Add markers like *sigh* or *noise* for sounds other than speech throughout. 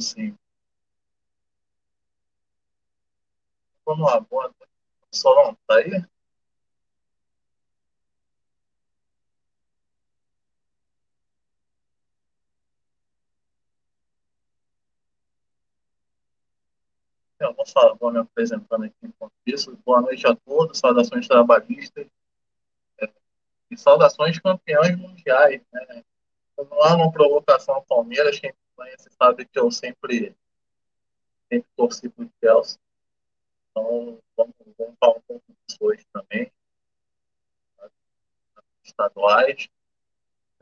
sim. Vamos lá, boa noite. Solon, tá aí? Eu vou, falar, vou me apresentando aqui enquanto isso. Boa noite a todos, saudações trabalhistas é, e saudações campeões mundiais. Né? Não há uma provocação ao Palmeiras, quem conhece sabe que eu sempre, sempre torci o Chelsea. Então, vamos, vamos falar um pouco disso hoje também. Estaduais.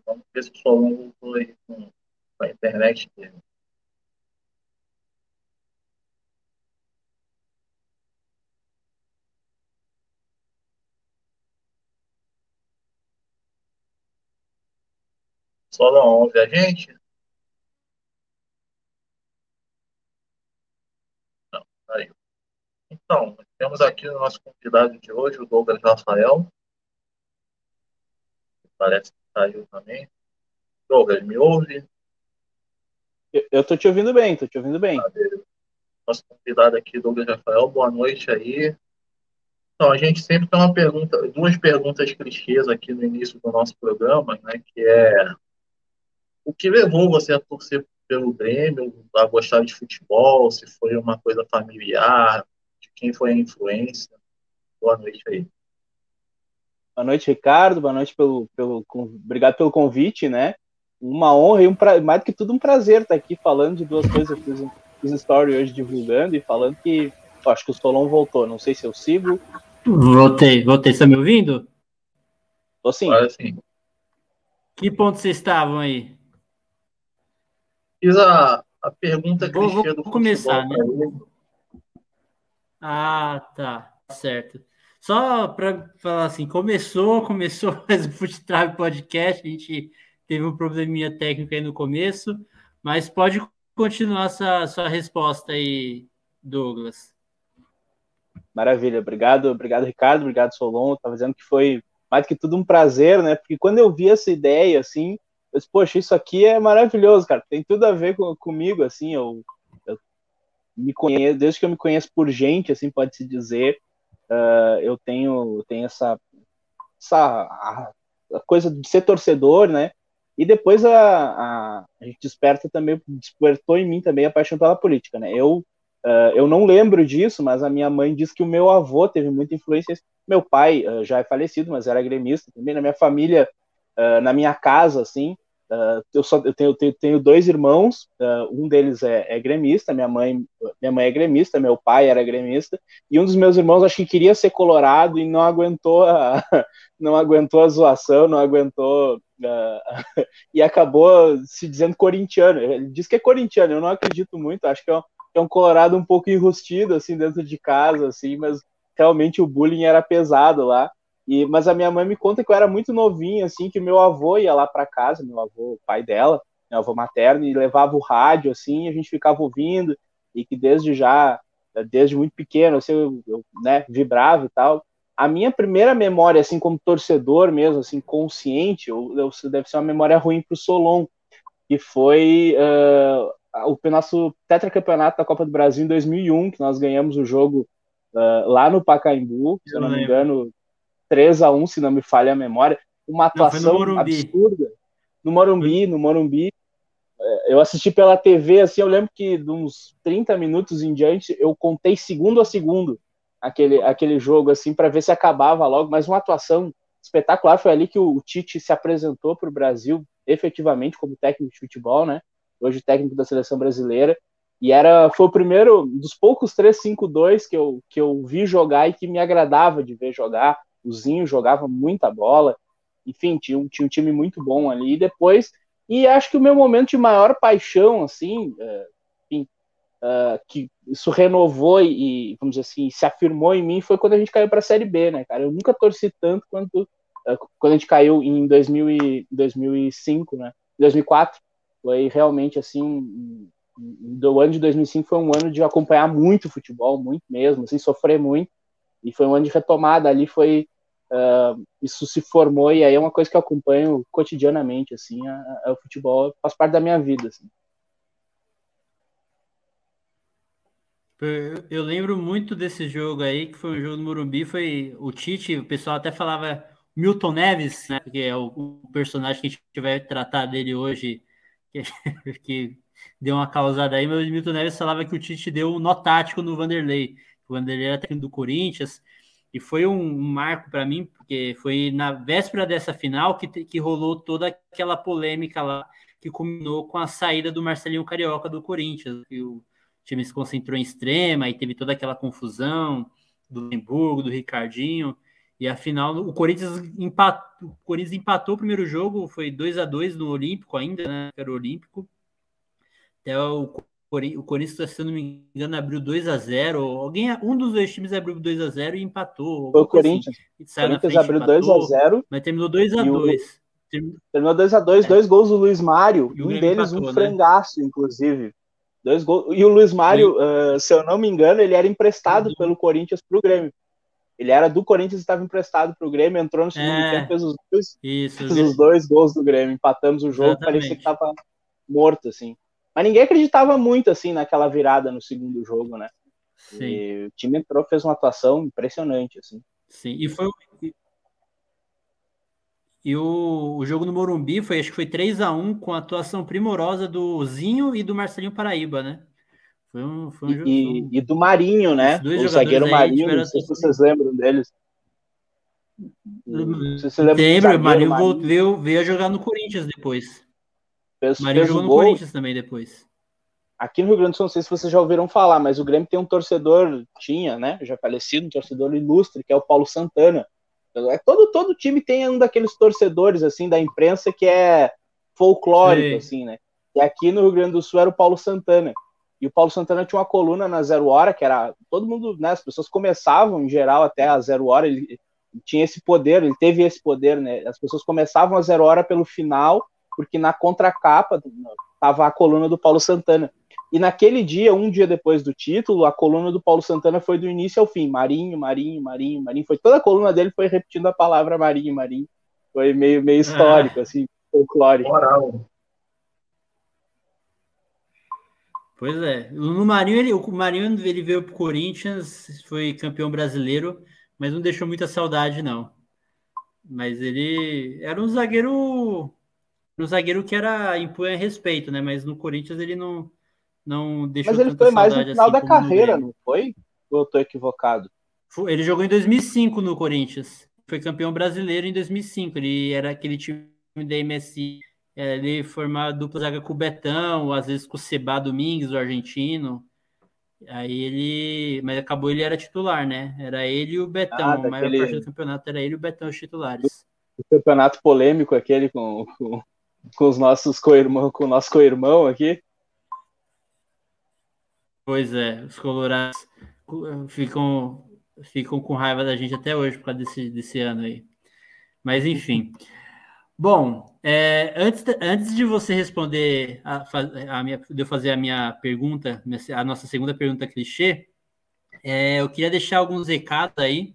Vamos ver se o Solon voltou aí com a internet dele. Solon, ouve a gente? Aí. Então, temos aqui o nosso convidado de hoje, o Douglas Rafael. Parece que saiu também. Douglas, me ouve? Eu estou te ouvindo bem, estou te ouvindo bem. Nosso convidado aqui, Douglas Rafael, boa noite aí. Então, a gente sempre tem uma pergunta, duas perguntas clichês aqui no início do nosso programa, né, que é o que levou você a torcer pelo Grêmio, a gostar de futebol, se foi uma coisa familiar, de quem foi a influência. Boa noite aí. Boa noite, Ricardo. Boa noite pelo, pelo obrigado pelo convite, né? Uma honra e um pra... mais do que tudo um prazer estar aqui falando de duas coisas. Eu fiz, fiz story hoje divulgando e falando que acho que o Solon voltou. Não sei se eu sigo. Voltei, voltei. Você tá me ouvindo? Tô sim. Agora sim. Que ponto vocês estavam aí? Fiz a, a pergunta Vou, clichê vou do começar, né? futebol Ah, tá. Certo. Só para falar assim, começou, começou *laughs* mais o Futetrave Podcast, a gente teve um probleminha técnico aí no começo, mas pode continuar essa sua resposta aí, Douglas. Maravilha, obrigado, obrigado Ricardo, obrigado Solon, estava dizendo que foi mais do que tudo um prazer, né? Porque quando eu vi essa ideia, assim, eu disse, poxa, isso aqui é maravilhoso, cara, tem tudo a ver com, comigo, assim, eu, eu me conheço, desde que eu me conheço por gente, assim, pode-se dizer, uh, eu tenho, tenho essa, essa coisa de ser torcedor, né, e depois a, a, a, gente desperta também, despertou em mim também a paixão pela política, né? Eu, uh, eu não lembro disso, mas a minha mãe diz que o meu avô teve muita influência. Meu pai uh, já é falecido, mas era gremista também. Na minha família, uh, na minha casa, assim, eu, só, eu, tenho, tenho, tenho dois irmãos, um deles é, é, gremista, minha mãe, minha mãe é gremista, meu pai era gremista, e um dos meus irmãos acho que queria ser colorado e não aguentou a, *laughs* não aguentou a zoação, não aguentou Uh, *laughs* e acabou se dizendo corintiano. Ele diz que é corintiano, eu não acredito muito, acho que é um, é um colorado um pouco enrustido, assim, dentro de casa, assim, mas realmente o bullying era pesado lá. E, mas a minha mãe me conta que eu era muito novinho, assim, que meu avô ia lá para casa, meu avô, o pai dela, meu avô materno, e levava o rádio, assim, e a gente ficava ouvindo, e que desde já, desde muito pequeno, assim, eu, eu né, vibrava e tal. A minha primeira memória, assim, como torcedor mesmo, assim, consciente, eu, eu deve ser uma memória ruim para o Solon, que foi uh, o nosso tetracampeonato da Copa do Brasil em 2001, que nós ganhamos o jogo uh, lá no Pacaembu, se eu não, me engano, 3 a 1 se não me falha a memória. Uma atuação não, no absurda. No Morumbi, no Morumbi. É, eu assisti pela TV, assim, eu lembro que de uns 30 minutos em diante, eu contei segundo a segundo aquele, aquele jogo assim para ver se acabava logo, mas uma atuação espetacular. Foi ali que o, Tite se apresentou para o Brasil efetivamente como técnico de futebol, né? Hoje técnico da seleção brasileira. E era foi o primeiro dos poucos 3-5-2 que eu, que eu vi jogar e que me agradava de ver jogar. O Zinho jogava muita bola. Enfim, tinha um, tinha um time muito bom ali. E depois, e acho que o meu momento de maior paixão, assim, é, uh, que isso renovou e, vamos dizer assim, se afirmou em mim foi quando a gente caiu para a Série B, né, cara? Eu nunca torci tanto quanto uh, quando a gente caiu em 2000 e, 2005, né? 2004. Foi realmente assim. Do ano de 2005 foi um ano de acompanhar muito futebol, muito mesmo, assim, sofrer muito. E foi um ano de retomada ali, foi uh, isso se formou e aí é uma coisa que eu acompanho cotidianamente, assim, o futebol faz parte da minha vida, assim. Eu lembro muito desse jogo aí, que foi um jogo no Morumbi, foi o Tite, o pessoal até falava Milton Neves, né, que é o, o personagem que a gente vai tratar dele hoje, *laughs* que, que deu uma causada aí, mas o Milton Neves falava que o Tite deu um nó tático no Vanderlei o Vanderlei era técnico do Corinthians, e foi um, marco para mim, porque foi na véspera dessa final que, que rolou toda aquela polêmica lá, que culminou com a saída do Marcelinho Carioca do Corinthians, o time se concentrou em extrema e teve toda aquela confusão do Lemburgo, do Ricardinho. E afinal, o Corinthians empatou, o Corinthians empatou o primeiro jogo, foi 2 a 2 no Olímpico ainda, né? Era o Olímpico. Até o, o Corinthians, se eu não me engano, abriu 2 a 0 Alguém, um dos dois times abriu 2 a 0 e empatou. Foi o Corinthians. Assim. O Corinthians abriu 2 a 0 Mas terminou 2 a 2 Terminou 2 a 2 é. dois gols do Luiz Mário, e um deles empatou, um né? frangaço, inclusive. Dois gols. E o Luiz Mário, uh, se eu não me engano, ele era emprestado pelo Corinthians para o Grêmio. Ele era do Corinthians e estava emprestado para o Grêmio, entrou no segundo é, tempo, fez os dois, isso, fez os dois gols do Grêmio, empatamos o jogo, Exatamente. parecia que estava morto, assim. Mas ninguém acreditava muito, assim, naquela virada no segundo jogo, né? Sim. E o time entrou, fez uma atuação impressionante, assim. Sim, e foi, e o, o jogo no Morumbi foi, acho que foi 3 a 1 com a atuação primorosa do Zinho e do Marcelinho Paraíba, né? Foi um, foi um jogo. E, e do Marinho, né? O zagueiro Marinho, não sei se vocês lembram deles. Se Lembra, o Marinho, Marinho. Veio, veio a jogar no Corinthians depois. Fez, Marinho fez jogou no Corinthians também depois. Aqui no Rio Grande do Sul, não sei se vocês já ouviram falar, mas o Grêmio tem um torcedor, tinha, né? Já falecido, um torcedor ilustre, que é o Paulo Santana é todo todo time tem um daqueles torcedores assim da imprensa que é folclórico Sim. assim, né? E aqui no Rio Grande do Sul era o Paulo Santana. E o Paulo Santana tinha uma coluna na Zero Hora que era todo mundo, né, as pessoas começavam em geral até a Zero Hora, ele tinha esse poder, ele teve esse poder, né? As pessoas começavam a Zero Hora pelo final, porque na contracapa tava a coluna do Paulo Santana. E naquele dia, um dia depois do título, a coluna do Paulo Santana foi do início ao fim. Marinho, Marinho, Marinho, Marinho. Foi toda a coluna dele foi repetindo a palavra Marinho, Marinho. Foi meio, meio histórico, ah. assim, folclórico. Moral. Pois é. No Marinho, ele, o Marinho ele veio pro Corinthians, foi campeão brasileiro, mas não deixou muita saudade, não. Mas ele era um zagueiro. Um zagueiro que era impunha respeito, né? Mas no Corinthians ele não não deixou Mas ele foi mais no final assim da carreira, não foi? Ou eu tô equivocado? Ele jogou em 2005 no Corinthians. Foi campeão brasileiro em 2005. Ele era aquele time da MSI. É, ele formava dupla zaga com o Betão, às vezes com o Seba Domingues, o argentino. Aí ele. Mas acabou ele era titular, né? Era ele e o Betão. Ah, daquele... A maior parte do campeonato era ele e o Betão os titulares. O campeonato polêmico aquele com, com, com os nossos co-irmãos, com o nosso co-irmão aqui. Pois é, os colorados ficam, ficam com raiva da gente até hoje por causa desse, desse ano aí. Mas enfim. Bom, é, antes, antes de você responder, a, a minha, de eu fazer a minha pergunta, a nossa segunda pergunta clichê, é, eu queria deixar alguns recados aí.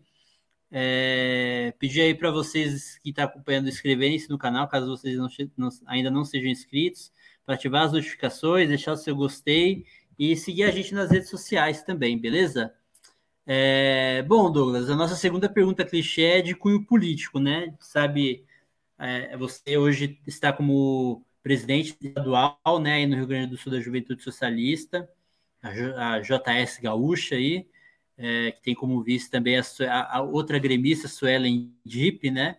É, pedir aí para vocês que estão tá acompanhando inscreverem-se no canal, caso vocês não, não, ainda não sejam inscritos, para ativar as notificações, deixar o seu gostei e seguir a gente nas redes sociais também, beleza? É, bom, Douglas, a nossa segunda pergunta clichê é de cunho político, né? Sabe, é, você hoje está como presidente estadual, né, no Rio Grande do Sul da Juventude Socialista, a, JS Gaúcha aí, é, que tem como vice também a, a outra gremista, Suelen Dip, né?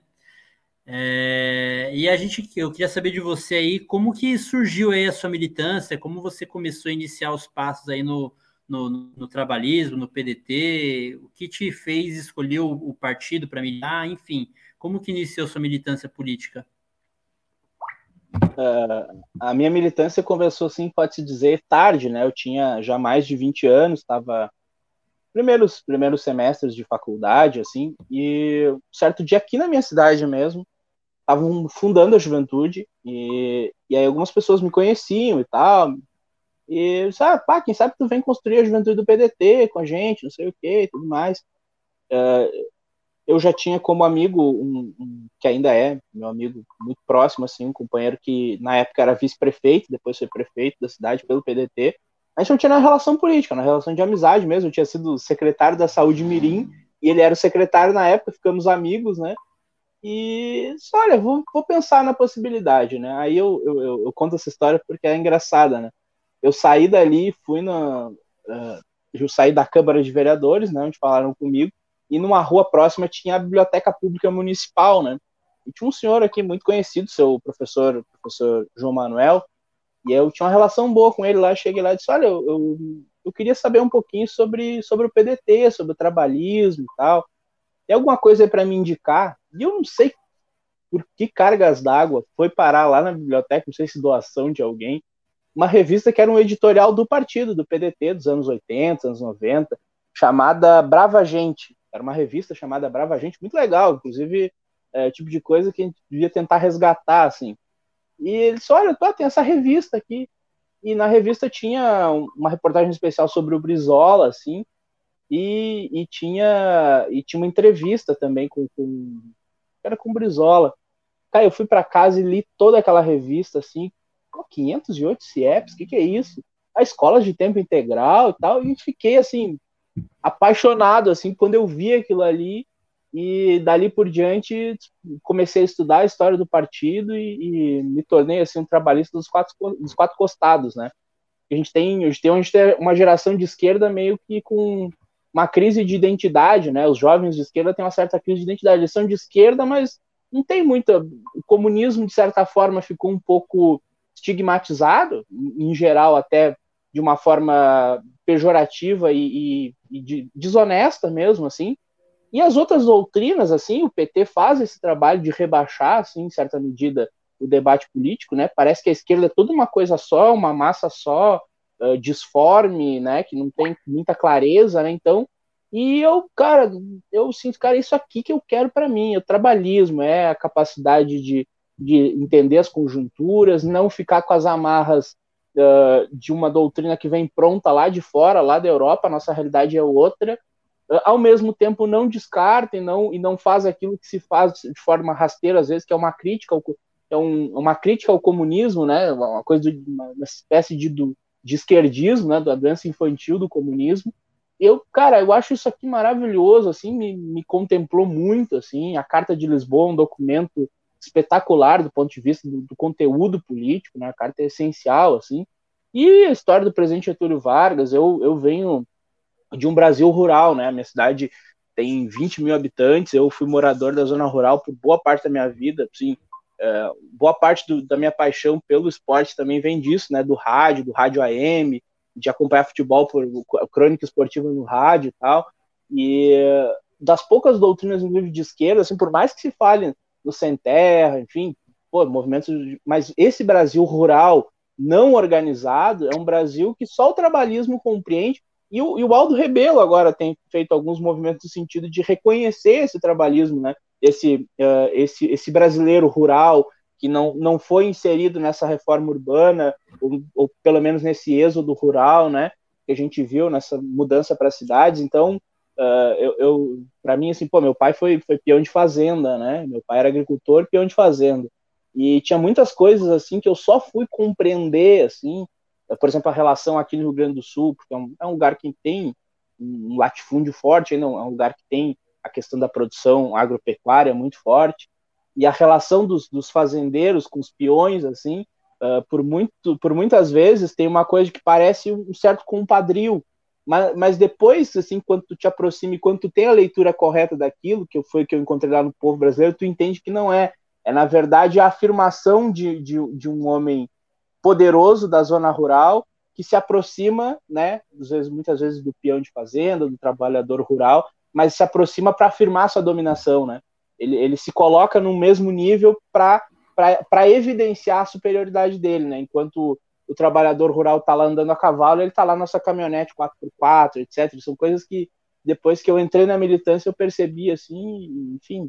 É, e a gente, eu queria saber de você aí, como que surgiu aí a sua militância, como você começou a iniciar os passos aí no, no, no trabalhismo, no PDT, o que te fez escolher o, o partido para militar, enfim, como que iniciou sua militância política? Uh, a minha militância começou, assim, pode-se dizer, tarde, né? Eu tinha já mais de 20 anos, estava primeiros primeiros semestres de faculdade, assim, e certo dia aqui na minha cidade mesmo, estavam fundando a juventude e, e aí algumas pessoas me conheciam e tal. E sabe, pá, quem sabe tu vem construir a juventude do PDT com a gente, não sei o que tudo mais. Uh, eu já tinha como amigo um, um, que ainda é meu amigo muito próximo, assim, um companheiro que na época era vice-prefeito, depois foi prefeito da cidade pelo PDT, a gente não tinha na relação política, na relação de amizade mesmo. Eu tinha sido secretário da saúde Mirim e ele era o secretário na época, ficamos amigos, né? E olha, vou, vou pensar na possibilidade, né? Aí eu, eu, eu, eu, conto essa história porque é engraçada, né? Eu saí dali, fui na. Uh, eu saí da Câmara de Vereadores, né? Onde falaram comigo, e numa rua próxima tinha a Biblioteca Pública Municipal, né? E tinha um senhor aqui muito conhecido, seu professor, professor João Manuel, e eu tinha uma relação boa com ele lá. Cheguei lá e disse: Olha, eu, eu eu queria saber um pouquinho sobre, sobre o PDT, sobre o trabalhismo e tal. Tem alguma coisa para me indicar? E eu não sei por que cargas d'água foi parar lá na biblioteca, não sei se doação de alguém, uma revista que era um editorial do partido, do PDT, dos anos 80, anos 90, chamada Brava Gente. Era uma revista chamada Brava Gente, muito legal, inclusive é, tipo de coisa que a gente devia tentar resgatar, assim. E ele disse, olha, tem essa revista aqui, e na revista tinha uma reportagem especial sobre o Brizola, assim, e, e tinha e tinha uma entrevista também com, com era com o Brizola. Cara, eu fui para casa e li toda aquela revista, assim, 508 CIEPs, o que, que é isso? A escola de tempo integral e tal, e fiquei, assim, apaixonado, assim, quando eu vi aquilo ali, e dali por diante comecei a estudar a história do partido e, e me tornei assim um trabalhista dos quatro, dos quatro costados, né? A gente tem, gente tem uma geração de esquerda meio que com uma crise de identidade, né? Os jovens de esquerda têm uma certa crise de identidade. Eles são de esquerda, mas não tem muita. O comunismo, de certa forma, ficou um pouco estigmatizado, em geral, até de uma forma pejorativa e, e, e de, desonesta mesmo, assim. E as outras doutrinas, assim, o PT faz esse trabalho de rebaixar, assim, em certa medida, o debate político, né? Parece que a esquerda é toda uma coisa só, uma massa só, uh, disforme, né? Que não tem muita clareza, né? Então, e eu, cara, eu sinto, cara, isso aqui que eu quero para mim, é o trabalhismo, é a capacidade de, de entender as conjunturas, não ficar com as amarras uh, de uma doutrina que vem pronta lá de fora, lá da Europa, a nossa realidade é outra, ao mesmo tempo não descarta e não, e não faz aquilo que se faz de forma rasteira, às vezes, que é uma crítica ao, é um, uma crítica ao comunismo, né, uma coisa de uma, espécie de, do, de esquerdismo, né, da doença infantil do comunismo. Eu, cara, eu acho isso aqui maravilhoso, assim, me, me contemplou muito, assim, a Carta de Lisboa, um documento espetacular do ponto de vista do, do conteúdo político, né, a carta é essencial, assim, e a história do presidente Getúlio Vargas, eu, eu venho de um Brasil rural, né? Minha cidade tem 20 mil habitantes, eu fui morador da zona rural por boa parte da minha vida, assim, é, boa parte do, da minha paixão pelo esporte também vem disso, né? Do rádio, do rádio AM, de acompanhar futebol por crônica esportiva no rádio e tal. E das poucas doutrinas no livro de esquerda, assim, por mais que se fale no sem terra, enfim, pô, movimentos, mas esse Brasil rural não organizado é um Brasil que só o trabalhismo compreende e o, e o Aldo Rebelo agora tem feito alguns movimentos no sentido de reconhecer esse trabalhismo, né? Esse, uh, esse, esse brasileiro rural que não, não foi inserido nessa reforma urbana, ou, ou pelo menos nesse êxodo rural, né? Que a gente viu nessa mudança para as cidades. Então, uh, eu, eu para mim, assim, pô, meu pai foi, foi peão de fazenda, né? Meu pai era agricultor, peão de fazenda. E tinha muitas coisas, assim, que eu só fui compreender, assim, por exemplo, a relação aqui no Rio Grande do Sul, porque é um, é um lugar que tem um latifúndio forte, ainda é um lugar que tem a questão da produção agropecuária muito forte, e a relação dos, dos fazendeiros com os peões, assim, uh, por, muito, por muitas vezes tem uma coisa que parece um certo compadrio, mas, mas depois, assim, quando tu te aproxima e quando tu tem a leitura correta daquilo, que foi que eu encontrei lá no povo brasileiro, tu entende que não é. É, na verdade, a afirmação de, de, de um homem poderoso da zona rural que se aproxima, né, muitas vezes do peão de fazenda, do trabalhador rural, mas se aproxima para afirmar sua dominação, né? Ele, ele se coloca no mesmo nível para evidenciar a superioridade dele, né? Enquanto o trabalhador rural está lá andando a cavalo, ele está lá na sua caminhonete 4x4, etc. São coisas que depois que eu entrei na militância eu percebi assim, enfim.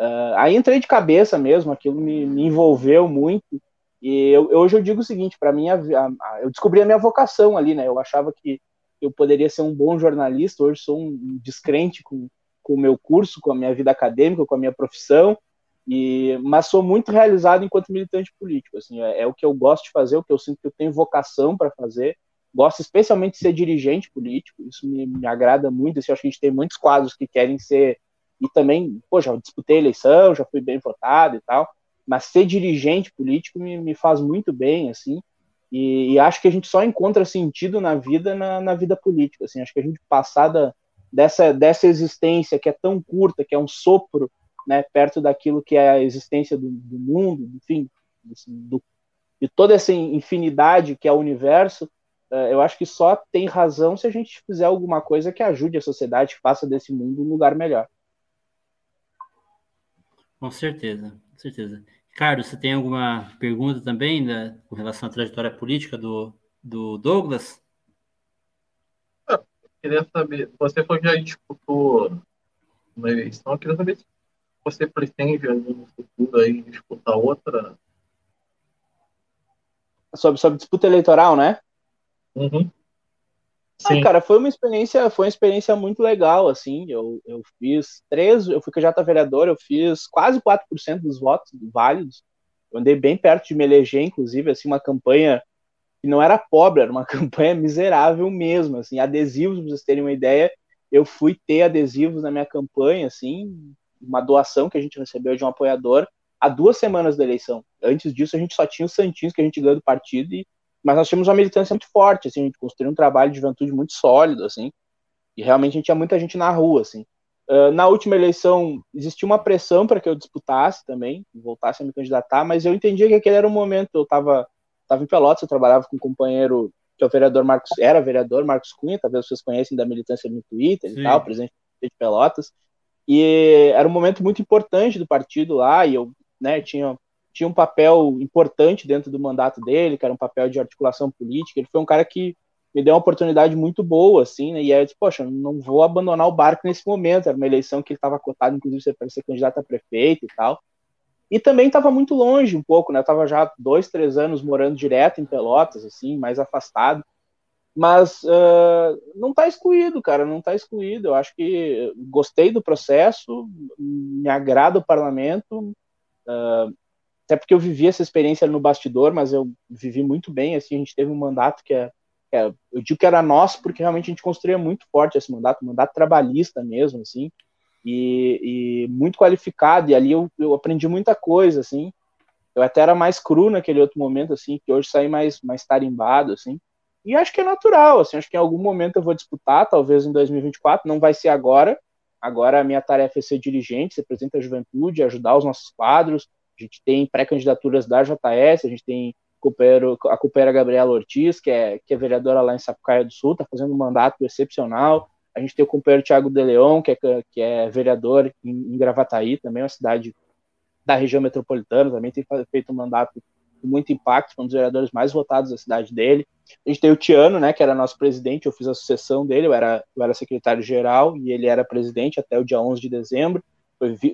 Uh, aí entrei de cabeça mesmo, aquilo me, me envolveu muito e eu, hoje eu digo o seguinte, para mim, a, a, eu descobri a minha vocação ali, né? Eu achava que eu poderia ser um bom jornalista, hoje sou um descrente com, com o meu curso, com a minha vida acadêmica, com a minha profissão, e, mas sou muito realizado enquanto militante político. Assim, é, é, o que eu gosto de fazer, o que eu sinto que eu tenho vocação para fazer. gosto especialmente de ser dirigente político, isso me, me agrada muito, assim, acho que a gente tem muitos quadros que querem ser, e também, pô, já disputei eleição, já fui bem votado e tal, mas ser dirigente político me, me faz muito bem, assim, e, e, acho que a gente só encontra sentido na vida, na, na vida política, assim, acho que a gente passada dessa, dessa existência que é tão curta, que é um sopro, né, perto daquilo que é a existência do, do mundo, enfim, do, de toda essa infinidade que é o universo, é, eu acho que só tem razão se a gente fizer alguma coisa que ajude a sociedade, que faça desse mundo um lugar melhor. Com certeza, com certeza. Ricardo, você tem alguma pergunta também né, com relação à trajetória política do, do Douglas? Ah, eu queria saber, você foi já disputou uma eleição, eu queria saber se você pretende no futuro aí disputar outra. Sobre, sobre disputa eleitoral, né? Uhum. Ah, cara, foi uma experiência, foi uma experiência muito legal, assim, eu, eu fiz três, eu fui candidato a vereador, eu fiz quase 4% dos votos válidos, eu andei bem perto de me eleger, inclusive, assim, uma campanha que não era pobre, era uma *laughs* campanha miserável mesmo, assim, adesivos, pra vocês terem uma ideia, eu fui ter adesivos na minha campanha, assim, uma doação que a gente recebeu de um apoiador há duas semanas da eleição. Antes disso, a gente só tinha os santinhos que a gente ganhou do partido e mas nós tínhamos uma militância muito forte, assim, a gente construiu um trabalho de juventude muito sólido, assim, e realmente a gente tinha muita gente na rua, assim. Uh, na última eleição existia uma pressão para que eu disputasse também, voltasse a me candidatar, mas eu entendia que aquele era um momento, eu estava tava em Pelotas, eu trabalhava com um companheiro que é o vereador Marcos, era vereador Marcos Cunha, talvez vocês conhecem da militância no Twitter Sim. e tal, presidente de Pelotas, e era um momento muito importante do partido lá, e eu, né, tinha tinha um papel importante dentro do mandato dele, que era um papel de articulação política. Ele foi um cara que me deu uma oportunidade muito boa, assim, né? E aí eu disse, poxa, não vou abandonar o barco nesse momento. Era uma eleição que ele estava cotado, inclusive, para ser candidato a prefeito e tal. E também estava muito longe um pouco, né? Estava já dois, três anos morando direto em Pelotas, assim, mais afastado. Mas uh, não está excluído, cara, não está excluído. Eu acho que gostei do processo, me agrada o parlamento. Uh, até porque eu vivi essa experiência no bastidor, mas eu vivi muito bem, assim, a gente teve um mandato que é, é eu digo que era nosso porque realmente a gente construía muito forte esse mandato, um mandato trabalhista mesmo, assim, e, e muito qualificado, e ali eu, eu, aprendi muita coisa, assim, eu até era mais cru naquele outro momento, assim, que hoje saí mais, mais tarimbado, assim, e acho que é natural, assim, acho que em algum momento eu vou disputar, talvez em 2024, não vai ser agora, agora a minha tarefa é ser dirigente, ser presidente da juventude, ajudar os nossos quadros, a gente tem pré-candidaturas da JS, a gente tem a companheira Gabriela Ortiz, que é, que é vereadora lá em Sapucaia do Sul, está fazendo um mandato excepcional. A gente tem o companheiro Tiago de Leon, que é, que é vereador em, em Gravataí, também é uma cidade da região metropolitana, também tem feito um mandato com muito impacto, um dos vereadores mais votados da cidade dele. A gente tem o Tiano, né, que era nosso presidente, eu fiz a sucessão dele, eu era, eu era secretário-geral e ele era presidente até o dia 11 de dezembro foi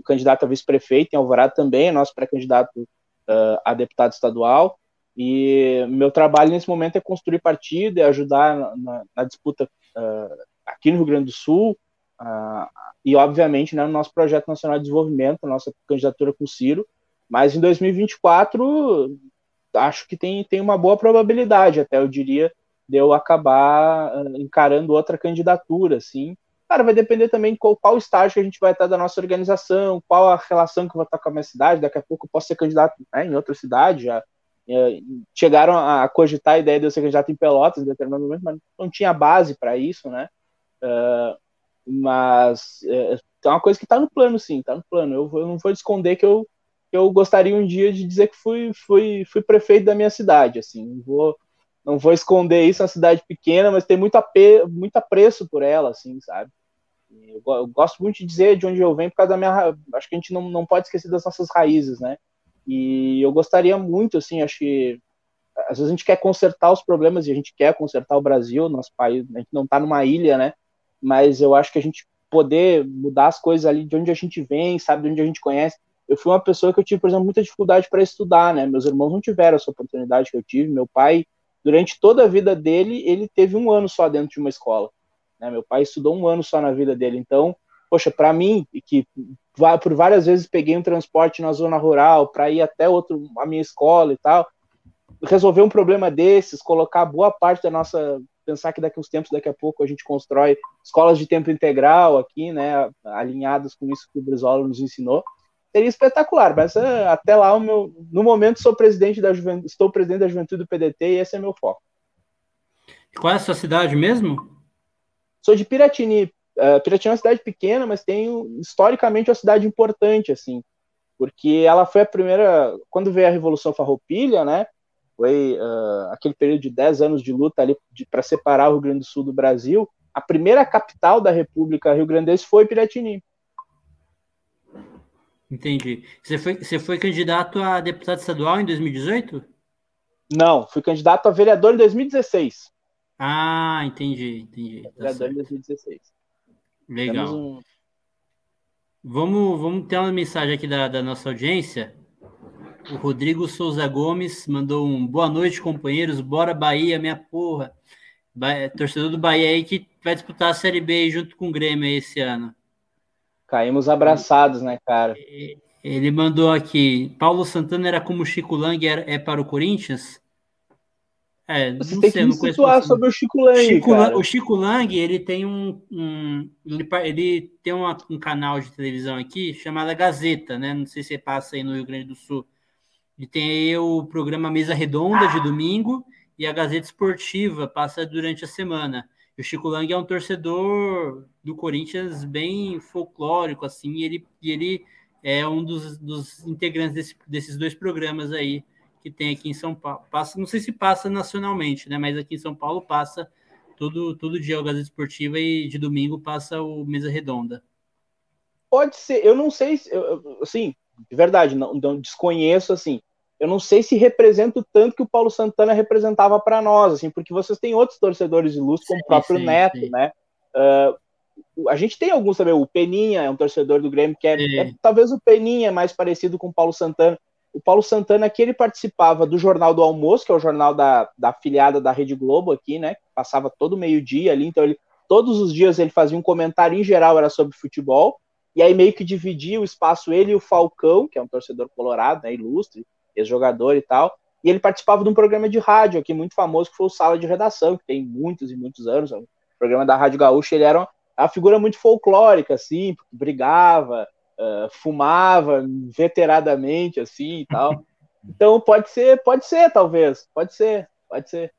candidato a vice-prefeito em Alvorada também, é nosso pré-candidato uh, a deputado estadual. E meu trabalho nesse momento é construir partido, é ajudar na, na, disputa uh, aqui no Rio Grande do Sul, uh, e obviamente né, no nosso projeto nacional de desenvolvimento, nossa candidatura com o Ciro. Mas em 2024, acho que tem, tem uma boa probabilidade, até eu diria, de eu acabar encarando outra candidatura, assim, Cara, vai depender também qual, qual estágio que a gente vai estar da nossa organização, qual a relação que eu vou estar com a minha cidade. Daqui a pouco eu posso ser candidato né, em outra cidade. Já é, chegaram a cogitar a ideia de eu ser candidato em Pelotas em determinado momento, mas não tinha base para isso, né? Uh, mas é, é uma coisa que está no plano, sim, está no plano. Eu, eu, não vou esconder que eu, que eu gostaria um dia de dizer que fui, fui, fui prefeito da minha cidade, assim. Vou, não vou esconder isso, é uma cidade pequena, mas tem muito, ape, muito apreço por ela, assim, sabe? Eu, eu, gosto muito de dizer de onde eu venho por causa da minha. Acho que a gente não, não pode esquecer das nossas raízes, né? E eu gostaria muito, assim, acho que às vezes a gente quer consertar os problemas e a gente quer consertar o Brasil, nosso país, a gente não está numa ilha, né? Mas eu acho que a gente poder mudar as coisas ali de onde a gente vem, sabe, de onde a gente conhece. Eu fui uma pessoa que eu tive, por exemplo, muita dificuldade para estudar, né? Meus irmãos não tiveram essa oportunidade que eu tive. Meu pai durante toda a vida dele, ele teve um ano só dentro de uma escola. Né? Meu pai estudou um ano só na vida dele. Então, poxa, para mim, que por várias vezes peguei um transporte na zona rural para ir até outro, a minha escola e tal, resolver um problema desses, colocar boa parte da nossa pensar que daqui uns tempos, daqui a pouco, a gente constrói escolas de tempo integral aqui, né, alinhadas com isso que o Brizola nos ensinou, seria espetacular, mas uh, até lá, o meu, no momento, sou presidente da juventude, estou presidente da juventude do PDT e esse é meu foco. Qual é a sua cidade mesmo? Sou de Piratini. Uh, Piratini é uma cidade pequena, mas tem historicamente uma cidade importante, assim, porque ela foi a primeira, quando veio a Revolução Farroupilha, né, foi uh, aquele período de 10 anos de luta ali para separar o Rio Grande do Sul do Brasil, a primeira capital da República Rio Grandense foi Piratini. Entendi. Você foi, você foi candidato a deputado estadual em 2018? Não, fui candidato a vereador em 2016. Ah, entendi, entendi. Tá vereador certo. em 2016. Legal. Um... Vamos, vamos ter uma mensagem aqui da, da nossa audiência. O Rodrigo Souza Gomes mandou um boa noite, companheiros. Bora Bahia, minha porra. Bahia, torcedor do Bahia aí que vai disputar a Série B junto com o Grêmio esse ano. Caímos abraçados, né, cara? Ele mandou aqui: Paulo Santana era como o Chico Lang é, é para o Corinthians? É, Você tem sei, que situar sobre o Chico Lang. Chico o Chico Lang, ele tem um, um ele, ele, tem uma, um canal de televisão aqui chamado Gazeta, né? Não sei se passa aí no Rio Grande do Sul. E tem aí o programa Mesa Redonda de domingo e a Gazeta Esportiva passa durante a semana. O Chico Lang é um torcedor do Corinthians bem folclórico, assim, e ele, e ele é um dos, dos integrantes desse, desses dois programas aí que tem aqui em São Paulo. Passa, não sei se passa nacionalmente, né? Mas aqui em São Paulo passa todo, todo dia o Gazeta Esportiva e de domingo passa o Mesa Redonda. Pode ser, eu não sei, assim, de verdade, não, não desconheço assim eu não sei se representa o tanto que o Paulo Santana representava para nós, assim, porque vocês têm outros torcedores ilustres, como sim, o próprio sim, Neto, sim. né? Uh, a gente tem alguns também, o Peninha é um torcedor do Grêmio, que é, é, talvez o Peninha é mais parecido com o Paulo Santana. O Paulo Santana aqui ele participava do Jornal do Almoço, que é o jornal da, da afiliada da Rede Globo aqui, né? Passava todo meio-dia ali, então ele todos os dias ele fazia um comentário em geral era sobre futebol, e aí meio que dividia o espaço ele e o Falcão, que é um torcedor colorado, né, ilustre, ex-jogador e tal. E ele participava de um programa de rádio aqui muito famoso, que foi o Sala de Redação, que tem muitos e muitos anos. O programa da Rádio Gaúcha, ele era uma, figura muito folclórica, assim, brigava, uh, fumava veteradamente, assim e tal. *laughs* Então pode ser, pode ser, talvez. Pode ser, pode ser.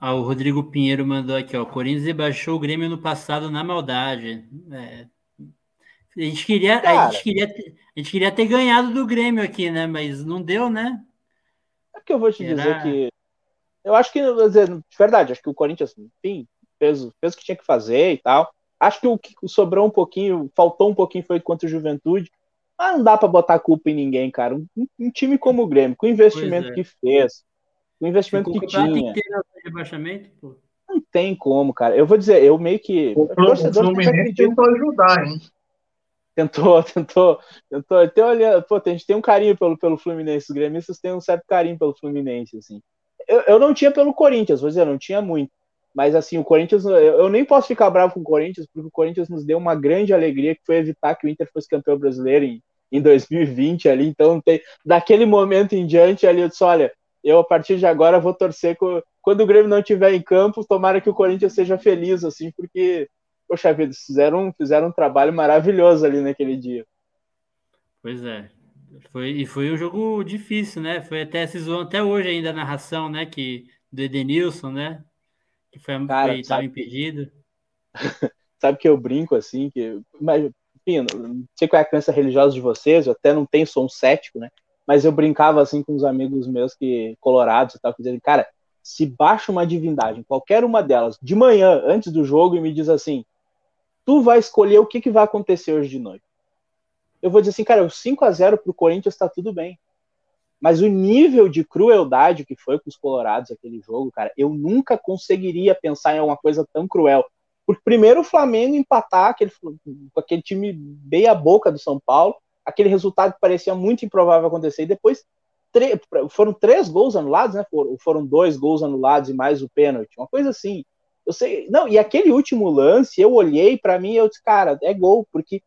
Ah, o Rodrigo Pinheiro mandou aqui, ó. Corinthians baixou o Grêmio no passado na maldade. É, a gente queria, Cara, a gente queria, a gente queria ter ganhado do Grêmio aqui, né? Mas não deu, né? É que eu vou te Era... dizer que eu acho que, dizer, de verdade, acho que o Corinthians, enfim, fez, fez o que tinha que fazer e tal. Acho que o que sobrou um pouquinho, faltou um pouquinho foi contra o Juventude. Mas não dá para botar culpa em ninguém, cara. Um, um, time como o Grêmio, com o investimento é. que fez, com o investimento que tinha. Tem que ter rebaixamento, pô. Não tem como, cara. Eu vou dizer, eu meio que. O, o Fluminense tentou ajudar, hein? *laughs* tentou, tentou, tentou. Até olhando, pô, a gente tem um carinho pelo, pelo Fluminense, os gremistas têm um certo carinho pelo Fluminense, assim. Eu, eu não tinha pelo Corinthians, vou dizer, não tinha muito. Mas assim, o Corinthians, eu, eu nem posso ficar bravo com o Corinthians, porque o Corinthians nos deu uma grande alegria, que foi evitar que o Inter fosse campeão brasileiro em, em 2020 ali. Então, tem, daquele momento em diante ali, eu disse, olha, eu a partir de agora vou torcer com, quando o Grêmio não estiver em campo, tomara que o Corinthians seja feliz, assim, porque poxa vida, fizeram, fizeram um trabalho maravilhoso ali naquele dia. Pois é. Foi, e foi um jogo difícil, né? Foi até se zoam até hoje ainda a narração, né? Que, do Edenilson, né? Que foi, Cara, foi sabe, impedido. *laughs* sabe que eu brinco assim, que. Mas, enfim, não sei qual é a crença religiosa de vocês, eu até não tenho, sou um cético, né? Mas eu brincava assim com os amigos meus que colorados e tal, que diziam, cara, se baixa uma divindade, qualquer uma delas, de manhã, antes do jogo, e me diz assim: tu vai escolher o que, que vai acontecer hoje de noite. Eu vou dizer assim, cara, o 5 a 0 pro Corinthians está tudo bem. Mas o nível de crueldade que foi com os Colorados aquele jogo, cara, eu nunca conseguiria pensar em alguma coisa tão cruel. Porque primeiro o Flamengo empatar aquele, com aquele time bem a boca do São Paulo, aquele resultado que parecia muito improvável acontecer, e depois foram três gols anulados, né? Foram dois gols anulados e mais o pênalti, uma coisa assim. Eu sei, não, e aquele último lance, eu olhei para mim e eu disse, cara, é gol, porque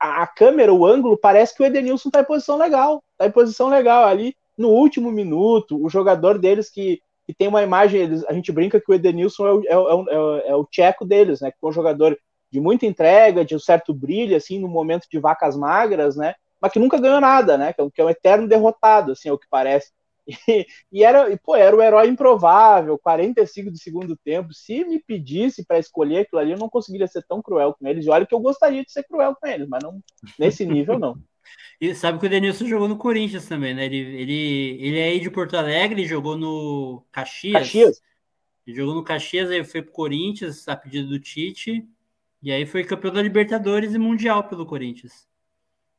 a, a, câmera, o ângulo, parece que o Edenilson tá em posição legal, tá em posição legal ali. no último minuto, o jogador deles que, que tem uma imagem, eles, a gente brinca que o Edenilson é o, é, o, é, o, é o tcheco deles, né? Que é um jogador de muita entrega, de um certo brilho, assim, no momento de vacas magras, né? Mas que nunca ganhou nada, né? Que é um, que é um eterno derrotado, assim, é o que parece. E, *laughs* e, era, e, pô, era o herói improvável, 45 do segundo tempo. Se me pedisse para escolher aquilo ali, eu não conseguiria ser tão cruel com eles. E olha que eu gostaria de ser cruel com eles, mas não nesse nível, não. *laughs* E sabe que o Denilson jogou no Corinthians também, né? Ele, ele, ele é aí de Porto Alegre, jogou no Caxias. Caxias. Ele jogou no Caxias, aí foi pro Corinthians, a pedido do Tite. E aí foi campeão da Libertadores e Mundial pelo Corinthians.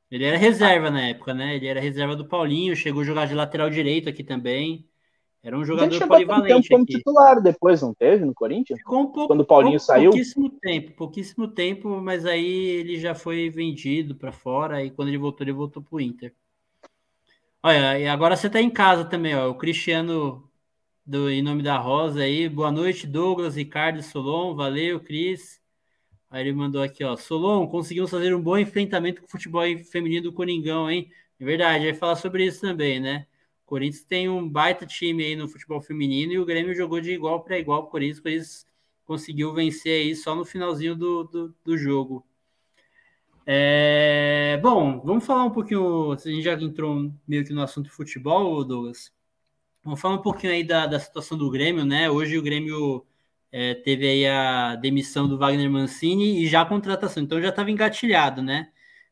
Ele era reserva na época, né? Ele era reserva do Paulinho, chegou a jogar de lateral direito aqui também. Era um jogador polivalente. como titular depois, não teve no Corinthians? Ficou um pouco, Quando o Paulinho pouco, saiu? Pouquíssimo tempo, pouquíssimo tempo, mas aí ele já foi vendido para fora e quando ele voltou, ele voltou pro Inter. Olha, e agora você tá em casa também, ó. O Cristiano do Em Nome da Rosa aí. Boa noite, Douglas, Ricardo, Solon. Valeu, Cris. Aí ele mandou aqui, ó. Solon, conseguimos fazer um bom enfrentamento com o futebol feminino do Coringão, hein? É verdade, vai falar sobre isso também, né? O Corinthians tem um baita time aí no futebol feminino e o Grêmio jogou de igual para igual com o Corinthians. O Corinthians conseguiu vencer aí só no finalzinho do, do, do jogo. É, bom, vamos falar um pouquinho. A gente já entrou meio que no assunto futebol, Douglas. Vamos falar um pouquinho aí da, da situação do Grêmio, né? Hoje o Grêmio é, teve aí a demissão do Wagner Mancini e já a contratação. Então já estava engatilhado, né?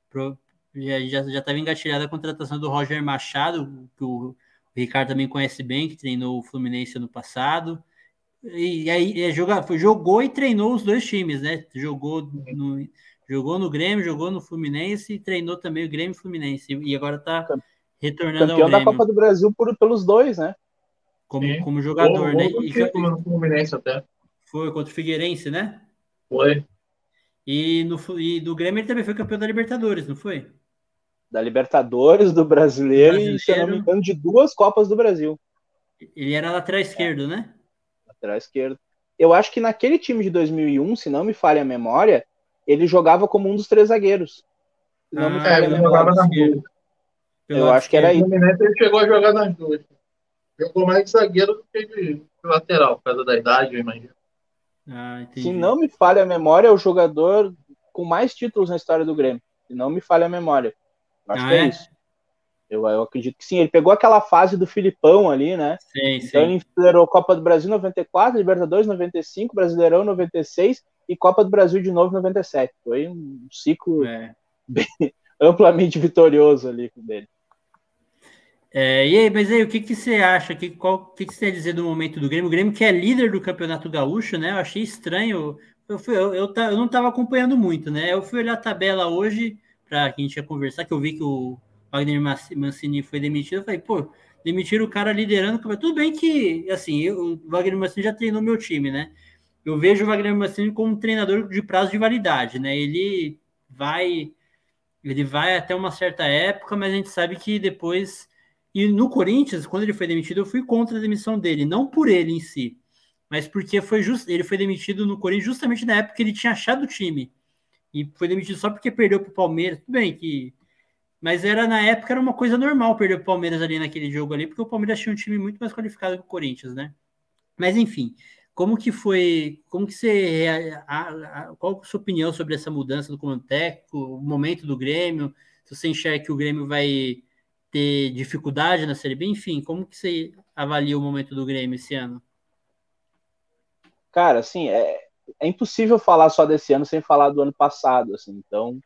Pro, já estava engatilhada a contratação do Roger Machado, que o o Ricardo também conhece bem, que treinou o Fluminense ano passado. E aí é, joga, jogou e treinou os dois times, né? Jogou no, jogou no Grêmio, jogou no Fluminense e treinou também o Grêmio e Fluminense. E agora está retornando Campeão ao Grêmio. da Copa do Brasil por, pelos dois, né? Como, como jogador, Ou, né? ou E, no Fluminense até. Foi contra o Figueirense, né? Foi. E, no, e do Grêmio ele também foi campeão da Libertadores, não foi? Da Libertadores, do brasileiro, Brasileiro. e, se eu não me engano, de duas Copas do Brasil. Ele era lateral esquerdo, né? Lateral esquerdo. Eu acho que naquele time de 2001, se não me falha a memória, ele jogava como um dos três zagueiros. Se não me Ah, falha a ele jogava nas duas. Eu acho que era O esquerdo. Fluminense ele chegou a jogar nas duas. Jogou mais de zagueiro do que de, de lateral, por causa da idade, eu imagino. Ah. Se não me falha a memória, é o jogador com mais títulos na história do Grêmio. Se não me falha a memória. Eu acho Ah, que é, é? isso. Eu, eu acredito que sim. Ele pegou aquela fase do Filipão ali, né? Sim, Então sim. ele enfileirou Copa do Brasil 94, Libertadores 95, Brasileirão 96 e Copa do Brasil de novo 97. Foi um ciclo É. *laughs* amplamente vitorioso ali dele. É, e aí, mas aí, o que, que você acha? Que, qual, o que, que você tem a dizer do momento do Grêmio? O Grêmio que é líder do Campeonato Gaúcho, né? Eu achei estranho. Eu, fui, eu, eu, eu não estava acompanhando muito, né? Eu fui olhar a tabela hoje para a gente ia conversar, que eu vi que o Wagner Mancini foi demitido. Eu falei, pô, demitiram o cara liderando. Tudo bem que, assim, eu, o Wagner Mancini já treinou meu time, né? Eu vejo o Wagner Mancini como um treinador de prazo de validade, né? Ele vai ele vai até uma certa época, mas a gente sabe que depois. E no Corinthians, quando ele foi demitido, eu fui contra a demissão dele, não por ele em si, mas porque foi just... ele foi demitido no Corinthians justamente na época que ele tinha achado o time. E foi demitido só porque perdeu para o Palmeiras. Tudo bem que. Mas era na época era uma coisa normal perder o Palmeiras ali naquele jogo ali, porque o Palmeiras tinha um time muito mais qualificado que o Corinthians, né? Mas enfim, como que foi, como que você, a, a, qual a sua opinião sobre essa mudança do comando técnico, o momento do Grêmio, se você enxerga que o Grêmio vai ter dificuldade na Série B, enfim, como que você avalia o momento do Grêmio esse ano? Cara, assim, é, é impossível falar só desse ano sem falar do ano passado, assim, então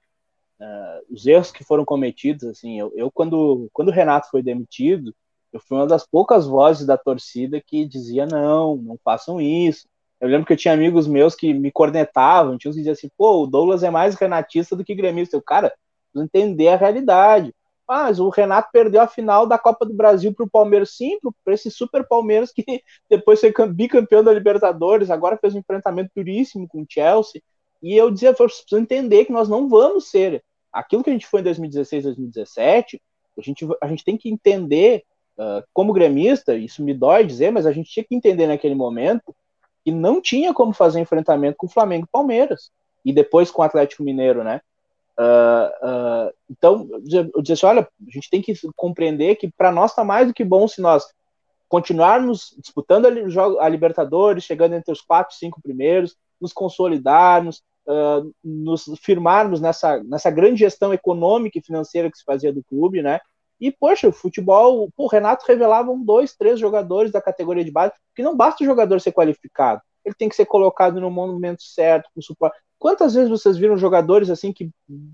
uh, os erros que foram cometidos, assim, eu, eu, quando, quando o Renato foi demitido, eu fui uma das poucas vozes da torcida que dizia não, não façam isso. Eu lembro que eu tinha amigos meus que me cornetavam, tinha uns que diziam assim, pô, o Douglas é mais renatista do que gremista. Eu, cara, preciso entender a realidade. Ah, mas o Renato perdeu a final da Copa do Brasil para o Palmeiras, sim, para esse super Palmeiras que *laughs* depois foi bicampeão da Libertadores, agora fez um enfrentamento duríssimo com o Chelsea. E eu dizia, vocês precisam entender que nós não vamos ser aquilo que a gente foi em 2016, 2017. A gente, a gente tem que entender, uh, como gremista, isso me dói dizer, mas a gente tinha que entender naquele momento que não tinha como fazer enfrentamento com o Flamengo e Palmeiras. E depois com o Atlético Mineiro, né? Uh, uh, então, eu disse assim, olha, a gente tem que compreender que para nós está mais do que bom se nós continuarmos disputando a, a, Libertadores, chegando entre os quatro, cinco primeiros, nos consolidarmos, uh, nos firmarmos nessa, nessa grande gestão econômica e financeira que se fazia do clube, né? E, poxa, o futebol, o Renato revelava um, dois, três jogadores da categoria de base, que não basta o jogador ser qualificado, ele tem que ser colocado no momento certo, com suporte. Quantas vezes vocês viram jogadores assim que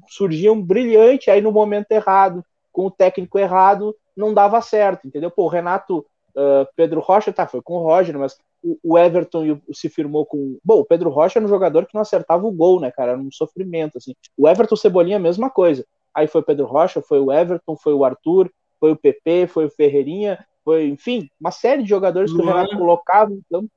surgiam brilhante aí no momento errado, com o técnico errado, não dava certo, entendeu? Pô, o Renato, uh, Pedro Rocha, tá, foi com o Roger, mas o, o Everton se firmou com. Bom, o Pedro Rocha era um jogador que não acertava o gol, né, cara? Era um sofrimento, assim. O Everton Cebolinha, a mesma coisa. Aí foi o Pedro Rocha, foi o Everton, foi o Arthur, foi o PP, foi o Ferreirinha, foi, enfim, uma série de jogadores que o Renato colocava então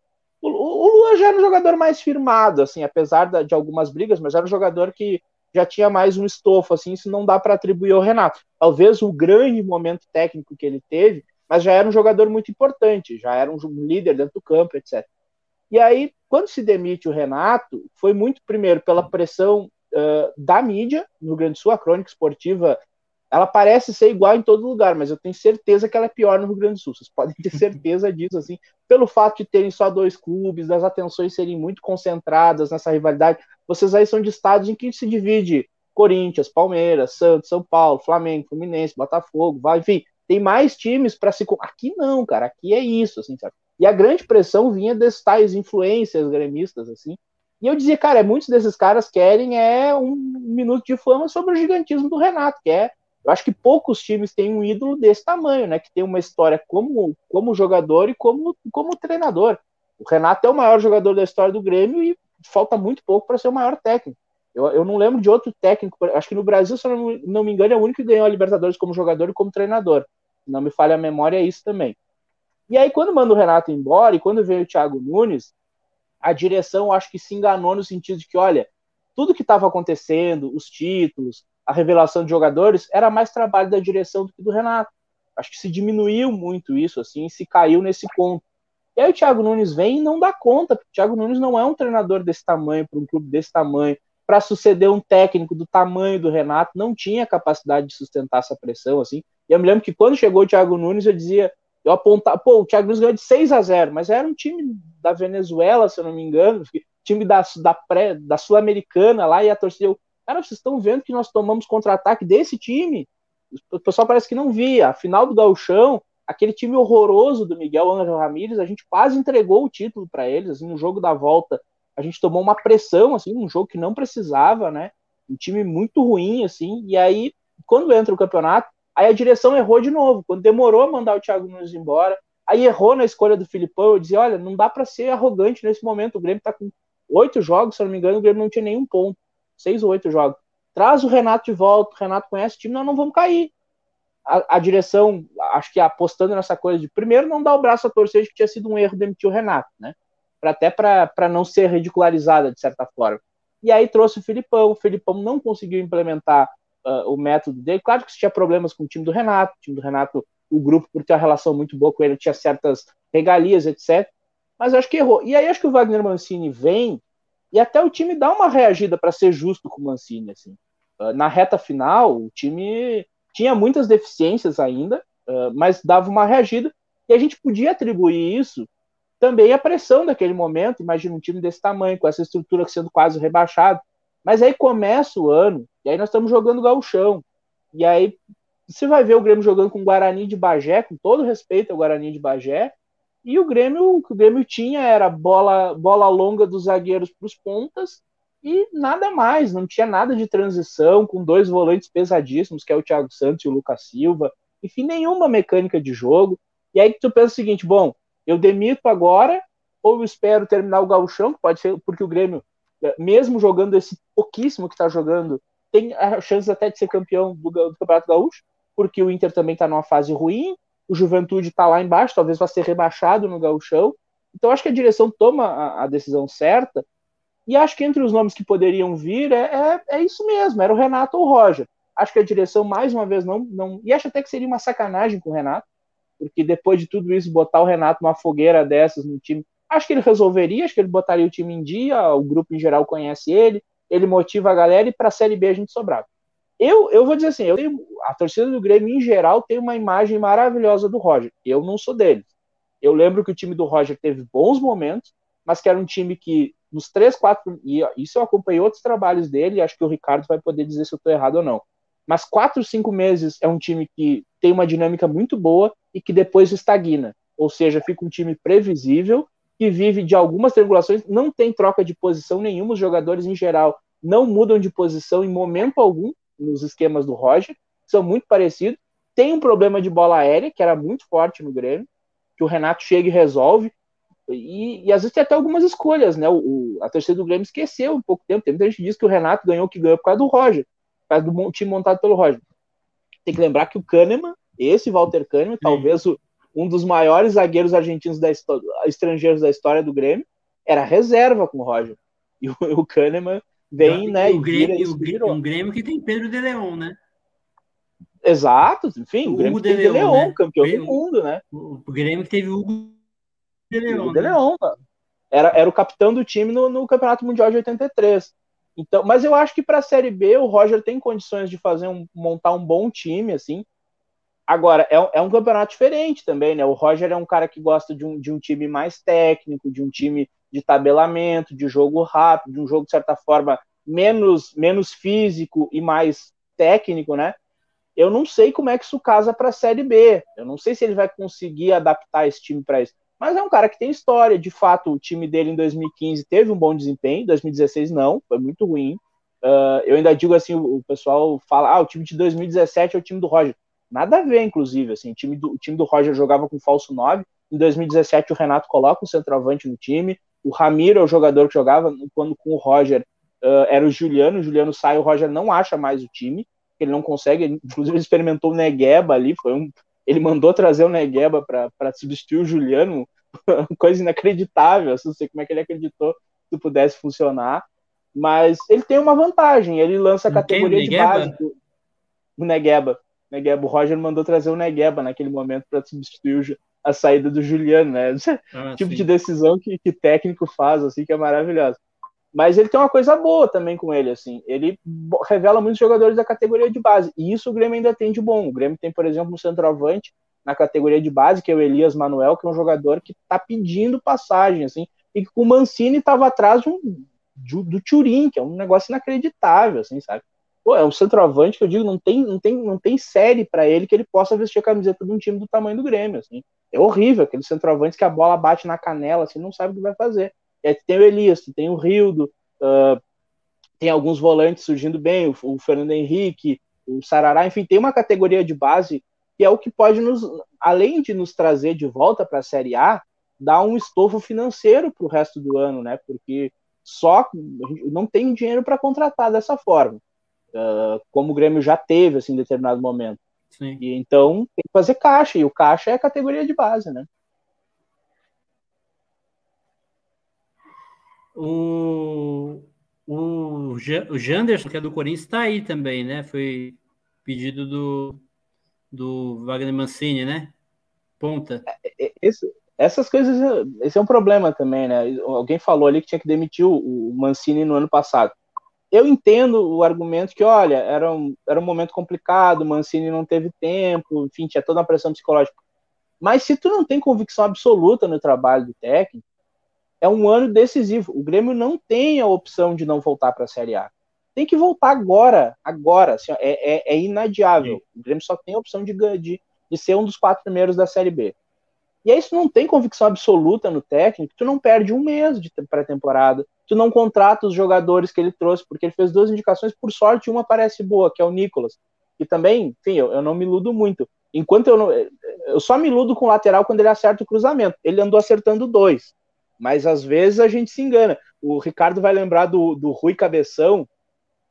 o, o Luan já era um jogador mais firmado, assim, apesar de algumas brigas, mas era um jogador que já tinha mais um estofo, assim, isso não dá para atribuir ao Renato. Talvez o grande momento técnico que ele teve, mas já era um jogador muito importante, já era um líder dentro do campo, etc. E aí, quando se demite o Renato, foi muito primeiro pela pressão uh, da mídia no Grande Sul, a crônica esportiva ela parece ser igual em todo lugar, mas eu tenho certeza que ela é pior no Rio Grande do Sul. Vocês podem ter *laughs* certeza disso, assim, pelo fato de terem só dois clubes, das atenções serem muito concentradas nessa rivalidade. Vocês aí são de estados em que se divide Corinthians, Palmeiras, Santos, São Paulo, Flamengo, Fluminense, Botafogo, vai, enfim, tem mais times para se. Aqui não, cara, aqui é isso, assim, sabe? E a grande pressão vinha desses tais influências gremistas, assim. E eu dizia, cara, muitos desses caras querem é um minuto de fama sobre o gigantismo do Renato, que é eu acho que poucos times têm um ídolo desse tamanho, né? Que tem uma história como, como jogador e como, como treinador. O Renato é o maior jogador da história do Grêmio e falta muito pouco para ser o maior técnico. Eu, eu não lembro de outro técnico, acho que no Brasil, se eu não, não me engano, é o único que ganhou a Libertadores como jogador e como treinador. Não me falha a memória, é isso também. E aí, quando manda o Renato embora e quando veio o Thiago Nunes, a direção acho que se enganou no sentido de que, olha, tudo que estava acontecendo, os títulos, a revelação de jogadores, era mais trabalho da direção do que do Renato. Acho que se diminuiu muito isso, assim, se caiu nesse ponto. E aí o Thiago Nunes vem e não dá conta, porque o Thiago Nunes não é um treinador desse tamanho, para um clube desse tamanho, para suceder um técnico do tamanho do Renato, não tinha capacidade de sustentar essa pressão, assim. E eu me lembro que quando chegou o Thiago Nunes, eu dizia, eu apontava, pô, o Thiago Nunes ganhou de 6 a 0 mas era um time da Venezuela, se eu não me engano, *laughs* time da, da, pré, da Sul-Americana lá, e a torcida, eu, Cara, vocês estão vendo que nós tomamos contra-ataque desse time? O pessoal parece que não via. A final do Gauchão, aquele time horroroso do Miguel Angel Ramírez, a gente quase entregou o título para eles. Assim, no jogo da volta, a gente tomou uma pressão, assim, um jogo que não precisava, né? Um time muito ruim, assim. E aí, quando entra o campeonato, aí a direção errou de novo. Quando demorou a mandar o Thiago Nunes embora, aí errou na escolha do Filipão. Eu dizia: olha, não dá para ser arrogante nesse momento. O Grêmio tá com oito jogos, se eu não me engano, o Grêmio não tinha nenhum ponto seis ou oito jogos. Traz o Renato de volta, o Renato conhece o time, nós não vamos cair. A, a, direção, acho que apostando nessa coisa de primeiro não dar o braço a torcer de que tinha sido um erro demitir o Renato, né? Pra, até para não ser ridicularizada de certa forma. E aí trouxe o Filipão, o Filipão não conseguiu implementar uh, o método dele. Claro que tinha problemas com o time do Renato, o time do Renato, o grupo, por ter uma relação muito boa com ele, tinha certas regalias, etc. Mas acho que errou. E aí acho que o Wagner Mancini vem e até o time dá uma reagida para ser justo com o Mancini. Assim. Uh, na reta final, o time tinha muitas deficiências ainda, uh, mas dava uma reagida. E a gente podia atribuir isso também à pressão daquele momento. Imagina um time desse tamanho, com essa estrutura sendo quase rebaixado. Mas aí começa o ano, e aí nós estamos jogando gauchão. E aí você vai ver o Grêmio jogando com o Guarani de Bagé, com todo respeito ao Guarani de Bagé, e o Grêmio, o que o Grêmio tinha era bola, bola longa dos zagueiros para os pontas e nada mais, não tinha nada de transição com dois volantes pesadíssimos, que é o Thiago Santos e o Lucas Silva, enfim, nenhuma mecânica de jogo. E aí tu pensa o seguinte, bom, eu demito agora ou eu espero terminar o gauchão, que pode ser porque o Grêmio, eh, mesmo jogando esse pouquíssimo que está jogando, tem a chance até de ser campeão do, do Campeonato Gaúcho, porque o Inter também está numa fase ruim, o Juventude está lá embaixo, talvez vá ser rebaixado no gauchão. Então acho que a direção toma a, a, decisão certa. E acho que entre os nomes que poderiam vir é, é, é, isso mesmo, era o Renato ou o Roger. Acho que a direção, mais uma vez, não, não. E acho até que seria uma sacanagem com o Renato, porque depois de tudo isso, botar o Renato numa fogueira dessas no time. Acho que ele resolveria, acho que ele botaria o time em dia, o grupo em geral conhece ele, ele motiva a galera e para a Série B a gente sobrava. Eu, eu vou dizer assim, eu tenho, a torcida do Grêmio, em geral, tem uma imagem maravilhosa do Roger. Eu não sou deles. Eu lembro que o time do Roger teve bons momentos, mas que era um time que, nos três, quatro. E isso eu acompanhei outros trabalhos dele, acho que o Ricardo vai poder dizer se eu estou errado ou não. Mas quatro, cinco meses é um time que tem uma dinâmica muito boa e que depois estagna. Ou seja, fica um time previsível, que vive de algumas triangulações, não tem troca de posição nenhuma, os jogadores em geral não mudam de posição em momento algum nos esquemas do Roger, são muito parecidos. Tem um problema de bola aérea, que era muito forte no Grêmio, que o Renato chega e resolve. E, e às vezes tem até algumas escolhas, né? O, o, a torcida do Grêmio esqueceu um pouco tempo. Tem muita gente que diz que o Renato ganhou o que ganhou por causa do Roger, por causa do time montado pelo Roger. Tem que lembrar que o Kahneman, esse Walter Kahneman, talvez o, um dos maiores zagueiros argentinos da história, estrangeiros da história do Grêmio, era reserva com o Roger. E o, *laughs* o Kahneman vem, né? O Grêmio, o Grêmio, um Grêmio que tem Pedro de Leon, né? Exato, enfim, o, Grêmio de Leon né? campeão do mundo, né? O, Grêmio que teve o Hugo de Leon. De né? Leon, era, era o capitão do time no, no, Campeonato Mundial de 83. Então, mas eu acho que para a Série B o Roger tem condições de fazer um, montar um bom time, assim. Agora, é, é um campeonato diferente também, né? O Roger é um cara que gosta de um, de um time mais técnico, de um time de tabelamento, de jogo rápido, de um jogo, de certa forma, menos, menos físico e mais técnico, né? Eu não sei como é que isso casa para a Série B. Eu não sei se ele vai conseguir adaptar esse time para isso. Mas é um cara que tem história. De fato, o time dele em 2015 teve um bom desempenho, em 2016 não, foi muito ruim. Uh, eu ainda digo assim: o, pessoal fala, ah, o time de 2017 é o time do Roger. Nada a ver, inclusive. Assim, o, time do, o time do Roger jogava com falso 9. Em 2017, o Renato coloca um centroavante no time. O Ramiro é o jogador que jogava quando com o Roger uh, era o Juliano. O Juliano sai, o Roger não acha mais o time. Ele não consegue. Ele, inclusive, ele experimentou o Negueba ali. Foi um, ele mandou trazer o Negueba para substituir o Juliano. *laughs* Coisa inacreditável. Assim, não sei como é que ele acreditou que pudesse funcionar. Mas ele tem uma vantagem. Ele lança a categoria de base. O Negueba. Negueba. O Roger mandou trazer o Negueba naquele momento para substituir a saída do Juliano, né? *laughs* Ah, tipo sim. de decisão que, que técnico faz, assim, que é maravilhoso. Mas ele tem uma coisa boa também com ele, assim. Ele revela muitos jogadores da categoria de base. E isso o Grêmio ainda tem de bom. O Grêmio tem, por exemplo, um centroavante na categoria de base, que é o Elias Manuel, que é um jogador que tá pedindo passagem, assim. E que o Mancini estava atrás de um, de, do Turim, que é um negócio inacreditável, assim, sabe? Pô, é um centroavante que eu digo, não tem, não tem, não tem série para ele que ele possa vestir a camiseta de um time do tamanho do Grêmio, assim. É horrível, aquele centroavante que a bola bate na canela, assim, não sabe o que vai fazer. E aí tem o Elias, tem o Rildo, uh, tem alguns volantes surgindo bem, o, o, Fernando Henrique, o Sarará, enfim, tem uma categoria de base que é o que pode nos, além de nos trazer de volta para a Série A, dar um estofo financeiro para o resto do ano, né? Porque só não tem dinheiro para contratar dessa forma uh, como o Grêmio já teve assim, em determinado momento. Sim. E, então tem que fazer caixa, e o caixa é a categoria de base, né? O, o, o Janderson, que é do Corinthians, está aí também, né? Foi pedido do, do Wagner Mancini, né? Ponta. É, é, esse, essas coisas, esse é um problema também, né? Alguém falou ali que tinha que demitir o Mancini no ano passado eu entendo o argumento que, olha, era um, era um momento complicado, o Mancini não teve tempo, enfim, tinha toda uma pressão psicológica. Mas se tu não tem convicção absoluta no trabalho do técnico, é um ano decisivo. O Grêmio não tem a opção de não voltar para a Série A. Tem que voltar agora, agora. Assim, é, é, é, inadiável. O Grêmio só tem a opção de, de, de ser um dos quatro primeiros da Série B. E aí, se não tem convicção absoluta no técnico, tu não perde um mês de pré-temporada, tu não contrata os jogadores que ele trouxe, porque ele fez duas indicações, por sorte, uma parece boa, que é o Nicolas. E também, enfim, eu, eu não me iludo muito. Enquanto eu não. Eu só me iludo com o lateral quando ele acerta o cruzamento. Ele andou acertando dois. Mas às vezes a gente se engana. O Ricardo vai lembrar do, do Rui Cabeção,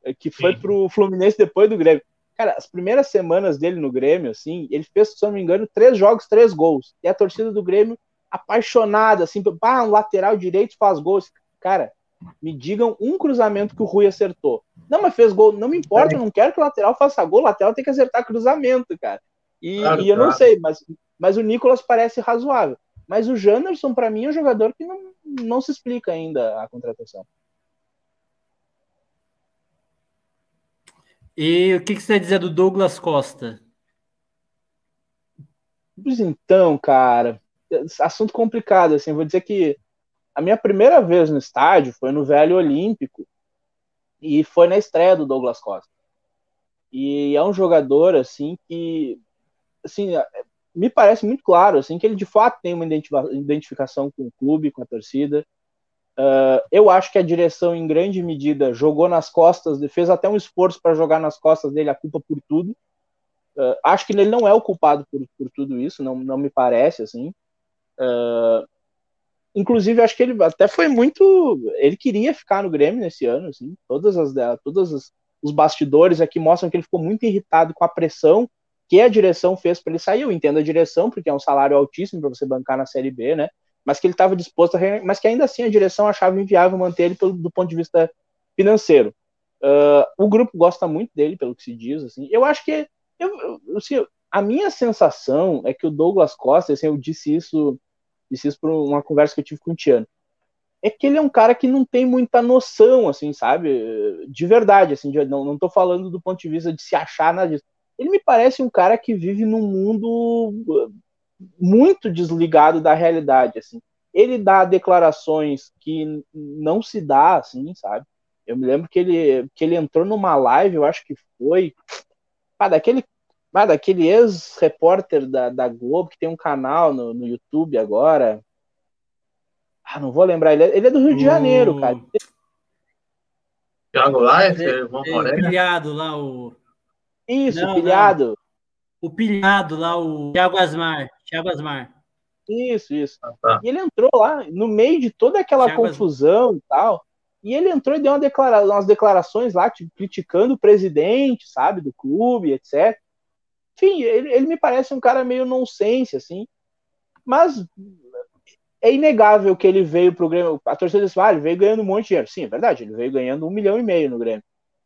eh, que foi Sim. pro Fluminense depois do Grêmio. Cara, as primeiras semanas dele no Grêmio, assim, ele fez, se não me engano, três jogos, três gols. E a torcida do Grêmio apaixonada, assim, pá, um lateral direito faz gols. Cara, me digam um cruzamento que o Rui acertou. Não, mas fez gol. Não me importa, eu não quero que o lateral faça gol. O lateral tem que acertar cruzamento, cara. E, claro, e eu claro. não sei, mas, mas o Nicolas parece razoável. Mas o Janderson, para mim, é um jogador que não, não se explica ainda a contratação. E o que, que você vai dizer do Douglas Costa? Pois então, cara, assunto complicado, assim, vou dizer que a minha primeira vez no estádio foi no Velho Olímpico e foi na estreia do Douglas Costa. E é um jogador, assim, que, assim, me parece muito claro, assim, que ele de fato tem uma identificação com o clube, com a torcida. Uh, eu acho que a direção, em grande medida, jogou nas costas, fez até um esforço para jogar nas costas dele a culpa por tudo. Uh, acho que ele não é o culpado por, por tudo isso, não, não me parece, assim. Uh, inclusive, acho que ele até foi muito. Ele queria ficar no Grêmio nesse ano, assim. Todas as, todas as, os bastidores aqui mostram que ele ficou muito irritado com a pressão que a direção fez para ele sair. Eu entendo a direção, porque é um salário altíssimo para você bancar na Série B, né? Mas que ele estava disposto a. Mas que ainda assim a direção achava inviável manter ele pelo, do ponto de vista financeiro. Uh, o grupo gosta muito dele, pelo que se diz. Assim. Eu acho que. Eu, assim, a minha sensação é que o Douglas Costa, assim, eu disse isso, isso por uma conversa que eu tive com o Tiano, é que ele é um cara que não tem muita noção, assim, sabe? De verdade, assim, de, não, não tô falando do ponto de vista de se achar nada disso ele me parece um cara que vive num mundo uh, muito desligado da realidade, assim. Ele dá declarações que não se dá, assim, sabe? Eu me lembro que ele, que ele entrou numa live, eu acho que foi, ah, daquele, ah, daquele ex-repórter da, da Globo, que tem um canal no, no YouTube agora. Ah, não vou lembrar, ele é, ele é do Rio de Janeiro, cara. Thiago Leifert, João Moreira. lá, o... Isso, não, pilhado. Não. O pilhado lá, o Thiago Asmar. Thiago Asmar. Isso, isso. Ah, tá. E ele entrou lá, no meio de toda aquela Thiago confusão Asmar. e tal. E ele entrou e deu uma declara umas declarações lá, tipo, criticando o presidente, sabe, do clube, etc. Enfim, ele, ele me parece um cara meio nonsense, assim. Mas é inegável que ele veio pro Grêmio. A torcida disse, ah, ele veio ganhando um monte de dinheiro. Sim, é verdade, ele veio ganhando um milhão e meio no Grêmio.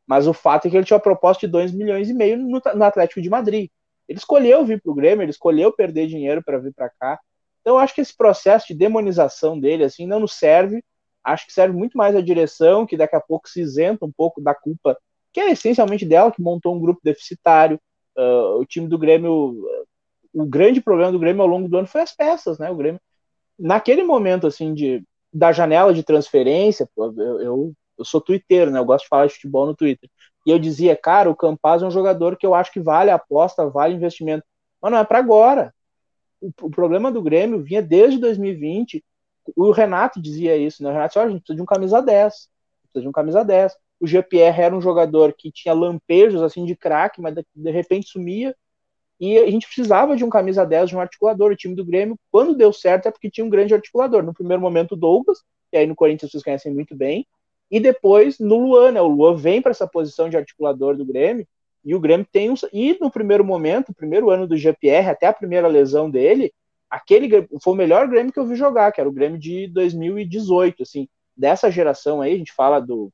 Mas o fato é que ele tinha uma proposta de 2 milhões e meio no, no Atlético de Madrid. Ele escolheu vir para o Grêmio, ele escolheu perder dinheiro para vir para cá. Então, acho que esse processo de demonização dele assim não nos serve. Acho que serve muito mais a direção, que daqui a pouco se isenta um pouco da culpa, que é essencialmente dela, que montou um grupo deficitário. Uh, o time do Grêmio, o grande problema do Grêmio ao longo do ano foi as peças, né? O Grêmio, naquele momento assim de da janela de transferência, pô, eu, eu eu sou twitteiro, né? Eu gosto de falar de futebol no Twitter. E eu dizia, cara, o Campaz é um jogador que eu acho que vale a aposta, vale investimento. Mas não é para agora. O, o, problema do Grêmio vinha desde 2020. O Renato dizia isso, né? O Renato disse, olha, a gente precisa de um camisa 10. Precisa de um camisa 10. O GPR era um jogador que tinha lampejos assim de craque, mas de, repente sumia. E a gente precisava de um camisa 10, de um articulador. O time do Grêmio, quando deu certo, é porque tinha um grande articulador. No primeiro momento, o Douglas, e aí no Corinthians vocês conhecem muito bem. E depois no Luan, né? O Luan vem para essa posição de articulador do Grêmio, e o Grêmio tem um. E no primeiro momento, primeiro ano do GPR, até a primeira lesão dele, aquele foi o melhor Grêmio que eu vi jogar, que era o Grêmio de 2018. Assim, dessa geração aí, a gente fala do.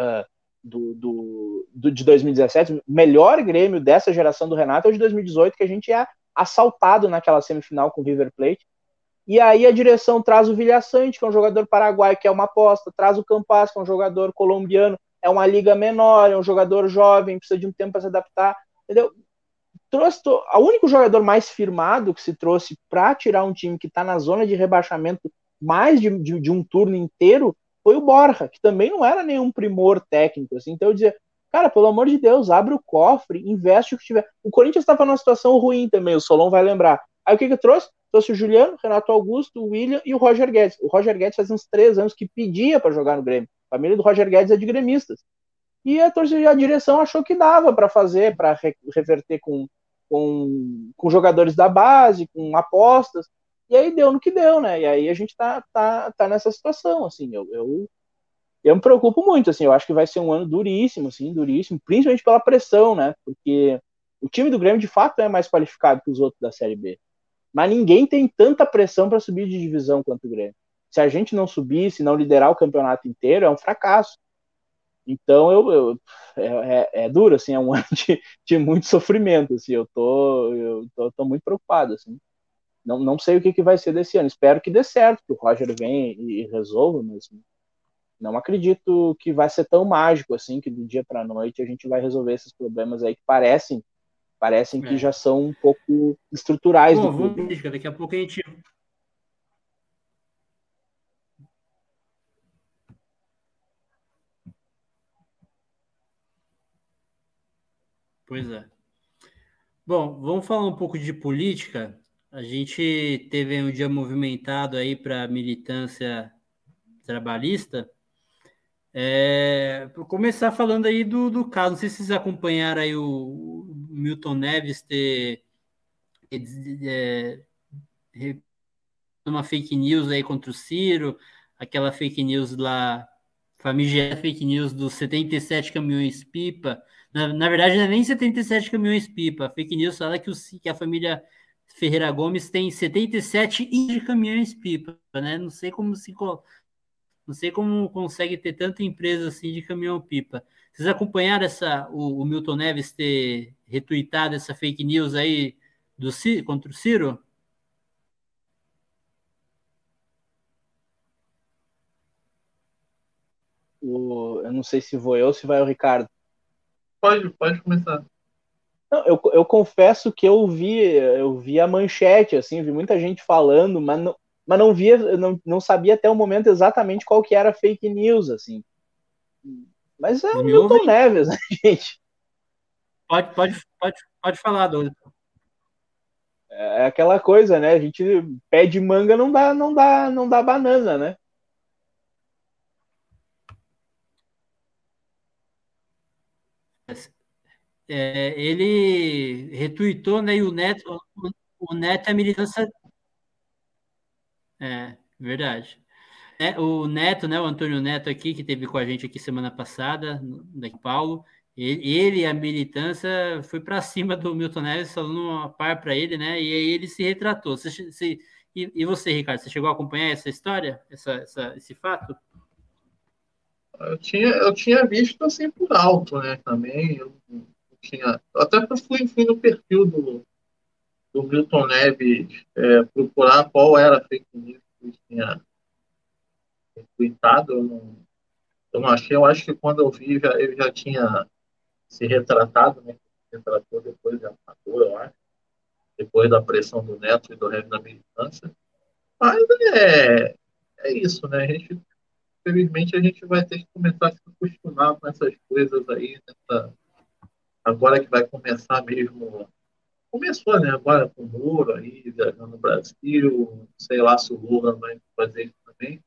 Uh, do, do, do, de 2017, o melhor Grêmio dessa geração do Renato é o de 2018, que a gente é assaltado naquela semifinal com o River Plate. E aí a direção traz o Vilhaçante, que é um jogador paraguaio, que é uma aposta, traz o Campas, que é um jogador colombiano, é uma liga menor, é um jogador jovem, precisa de um tempo para se adaptar, entendeu? Trouxe o único jogador mais firmado que se trouxe para tirar um time que está na zona de rebaixamento mais de, de, de, um turno inteiro foi o Borja, que também não era nenhum primor técnico, assim. Então eu dizia, cara, pelo amor de Deus, abre o cofre, investe o que tiver. O Corinthians estava numa situação ruim também, o Solon vai lembrar. Aí o que que trouxe? Trouxe o Juliano, Renato Augusto, o William e o Roger Guedes. O Roger Guedes fazia uns três anos que pedia para jogar no Grêmio. A família do Roger Guedes é de gremistas. E a torcida, a direção achou que dava para fazer, para reverter com, com, com jogadores da base, com apostas. E aí deu no que deu, né? E aí a gente tá, tá, tá nessa situação, assim. Eu, eu, eu me preocupo muito, assim. Eu acho que vai ser um ano duríssimo, assim, duríssimo, principalmente pela pressão, né? Porque o time do Grêmio, de fato, é mais qualificado que os outros da Série B mas ninguém tem tanta pressão para subir de divisão quanto o Grêmio. Se a gente não subir, se não liderar o campeonato inteiro, é um fracasso. Então eu, eu é, é, é, duro, assim, é um *laughs* ano de, de muito sofrimento, assim, eu tô, eu tô, tô, muito preocupado, assim. Não, não sei o que, que vai ser desse ano. Espero que dê certo, que o Roger venha e, e resolva, mas não acredito que vai ser tão mágico assim que do dia para noite a gente vai resolver esses problemas aí que parecem parecem é. que já são um pouco estruturais Bom, do vamos, daqui a pouco a gente Pois é. Bom, vamos falar um pouco de política. A gente teve um dia movimentado aí para a militância trabalhista. É, Vou começar falando aí do, do caso, não sei se vocês acompanharam aí o, o Milton Neves ter é, uma fake news aí contra o Ciro, aquela fake news lá, famigerada fake news dos 77 caminhões pipa, na, na verdade, não é nem 77 caminhões pipa. A fake news fala que, o, que a família Ferreira Gomes tem 77 de caminhões pipa, né? Não sei como se não sei como consegue ter tanta empresa assim de caminhão pipa. Vocês acompanharam essa o, o Milton Neves ter retweetado essa fake news aí do contra o Ciro? O, eu não sei se vou eu ou se vai o Ricardo. Pode, pode começar. Não, eu, eu confesso que eu vi, eu vi a manchete, assim, vi muita gente falando, mas não, mas não via, não, não sabia até o momento exatamente qual que era a fake news, assim. Mas é o Milton ouvem? Neves, né, *laughs* gente? Pode, pode, pode, pode falar, Douglas. É aquela coisa, né? A gente pé de manga não dá, não dá, não dá banana, né? É, ele retuitou, né? E o Neto, o, Neto é militância. É, verdade. É, o Neto, né? O Antônio Neto aqui, que teve com a gente aqui semana passada, daqui Paulo. Ele, a militância foi para cima do Milton Neves, falando uma par para ele, né? E aí ele se retratou. Você, e, e, você, Ricardo, você chegou a acompanhar essa história, essa, essa, esse fato? Eu tinha, eu tinha visto assim por alto, né? Também. Eu tinha. Até que eu fui, fui no perfil do, do Milton Neves é, procurar qual era a fake news que tinha tweetado. Eu não, eu não achei, eu acho que quando eu vi, já, ele já tinha se retratado, né? Retratou depois da matou, eu acho. Depois da pressão do Neto e do resto da militância. Mas é, é isso, né? A gente, infelizmente, a gente vai ter que começar a se acostumar com essas coisas aí, nessa, agora que vai começar mesmo. Começou, né? Agora com o Moro aí, viajando no Brasil, sei lá se o Lula vai fazer isso também.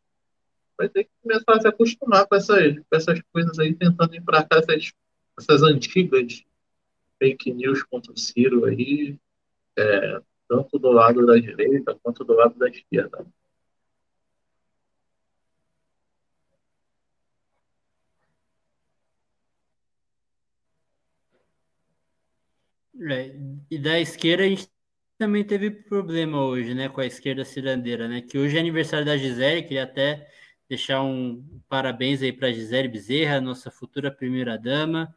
Vai ter que começar a se acostumar com essas, com essas coisas aí, tentando para essas, essas antigas fake news contra o Ciro aí, é, tanto do lado da direita quanto do lado da esquerda. É, e da esquerda a gente também teve problema hoje, né, com a esquerda cirandeira, né? Que hoje é aniversário da Gisele, queria até deixar um parabéns aí para Gisele Bezerra, nossa futura primeira dama.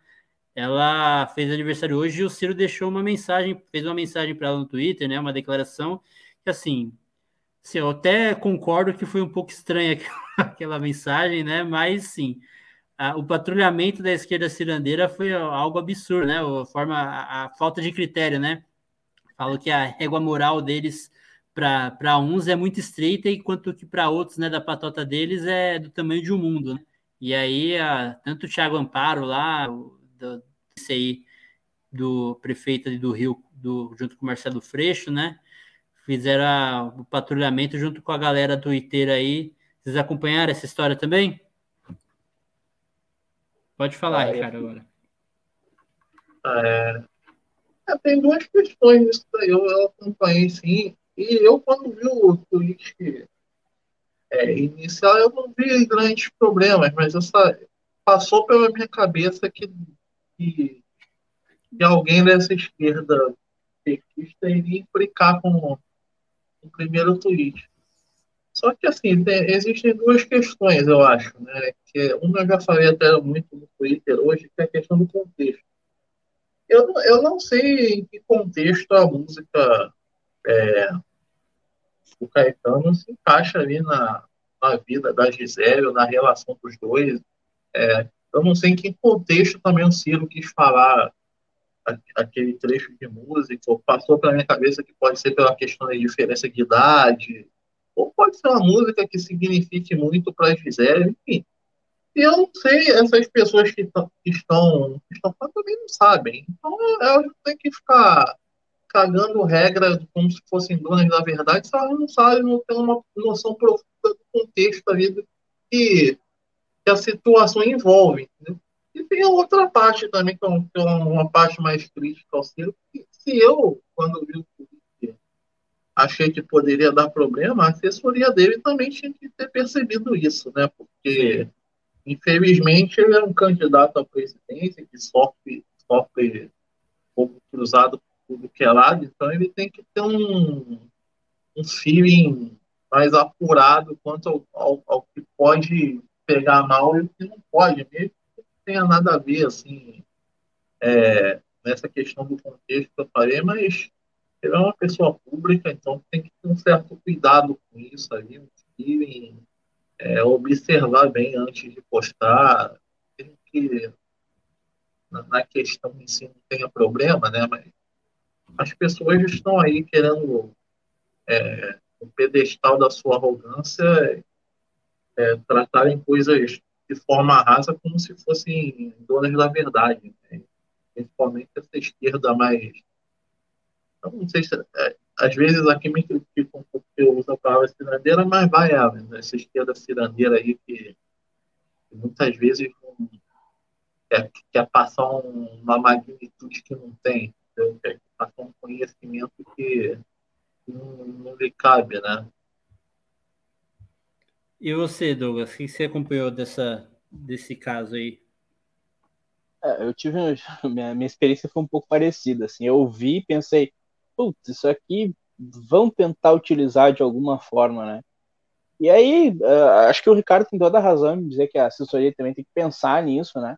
Ela fez aniversário hoje e o Ciro deixou uma mensagem, fez uma mensagem para ela no Twitter, né, uma declaração que assim, assim, eu até concordo que foi um pouco estranha aquela, *laughs* aquela mensagem, né? Mas sim, a, o patrulhamento da esquerda cirandeira foi algo absurdo, né? A forma, a, a falta de critério, né? Falo que a régua moral deles para uns é muito estreita, enquanto que para outros, né, da patota deles é do tamanho de um mundo, né? E aí, a, tanto o Thiago Amparo lá, do, aí, do prefeito do Rio, do, junto com o Marcelo Freixo, né? Fizeram a, o patrulhamento junto com a galera do Twitter aí. Vocês acompanharam essa história também? Pode falar, ah, Ricardo, agora. É, é, tem duas questões nisso daí. Eu, eu acompanhei sim. E eu, quando vi o tweet é, inicial, eu não vi grandes problemas, mas essa, passou pela minha cabeça que, que, que alguém dessa esquerda petista iria implicar com o primeiro tweet. Só que, assim, tem, existem duas questões, eu acho, né? Que uma eu já falei até muito no Twitter hoje, que é a questão do contexto. Eu, eu não sei em que contexto a música é, do Caetano se encaixa ali na, na vida da Gisele, na relação dos dois. É, eu não sei em que contexto também o Ciro quis falar aquele trecho de música, ou passou pela minha cabeça que pode ser pela questão da diferença de idade, ou pode ser uma música que signifique muito para a Gisele, enfim. E eu não sei, essas pessoas que, que estão que estão também não sabem. Então, elas têm que ficar cagando regra como se fossem donas da verdade, se elas não sabem, não têm uma noção profunda do contexto ali do que, que a situação envolve. E tem a outra parte também, que é, é uma parte mais crítica ao Ciro, que se eu, quando vi o achei que poderia dar problema, a assessoria dele também tinha que ter percebido isso, né? Porque, infelizmente, ele é um candidato à presidência que sofre, sofre pouco cruzado por tudo que é lado, então ele tem que ter um, um feeling mais apurado quanto ao, ao, ao que pode pegar mal e o que não pode, mesmo tenha nada a ver, assim, é, nessa questão do contexto que eu falei, mas ele é uma pessoa pública, então tem que ter um certo cuidado com isso aí, e, é, observar bem antes de postar, tem que na, na questão em si não tenha problema, né, mas as pessoas estão aí querendo é, o pedestal da sua arrogância é, tratarem coisas de forma rasa como se fossem donas da verdade, né? principalmente essa esquerda mais. Eu não sei se. É, às vezes aqui me criticam porque eu uso a palavra cirandeira, mas vai, né? essa esquerda cirandeira aí que, que muitas vezes não, quer, quer passar um, uma magnitude que não tem, entendeu? quer passar um conhecimento que não, não lhe cabe, né? E você, Douglas, o que você acompanhou dessa, desse caso aí? É, eu tive. *laughs* Minha, minha experiência foi um pouco parecida. Assim, eu vi e pensei, putz, isso aqui vão tentar utilizar de alguma forma, né? E aí, uh, acho que o Ricardo tem toda a razão em dizer que a assessoria também tem que pensar nisso, né?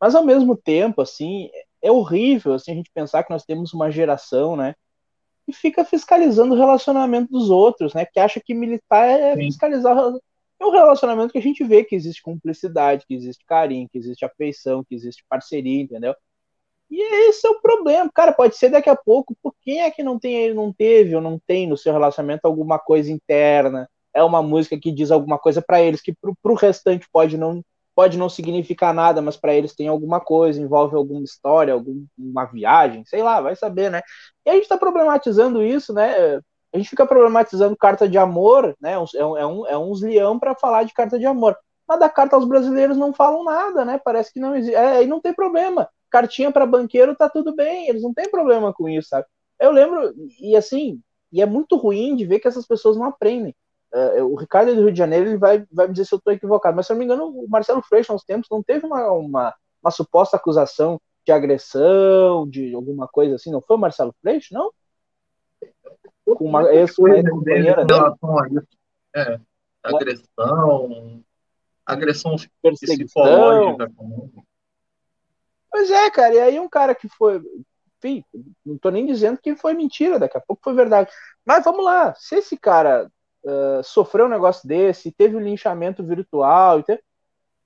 Mas ao mesmo tempo, assim, é horrível assim, a gente pensar que nós temos uma geração, né? Que fica fiscalizando o relacionamento dos outros, né? Que acha que militar é Sim. fiscalizar é um relacionamento que a gente vê que existe cumplicidade, que existe carinho, que existe afeição, que existe parceria, entendeu? E esse é o problema. Cara, pode ser daqui a pouco, por quem é que não tem, não teve ou não tem no seu relacionamento alguma coisa interna? É uma música que diz alguma coisa para eles que pro, pro restante pode não pode não significar nada, mas para eles tem alguma coisa, envolve alguma história, alguma viagem, sei lá, vai saber, né? E a gente está problematizando isso, né? a gente fica problematizando carta de amor, né? É, um, é, um, é uns leão para falar de carta de amor. Mas da carta aos brasileiros não falam nada, né? Parece que não existe. É, e não tem problema. Cartinha para banqueiro tá tudo bem, eles não têm problema com isso, sabe? Eu lembro, e assim, e é muito ruim de ver que essas pessoas não aprendem. Uh, o Ricardo do Rio de Janeiro ele vai, vai me dizer se eu estou equivocado, mas se eu não me engano, o Marcelo Freixo, há uns tempos, não teve uma, uma, uma suposta acusação de agressão, de alguma coisa assim, não foi o Marcelo Freixo, não? com uma ex-companheira isso. É, agressão, agressão psicológica. Pois é, cara, e aí um cara que foi. Enfim, não tô nem dizendo que foi mentira, daqui a pouco foi verdade. Mas vamos lá, se esse cara uh, sofreu um negócio desse, teve um linchamento virtual, teve...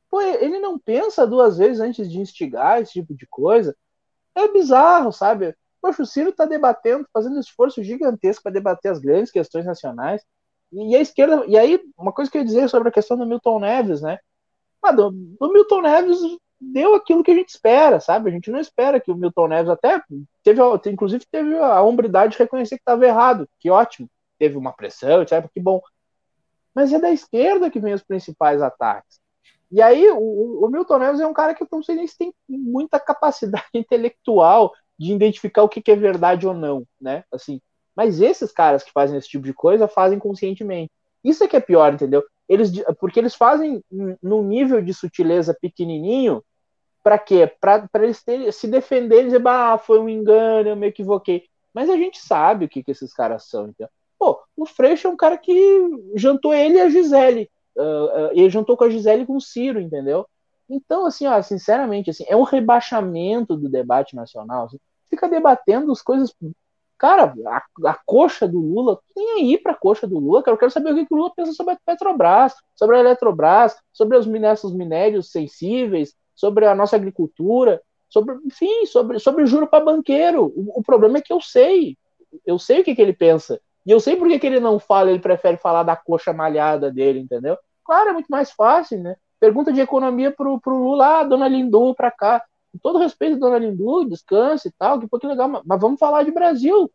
Pô, ele não pensa duas vezes antes de instigar esse tipo de coisa. É bizarro, sabe? Poxa, o Ciro está debatendo, fazendo um esforço gigantesco para debater as grandes questões nacionais. E a esquerda. E aí, uma coisa que eu ia dizer sobre a questão do Milton Neves, né? Ah, do, do, Milton Neves deu aquilo que a gente espera, sabe? A gente não espera que o Milton Neves até teve, inclusive teve a hombridade de reconhecer que estava errado, que ótimo. Teve uma pressão, etc, que bom. Mas é da esquerda que vem os principais ataques. E aí, o, o Milton Neves é um cara que eu não sei nem se tem muita capacidade *laughs* intelectual de identificar o que, que é verdade ou não, né? Assim, mas esses caras que fazem esse tipo de coisa fazem conscientemente. Isso é que é pior, entendeu? Eles, porque eles fazem num nível de sutileza pequenininho, para quê? Para eles se defenderem e dizer, ah, foi um engano, eu me equivoquei. Mas a gente sabe o que, que esses caras são, então. Pô, o Freixo é um cara que jantou ele e a Gisele. Uh, uh, ele jantou com a Gisele e com o Ciro, entendeu? Então, assim, ó, sinceramente, assim, é um rebaixamento do debate nacional. Assim fica debatendo as coisas Cara, a, a coxa do Lula, nem aí pra coxa do Lula, cara. Eu quero saber o que, que o Lula pensa sobre a Petrobras, sobre a Eletrobras, sobre os minérios sensíveis, sobre a nossa agricultura, sobre, enfim, sobre, sobre juro para banqueiro. O, o, problema é que eu sei, eu sei o que, que ele pensa. E eu sei por que, que ele não fala, ele prefere falar da coxa malhada dele, entendeu? Claro, é muito mais fácil, né? Pergunta de economia pro, pro Lula, ah, dona Lindu, pra cá. Com todo respeito, dona Lindu, descanse e tal, que pouco legal, mas vamos falar de Brasil.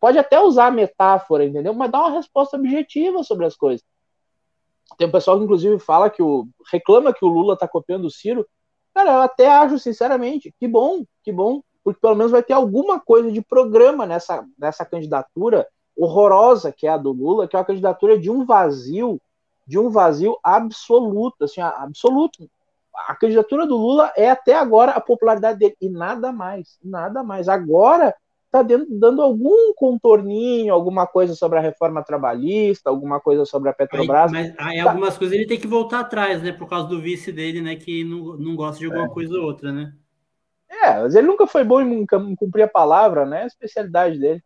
Pode até usar a metáfora, entendeu? Mas dá uma resposta objetiva sobre as coisas. Tem um pessoal que, inclusive, fala que o. reclama que o Lula tá copiando o Ciro. Cara, eu até acho, sinceramente, que bom, que bom, porque pelo menos vai ter alguma coisa de programa nessa, nessa candidatura horrorosa que é a do Lula, que é uma candidatura de um vazio, de um vazio absoluto, assim, absoluto a candidatura do Lula é até agora a popularidade dele e nada mais, nada mais. Agora está dando algum contorninho, alguma coisa sobre a reforma trabalhista, alguma coisa sobre a Petrobras. Aí, mas aí tá. algumas coisas ele tem que voltar atrás, né? Por causa do vice dele, né? Que não, não gosta de alguma é. coisa ou outra, né? É, mas ele nunca foi bom em cumprir a palavra, né? A especialidade dele.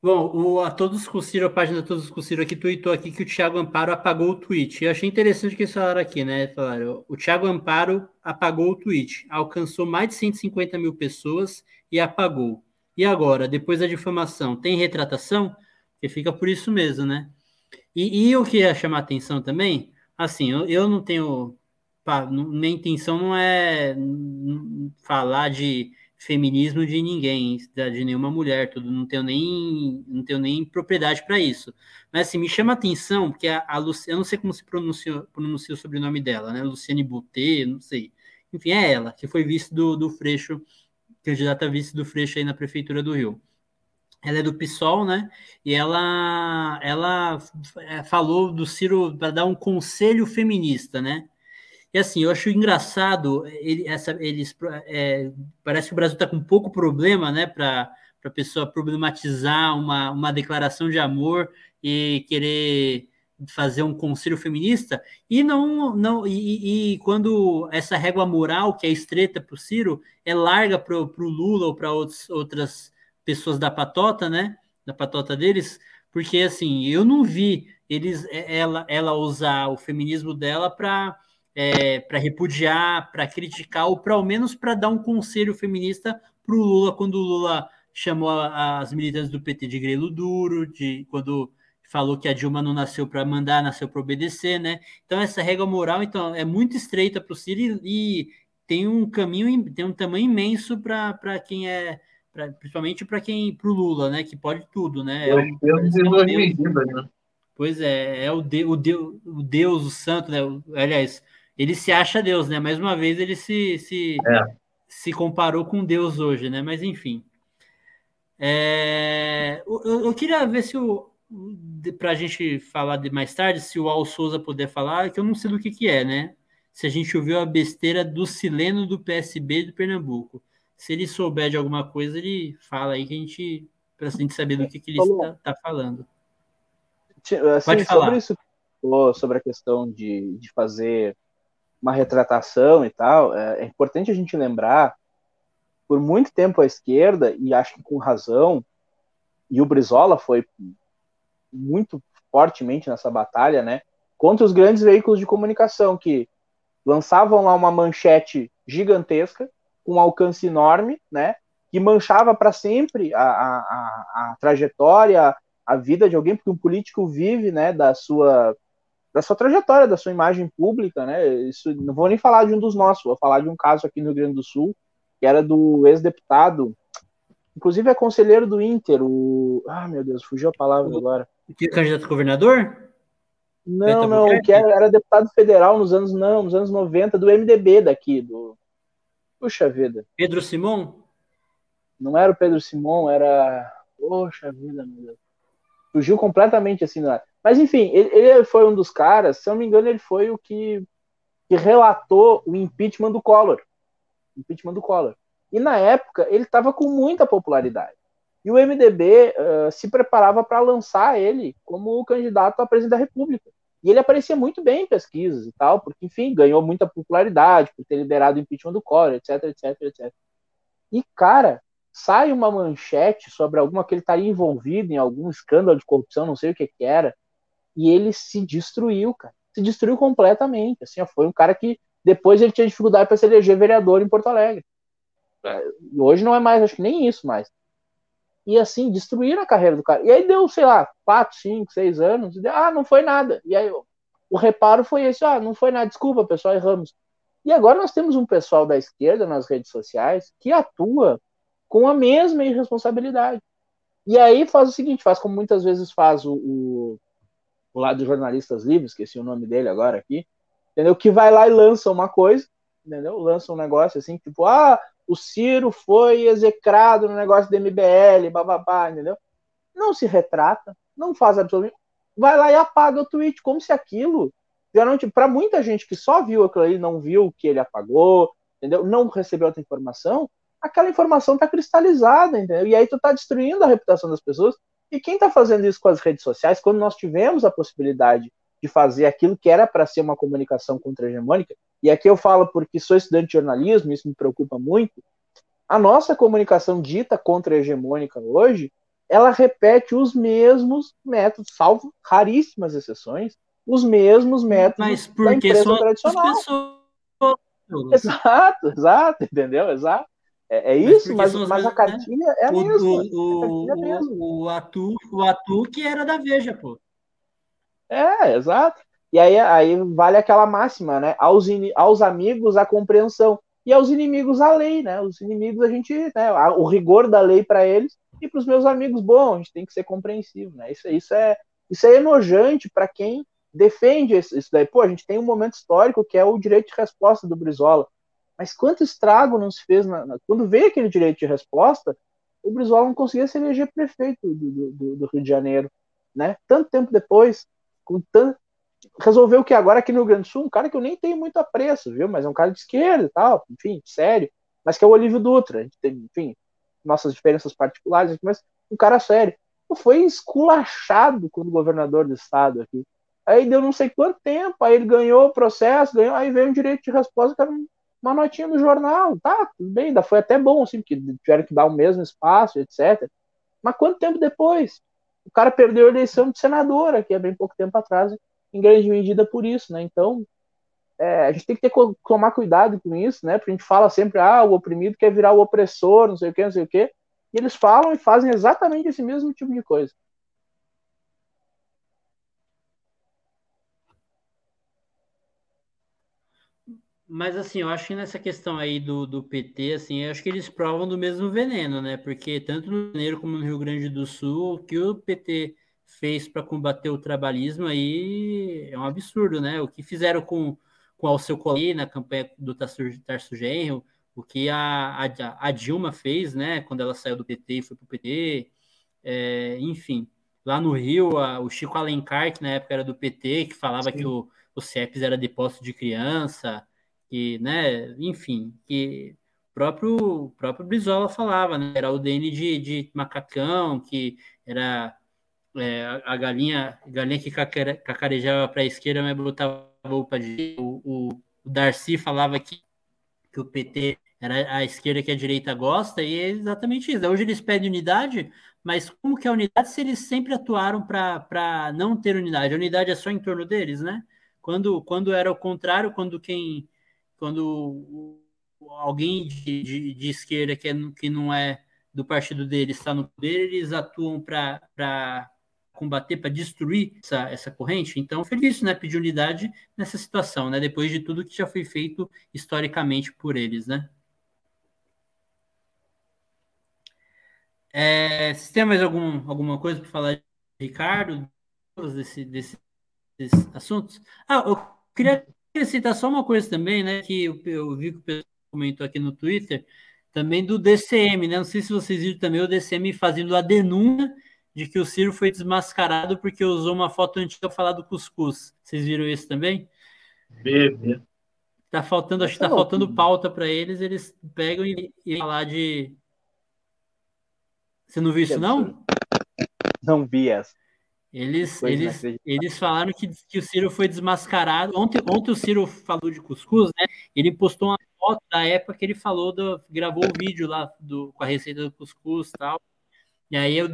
Bom, o, a Todos com Ciro, a página Todos com Ciro aqui tweetou aqui que o Thiago Amparo apagou o tweet. Eu achei interessante que eles falaram aqui, né? Falaram, o Thiago Amparo apagou o tweet, alcançou mais de 150 mil pessoas e apagou. E agora, depois da difamação, tem retratação? Que fica por isso mesmo, né? E, e eu queria chamar atenção também, assim, eu, eu não tenho. Pá, minha intenção não é falar de feminismo de ninguém, de nenhuma mulher, tudo, não tenho nem, não tenho nem propriedade para isso. Mas assim, me chama atenção, porque a, a Luci, eu não sei como se pronuncia, pronuncia o sobrenome dela, né? Luciane Boutet, não sei. Enfim, é ela, que foi vice do, do Freixo, candidata a vice do Freixo aí na Prefeitura do Rio. Ela é do PSOL, né? E ela, ela é, falou do Ciro para dar um conselho feminista, né? E assim, eu acho engraçado, ele, essa, eles, é, parece que o Brasil está com pouco problema, né, para a pessoa problematizar uma, uma declaração de amor e querer fazer um conselho feminista, e não, não e, e quando essa régua moral, que é estreita para o Ciro, é larga para o Lula ou para outras pessoas da patota, né, da patota deles, porque assim, eu não vi eles ela, ela usar o feminismo dela para é, para repudiar, para criticar, ou para ao menos para dar um conselho feminista para o Lula, quando o Lula chamou as militantes do PT de grelo duro, de quando falou que a Dilma não nasceu para mandar, nasceu para obedecer, né? Então essa regra moral então é muito estreita para o Ciro e tem um caminho, tem um tamanho imenso para quem é, pra, principalmente para quem, para o Lula, né? Que pode tudo, né? É, um, é né? Pois é, é o, de, o, de, o Deus, o santo, né? Aliás, ele se acha Deus, né? Mais uma vez ele se, se, é. se comparou com Deus hoje, né? Mas enfim. É, eu, eu, queria ver se o. Para a gente falar de mais tarde, se o Al Souza puder falar, que eu não sei do que, que é, né? Se a gente ouviu a besteira do Sileno do PSB de Pernambuco. Se ele souber de alguma coisa, ele fala aí que a gente. Para a gente saber do que, que ele está tá falando. Assim, Pode falar. Sobre isso, sobre a questão de, de fazer uma retratação e tal, é, é importante a gente lembrar, por muito tempo a esquerda, e acho que com razão, e o Brizola foi muito fortemente nessa batalha, né, contra os grandes veículos de comunicação que lançavam lá uma manchete gigantesca, com um alcance enorme, né, que manchava para sempre a, a, a, trajetória, a vida de alguém, porque um político vive, né, da sua da sua trajetória, da sua imagem pública, né? Isso, não vou nem falar de um dos nossos, vou falar de um caso aqui no Rio Grande do Sul, que era do ex-deputado, inclusive é conselheiro do Inter, o. Ah, meu Deus, fugiu a palavra o, agora. Que candidato a governador? Não, não, que era, era, deputado federal nos anos, não, nos anos 90, do MDB daqui, do. Puxa vida. Pedro Simon? Não era o Pedro Simon, era. Poxa vida, meu Deus. Fugiu completamente assim, não mas enfim, ele, ele, foi um dos caras, se eu não me engano, ele foi o que, que relatou o impeachment do Collor. Impeachment do Collor. E na época ele estava com muita popularidade. E o MDB uh, se preparava para lançar ele como candidato a presidente da República. E ele aparecia muito bem em pesquisas e tal, porque, enfim, ganhou muita popularidade por ter liderado o impeachment do Collor, etc, etc, etc. E, cara, sai uma manchete sobre alguma que ele estaria envolvido em algum escândalo de corrupção, não sei o que, que era, e ele se destruiu, cara. Se destruiu completamente. Assim, foi um cara que depois ele tinha dificuldade para se eleger vereador em Porto Alegre. É, hoje não é mais, acho que nem isso mais. E assim, destruíram a carreira do cara. E aí deu, sei lá, 4, 5, 6 anos, deu, ah, não foi nada. E aí o reparo foi esse, ah, não foi nada, desculpa, pessoal, erramos. E agora nós temos um pessoal da esquerda nas redes sociais que atua com a mesma irresponsabilidade. E aí faz o seguinte, faz como muitas vezes faz o, o, o lado dos jornalistas livres, esqueci o nome dele agora aqui, entendeu? Que vai lá e lança uma coisa, entendeu? Lança um negócio assim, tipo, ah, o Ciro foi execrado no negócio do MBL, bababá, entendeu? Não se retrata, não faz absolutamente. Vai lá e apaga o tweet, como se aquilo. Para muita gente que só viu aquilo ali, não viu que ele apagou, entendeu? Não recebeu outra informação, aquela informação está cristalizada, entendeu? E aí tu está destruindo a reputação das pessoas. E quem está fazendo isso com as redes sociais, quando nós tivemos a possibilidade de fazer aquilo que era para ser uma comunicação contra-hegemônica, e aqui eu falo porque sou estudante de jornalismo, isso me preocupa muito, a nossa comunicação dita contra-hegemônica hoje, ela repete os mesmos métodos, salvo raríssimas exceções, os mesmos métodos Mas porque da empresa tradicional. Exato, exato, entendeu? Exato. É, é isso, mas, mas, mas a cartilha né? é a o, mesma. O, é mesma. o, Atu, o Atu que era da Veja, pô. É, exato. E aí, aí vale aquela máxima, né? Aos, in, aos amigos a compreensão e aos inimigos a lei, né? Os inimigos a gente, né? O rigor da lei para eles e para os meus amigos, bom, a gente tem que ser compreensivo, né? Isso, isso é isso é enojante para quem defende isso, daí. Pô, a gente tem um momento histórico que é o direito de resposta do Brizola. Mas quanto estrago não se fez na, na, quando veio aquele direito de resposta, o Brizola não conseguia se eleger prefeito do, do, do Rio de Janeiro, né? Tanto tempo depois, com tanto resolveu que agora aqui no Rio Grande do Sul, um cara que eu nem tenho muito apreço, viu? Mas é um cara de esquerda e tal, enfim, sério. Mas que é o Olívio Dutra. A gente tem, enfim, nossas diferenças particulares, mas um cara sério. Foi esculachado como governador do estado aqui. Aí deu não sei quanto tempo, aí ele ganhou o processo, ganhou, aí veio um direito de resposta, que era uma notinha no jornal. Tá, tudo bem, ainda foi até bom, assim, porque tiveram que dar o mesmo espaço, etc. Mas quanto tempo depois? O cara perdeu a eleição de senador aqui há bem pouco tempo atrás em grande medida por isso, né? Então, é, a gente tem que ter, tomar cuidado com isso, né? Porque a gente fala sempre, ah, o oprimido quer virar o opressor, não sei o que, não sei o que. E eles falam e fazem exatamente esse mesmo tipo de coisa. Mas assim, eu acho que nessa questão aí do, do PT, assim, eu acho que eles provam do mesmo veneno, né? Porque tanto no Janeiro como no Rio Grande do Sul, que o PT fez para combater o trabalhismo aí é um absurdo, né? O que fizeram com, com Alceu Colli na campanha do Tarso Genro, o que a, a, a, Dilma fez, né? Quando ela saiu do PT e foi para o PT, é, enfim. Lá no Rio, a, o Chico Alencar, que na época era do PT, que falava Sim. que o, o CEPS era depósito de criança, que, né? Enfim, que próprio, o próprio Brizola falava, né? Era o DN de, de macacão, que era é, a galinha, galinha que cacarejava para a esquerda, mas botava. O, o, o, Darcy falava que, que o PT era a esquerda que a direita gosta, e é exatamente isso. Hoje eles pedem unidade, mas como que é a unidade se eles sempre atuaram para não ter unidade? A unidade é só em torno deles, né? Quando, quando era o contrário, quando quem. Quando alguém de, de, de esquerda que, é, que não é do partido deles está no poder, eles atuam para combater, para destruir essa, essa corrente. Então, foi isso, né? Pedir unidade nessa situação, né? Depois de tudo que já foi feito historicamente por eles, né? É, se tem mais algum, alguma coisa para falar, Ricardo, desse, desse, desses assuntos? Ah, eu queria citar só uma coisa também, né? Que eu, eu vi que o pessoal comentou aqui no Twitter, também do DCM, né? Não sei se vocês viram também o DCM fazendo a denúncia de que o Ciro foi desmascarado porque usou uma foto antiga falar do cuscuz. Vocês viram isso também? Bebê. Tá faltando, acho que tá faltando pauta para eles, eles pegam e, e falar de. Você não viu isso, não? Não vi essa. Eles, eles, eles falaram que, que o Ciro foi desmascarado. Ontem, ontem o Ciro falou de cuscuz, né? Ele postou uma foto da época que ele falou, do, gravou o vídeo lá do, com a receita do cuscuz e tal. E aí eu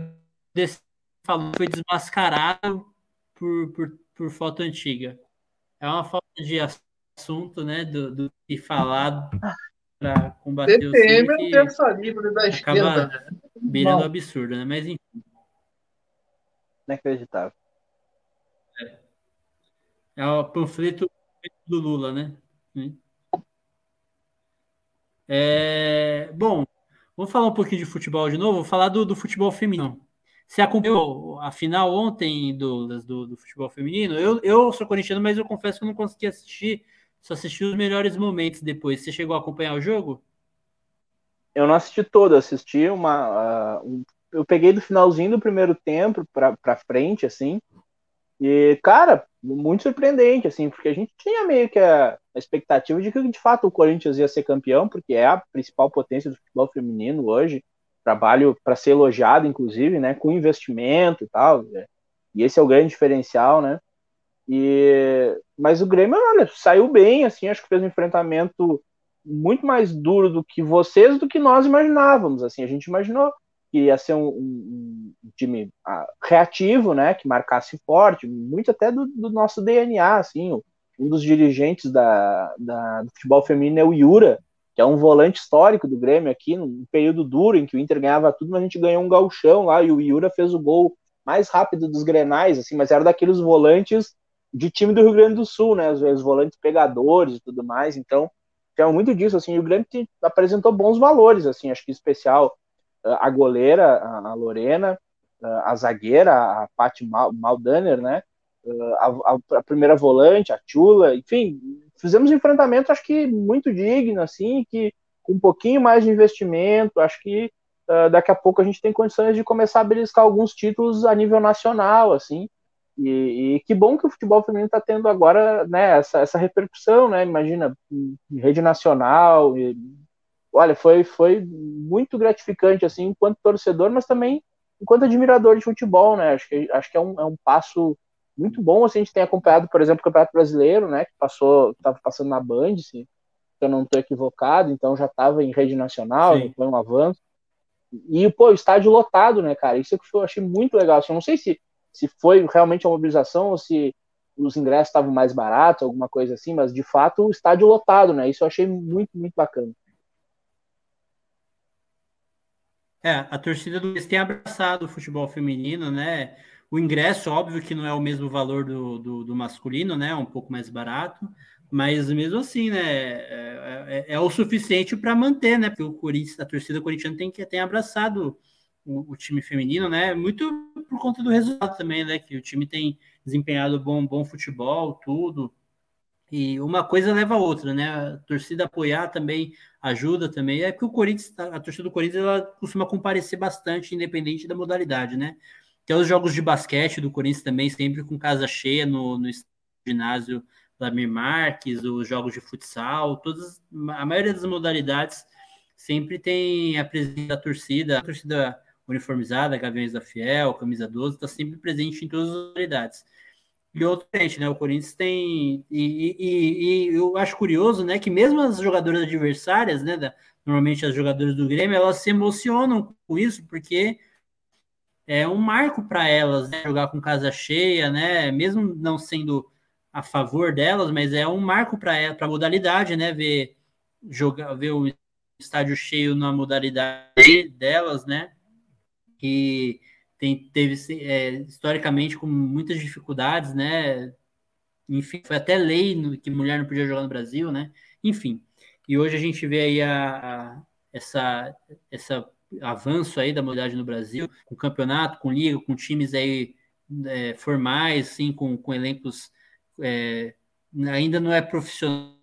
falou que foi desmascarado por, por, por foto antiga. É uma falta de assunto, né? Do, do que falado para combater DPM o Ciro. é terça livre da esquerda. Né? Beirando absurdo, né? Mas enfim. Inacreditável. É, é o panfleto do Lula, né? É, bom, vamos falar um pouquinho de futebol de novo. Vou falar do, do futebol feminino. Você acompanhou a final ontem do, do, do, futebol feminino? Eu, eu sou corintiano, mas eu confesso que eu não consegui assistir. Só assisti os melhores momentos depois. Você chegou a acompanhar o jogo? Eu não assisti todo, assisti uma, uh, um eu peguei do finalzinho do primeiro tempo pra frente, assim. E, cara, muito surpreendente, assim, porque a gente tinha meio que a, a, expectativa de que, de fato, o Corinthians ia ser campeão, porque é a principal potência do futebol feminino hoje. Trabalho para ser elogiado, inclusive, né, com investimento e tal. Né, e esse é o grande diferencial, né? E, mas o Grêmio, olha, saiu bem, assim, acho que fez um enfrentamento muito mais duro do que vocês, do que nós imaginávamos, assim, a gente imaginou que ia ser um, um, um time ah, reativo, né, que marcasse forte, muito até do, do nosso DNA, assim, um dos dirigentes da, da, do futebol feminino é o Yura, que é um volante histórico do Grêmio aqui, num período duro em que o Inter ganhava tudo, mas a gente ganhou um galchão lá, e o Yura fez o gol mais rápido dos Grenais, assim, mas era daqueles volantes de time do Rio Grande do Sul, né, os, os volantes pegadores e tudo mais, então, tinha muito disso, assim, o Grêmio apresentou bons valores, assim, acho que especial a goleira, a Lorena, a zagueira, a Paty Maldaner, né? A, a, a, primeira volante, a Chula, enfim, fizemos um enfrentamento, acho que muito digno, assim, que com um pouquinho mais de investimento, acho que uh, daqui a pouco a gente tem condições de começar a beliscar alguns títulos a nível nacional, assim, e, e que bom que o futebol feminino está tendo agora, né, essa, essa repercussão, né, imagina, rede nacional, e, olha, foi, foi muito gratificante, assim, enquanto torcedor, mas também enquanto admirador de futebol, né? Acho que, acho que é, um, é um passo muito bom. Assim, a gente tem acompanhado, por exemplo, o Campeonato Brasileiro, né? Que passou, estava passando na Band, se eu não estou equivocado, então já estava em rede nacional, foi um avanço. E, pô, o estádio lotado, né, cara? Isso é que eu achei muito legal. Assim, eu não sei se, se foi realmente a mobilização ou se os ingressos estavam mais baratos, alguma coisa assim, mas de fato o estádio lotado, né? Isso eu achei muito, muito bacana. É, a torcida do Corinthians tem abraçado o futebol feminino, né? O ingresso, óbvio que não é o mesmo valor do, do, do masculino, né? É um pouco mais barato, mas mesmo assim, né? É, é, é o suficiente para manter, né? Porque o Corinthians, a torcida corintiana tem que tem abraçado o, o, time feminino, né? Muito por conta do resultado também, né? Que o time tem desempenhado bom, bom futebol, tudo. E uma coisa leva a outra, né? A torcida apoiar também ajuda também. É que o Corinthians, a torcida do Corinthians, ela costuma comparecer bastante, independente da modalidade, né? Tem os jogos de basquete do Corinthians também, sempre com casa cheia no, no ginásio Vladimir Marques, os jogos de futsal, todas, a maioria das modalidades sempre tem a presença da torcida, a torcida uniformizada, Gaviões da Fiel, Camisa 12, está sempre presente em todas as modalidades e outro né? O Corinthians tem. E, e, e, eu acho curioso, né? Que mesmo as jogadoras adversárias, né? Da, normalmente as jogadoras do Grêmio, elas se emocionam com isso, porque é um marco para elas, né? Jogar com casa cheia, né? Mesmo não sendo a favor delas, mas é um marco para a modalidade, né? Ver, jogar, ver o estádio cheio na modalidade delas, né? E tem, teve é, historicamente com muitas dificuldades, né? Enfim, foi até lei no, que mulher não podia jogar no Brasil, né? Enfim, e hoje a gente vê aí a, a, essa, essa avanço aí da modalidade no Brasil, com campeonato, com liga, com times aí é, formais, assim, com, com elencos é, ainda não é profissional,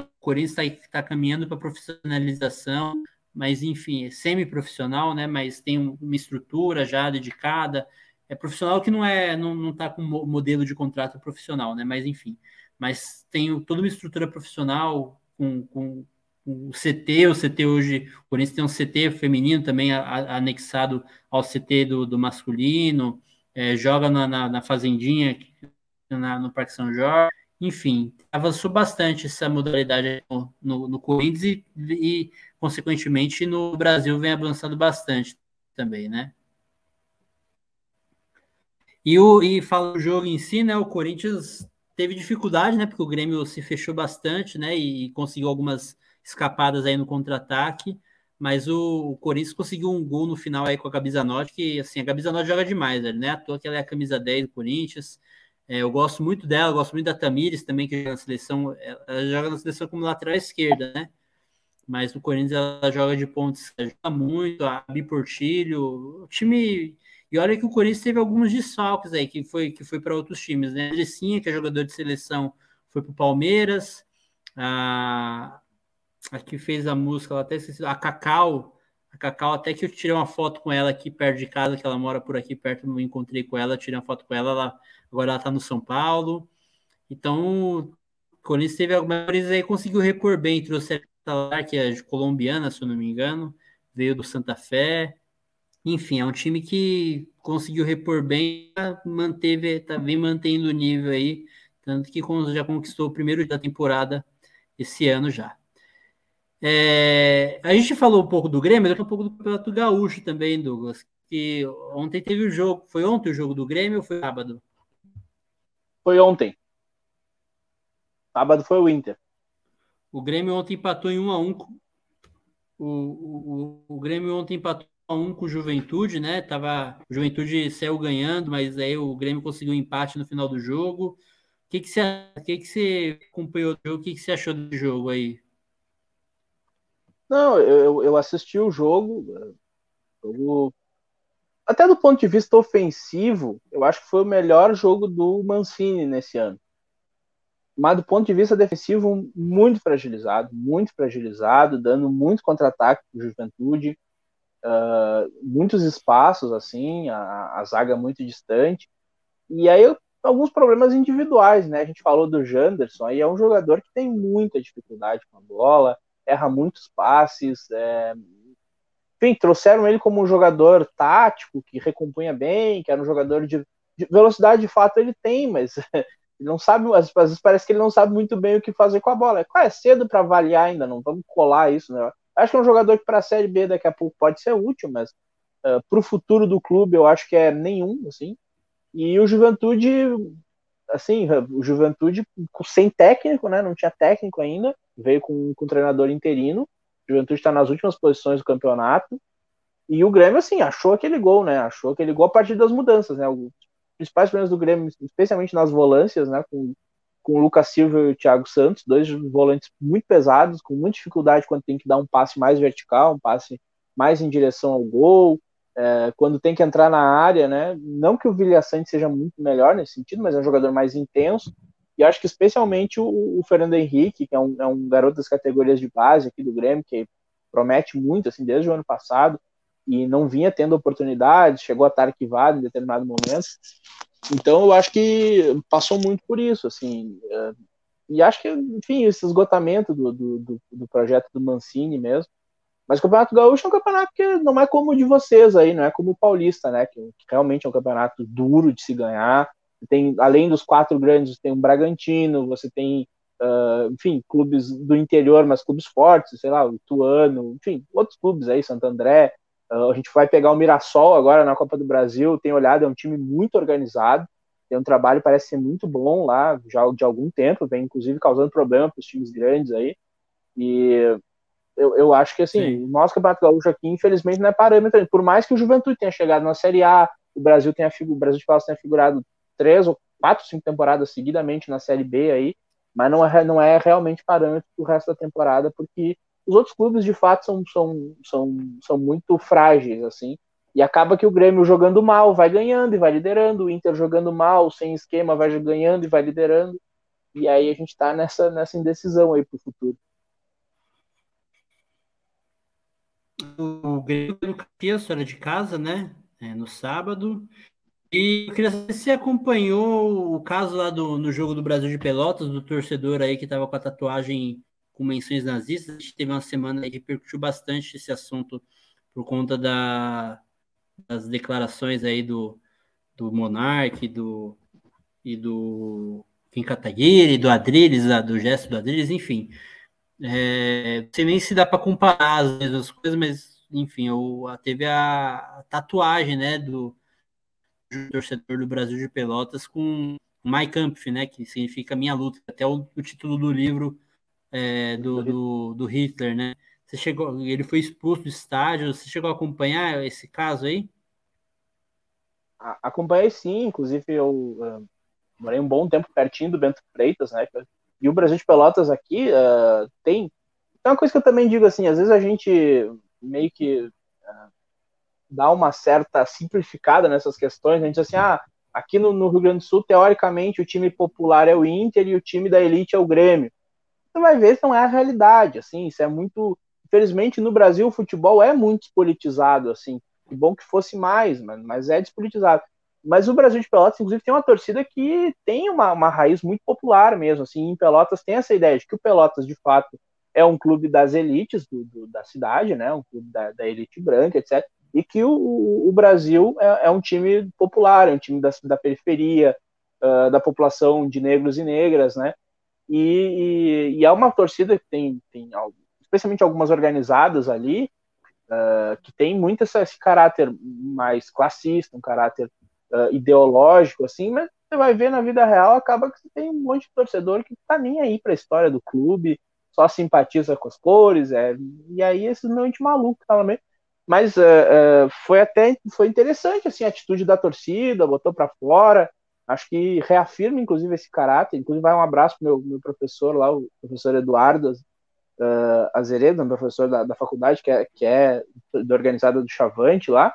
o Corinthians está tá caminhando para profissionalização, mas enfim, é semi-profissional, né? Mas tem uma estrutura já dedicada. É profissional que não é, não, não tá com modelo de contrato profissional, né? Mas enfim, mas tem toda uma estrutura profissional com, com o CT, o CT hoje, por isso tem um CT feminino também a, a, anexado ao CT do, do masculino, é, joga na, na, na Fazendinha, na, no Parque São Jorge. Enfim, avançou bastante essa modalidade no, no, no Corinthians e, e, consequentemente, no Brasil vem avançando bastante também, né? E, o, e fala do jogo em si, né? O Corinthians teve dificuldade, né? Porque o Grêmio se fechou bastante, né? E conseguiu algumas escapadas aí no contra-ataque. Mas o, o, Corinthians conseguiu um gol no final aí com a Gabi Zanotti, que assim, a Gabi Zanotti joga demais, velho, né? À toa que ela é a camisa 10 do Corinthians. É, eu gosto muito dela, gosto muito da Tamires também, que joga na seleção. Ela joga na seleção como lateral esquerda, né? Mas no Corinthians ela joga de pontos, joga muito, a Bi Portilho, o time. E olha que o Corinthians teve alguns desfalques aí, que foi, que foi para outros times, né? A Andressinha, que é jogador de seleção, foi para o Palmeiras. A, a que fez a música, ela até esqueci, a Cacau, a Cacau, até que eu tirei uma foto com ela aqui perto de casa, que ela mora por aqui perto, não encontrei com ela, tirei uma foto com ela, ela agora ela tá no São Paulo. Então, Corinthians teve algumas aí, conseguiu repor bem, trouxe a Talar, que é colombiana, se eu não me engano, veio do Santa Fé. Enfim, é um time que conseguiu repor bem, manteve, tá, vem mantendo o nível aí, tanto que já conquistou o primeiro da temporada esse ano já. É, a gente falou um pouco do Grêmio, mas um pouco do Campeonato Gaúcho também, Douglas. Que ontem teve o jogo. Foi ontem o jogo do Grêmio ou foi sábado? Foi ontem. Sábado foi o Inter. O Grêmio ontem empatou em 1 a 1 o, o, o, Grêmio ontem empatou 1 a 1 com o Juventude, né? Tava, o Juventude saiu ganhando, mas aí o Grêmio conseguiu um empate no final do jogo. O que, que, você, que, que você acompanhou do jogo? O que, que você achou do jogo aí? Não, eu, eu assisti o jogo, jogo. Até do ponto de vista ofensivo, eu acho que foi o melhor jogo do Mancini nesse ano. Mas do ponto de vista defensivo, muito fragilizado, muito fragilizado, dando muito contra-ataque para Juventude, uh, muitos espaços, assim, a, a, zaga muito distante. E aí alguns problemas individuais, né? A gente falou do Janderson, aí é um jogador que tem muita dificuldade com a bola, erra muitos passes. É... Enfim, trouxeram ele como um jogador tático, que recompunha bem, que era um jogador de, de velocidade, de fato ele tem, mas *laughs* ele não sabe, às vezes parece que ele não sabe muito bem o que fazer com a bola. É, é cedo para avaliar ainda, não vamos colar isso, né? Acho que é um jogador que para a Série B daqui a pouco pode ser útil, mas uh, para o futuro do clube eu acho que é nenhum, assim. E o Juventude, assim, o Juventude sem técnico, né? Não tinha técnico ainda veio com, com um treinador interino. O Juventude está nas últimas posições do campeonato. E o Grêmio, assim, achou aquele gol, né? Achou aquele gol a partir das mudanças, né? Os principais problemas do Grêmio, especialmente nas volâncias, né? Com, com o Lucas Silva e o Thiago Santos, dois volantes muito pesados, com muita dificuldade quando tem que dar um passe mais vertical, um passe mais em direção ao gol, é, quando tem que entrar na área, né? Não que o Vilha Sante seja muito melhor nesse sentido, mas é um jogador mais intenso. E acho que especialmente o, o Fernando Henrique, que é um, é um, garoto das categorias de base aqui do Grêmio, que promete muito, assim, desde o ano passado, e não vinha tendo oportunidades, chegou a estar arquivado em determinado momento. Então eu acho que passou muito por isso, assim. É, e acho que, enfim, esse esgotamento do, do, do, projeto do Mancini mesmo. Mas o Campeonato Gaúcho é um campeonato que não é como o de vocês aí, não é como o Paulista, né? Que realmente é um campeonato duro de se ganhar tem além dos quatro grandes, tem o Bragantino, você tem, uh, enfim, clubes do interior, mas clubes fortes, sei lá, o Ituano, enfim, outros clubes aí, Santo André. Uh, a gente vai pegar o Mirassol agora na Copa do Brasil, tem olhado, é um time muito organizado, tem um trabalho parece ser muito bom lá, já de algum tempo, vem inclusive causando problema para os times grandes aí. E eu, eu acho que assim, Sim. o nosso Campeonato Gaúcho aqui, infelizmente, não é parâmetro. Por mais que o Juventude tenha chegado na Série A, o Brasil tenha o Brasil de tenha figurado três ou quatro, cinco temporadas seguidamente na Série B aí, mas não é, não é realmente parâmetro para o resto da temporada, porque os outros clubes de fato são, são, são, são muito frágeis, assim, e acaba que o Grêmio jogando mal vai ganhando e vai liderando, o Inter jogando mal, sem esquema, vai ganhando e vai liderando, e aí a gente está nessa, nessa indecisão aí para o futuro. O Grêmio no Caxias, era de casa, né? É, no sábado. E eu queria saber se você acompanhou o caso lá do, no jogo do Brasil de Pelotas, do torcedor aí que estava com a tatuagem com menções nazistas. A gente teve uma semana aí que repercutiu bastante esse assunto por conta da, das declarações aí do, do Monark do, e do Kim Kataguiri, do Adriles, do gesto do Adriles, enfim. É, não sei nem se dá para comparar as mesmas coisas, mas enfim, eu, teve a, tatuagem né, do torcedor do Brasil de Pelotas com My Kampf, né, que significa minha luta, até o, o título do livro é, do, do, do, Hitler, né? Você chegou, ele foi expulso do estádio, você chegou a acompanhar esse caso aí? Acompanhei sim, inclusive eu uh, morei um bom tempo pertinho do Bento Freitas, né? E o Brasil de Pelotas aqui uh, tem. É uma coisa que eu também digo assim, às vezes a gente meio que dá uma certa simplificada nessas questões, a gente diz assim, ah, aqui no, no, Rio Grande do Sul, teoricamente, o time popular é o Inter e o time da elite é o Grêmio. Você vai ver se não é a realidade, assim, isso é muito. Infelizmente, no Brasil, o futebol é muito despolitizado, assim. Que bom que fosse mais, mas, mas é despolitizado. Mas o Brasil de Pelotas, inclusive, tem uma torcida que tem uma, uma raiz muito popular mesmo. Assim, em Pelotas tem essa ideia de que o Pelotas, de fato, é um clube das elites do, do, da cidade, né? Um clube da, da, elite branca, etc. E que o, o, Brasil é, é, um time popular, é um time da, da periferia, uh, da população de negros e negras, né? E, e, e é uma torcida que tem, tem especialmente algumas organizadas ali, uh, que tem muito esse, esse, caráter mais classista, um caráter uh, ideológico, assim, mas você vai ver na vida real, acaba que você tem um monte de torcedor que tá nem aí para a história do clube, só simpatiza com as cores, é, e aí esses realmente maluco tá meio. Mas uh, uh, foi até foi interessante assim, a atitude da torcida, botou para fora. Acho que reafirma, inclusive, esse caráter. Inclusive, vai um abraço pro meu, meu professor lá, o professor Eduardo uh, Azeredo, um professor da, da faculdade, que é, que é da organizada do Chavante lá.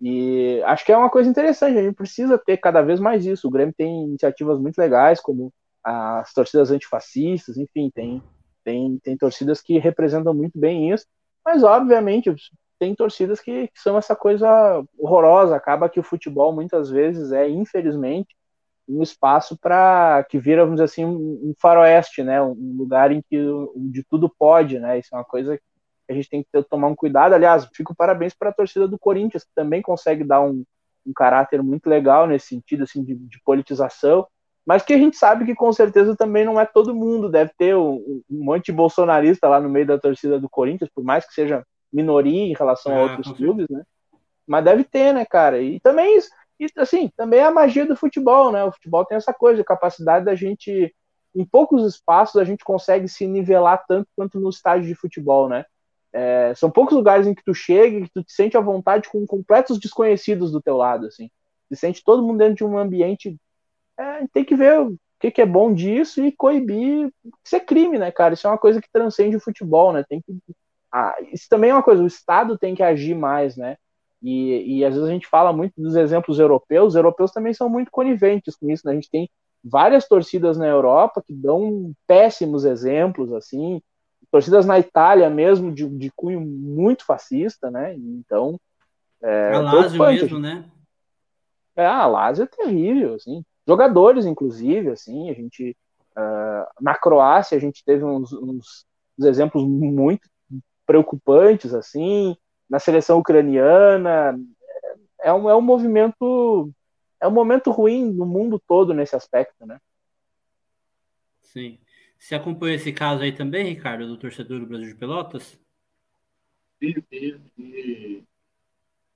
E acho que é uma coisa interessante, a gente precisa ter cada vez mais isso. O Grêmio tem iniciativas muito legais, como as torcidas antifascistas, enfim, tem, tem, tem torcidas que representam muito bem isso, mas obviamente tem torcidas que, que são essa coisa horrorosa. Acaba que o futebol muitas vezes é, infelizmente, um espaço para que vira, vamos dizer assim, um, faroeste, né? Um lugar em que de tudo pode, né? Isso é uma coisa que a gente tem que ter, tomar um cuidado. Aliás, fico parabéns para a torcida do Corinthians, que também consegue dar um, um caráter muito legal nesse sentido, assim, de, de, politização, mas que a gente sabe que com certeza também não é todo mundo. Deve ter um, um monte de bolsonarista lá no meio da torcida do Corinthians, por mais que seja minoria em relação ah, a outros clubes, né? Mas deve ter, né, cara? E também isso assim, também é a magia do futebol, né? O futebol tem essa coisa, a capacidade da gente, em poucos espaços, a gente consegue se nivelar tanto quanto no estádio de futebol, né? É, são poucos lugares em que tu chega e que tu te sente à vontade com completos desconhecidos do teu lado, assim. Tu sente todo mundo dentro de um ambiente. É, tem que ver o que, que é bom disso e coibir. Isso é crime, né, cara? Isso é uma coisa que transcende o futebol, né? Tem que. Ah, isso também é uma coisa, o Estado tem que agir mais, né? E, e às vezes a gente fala muito dos exemplos europeus, os europeus também são muito coniventes com isso, né? A gente tem várias torcidas na Europa que dão péssimos exemplos, assim, torcidas na Itália mesmo, de, de cunho muito fascista, né? Então. É, a Lazio mesmo, né? É, a Lazio é terrível, assim. Jogadores, inclusive, assim, a gente. Uh, na Croácia a gente teve uns, uns, uns exemplos muito preocupantes, assim na seleção ucraniana. É um, é um movimento é um momento ruim no mundo todo nesse aspecto, né? Sim. Você acompanhou esse caso aí também, Ricardo, do torcedor do Brasil de Pelotas? E, e, e...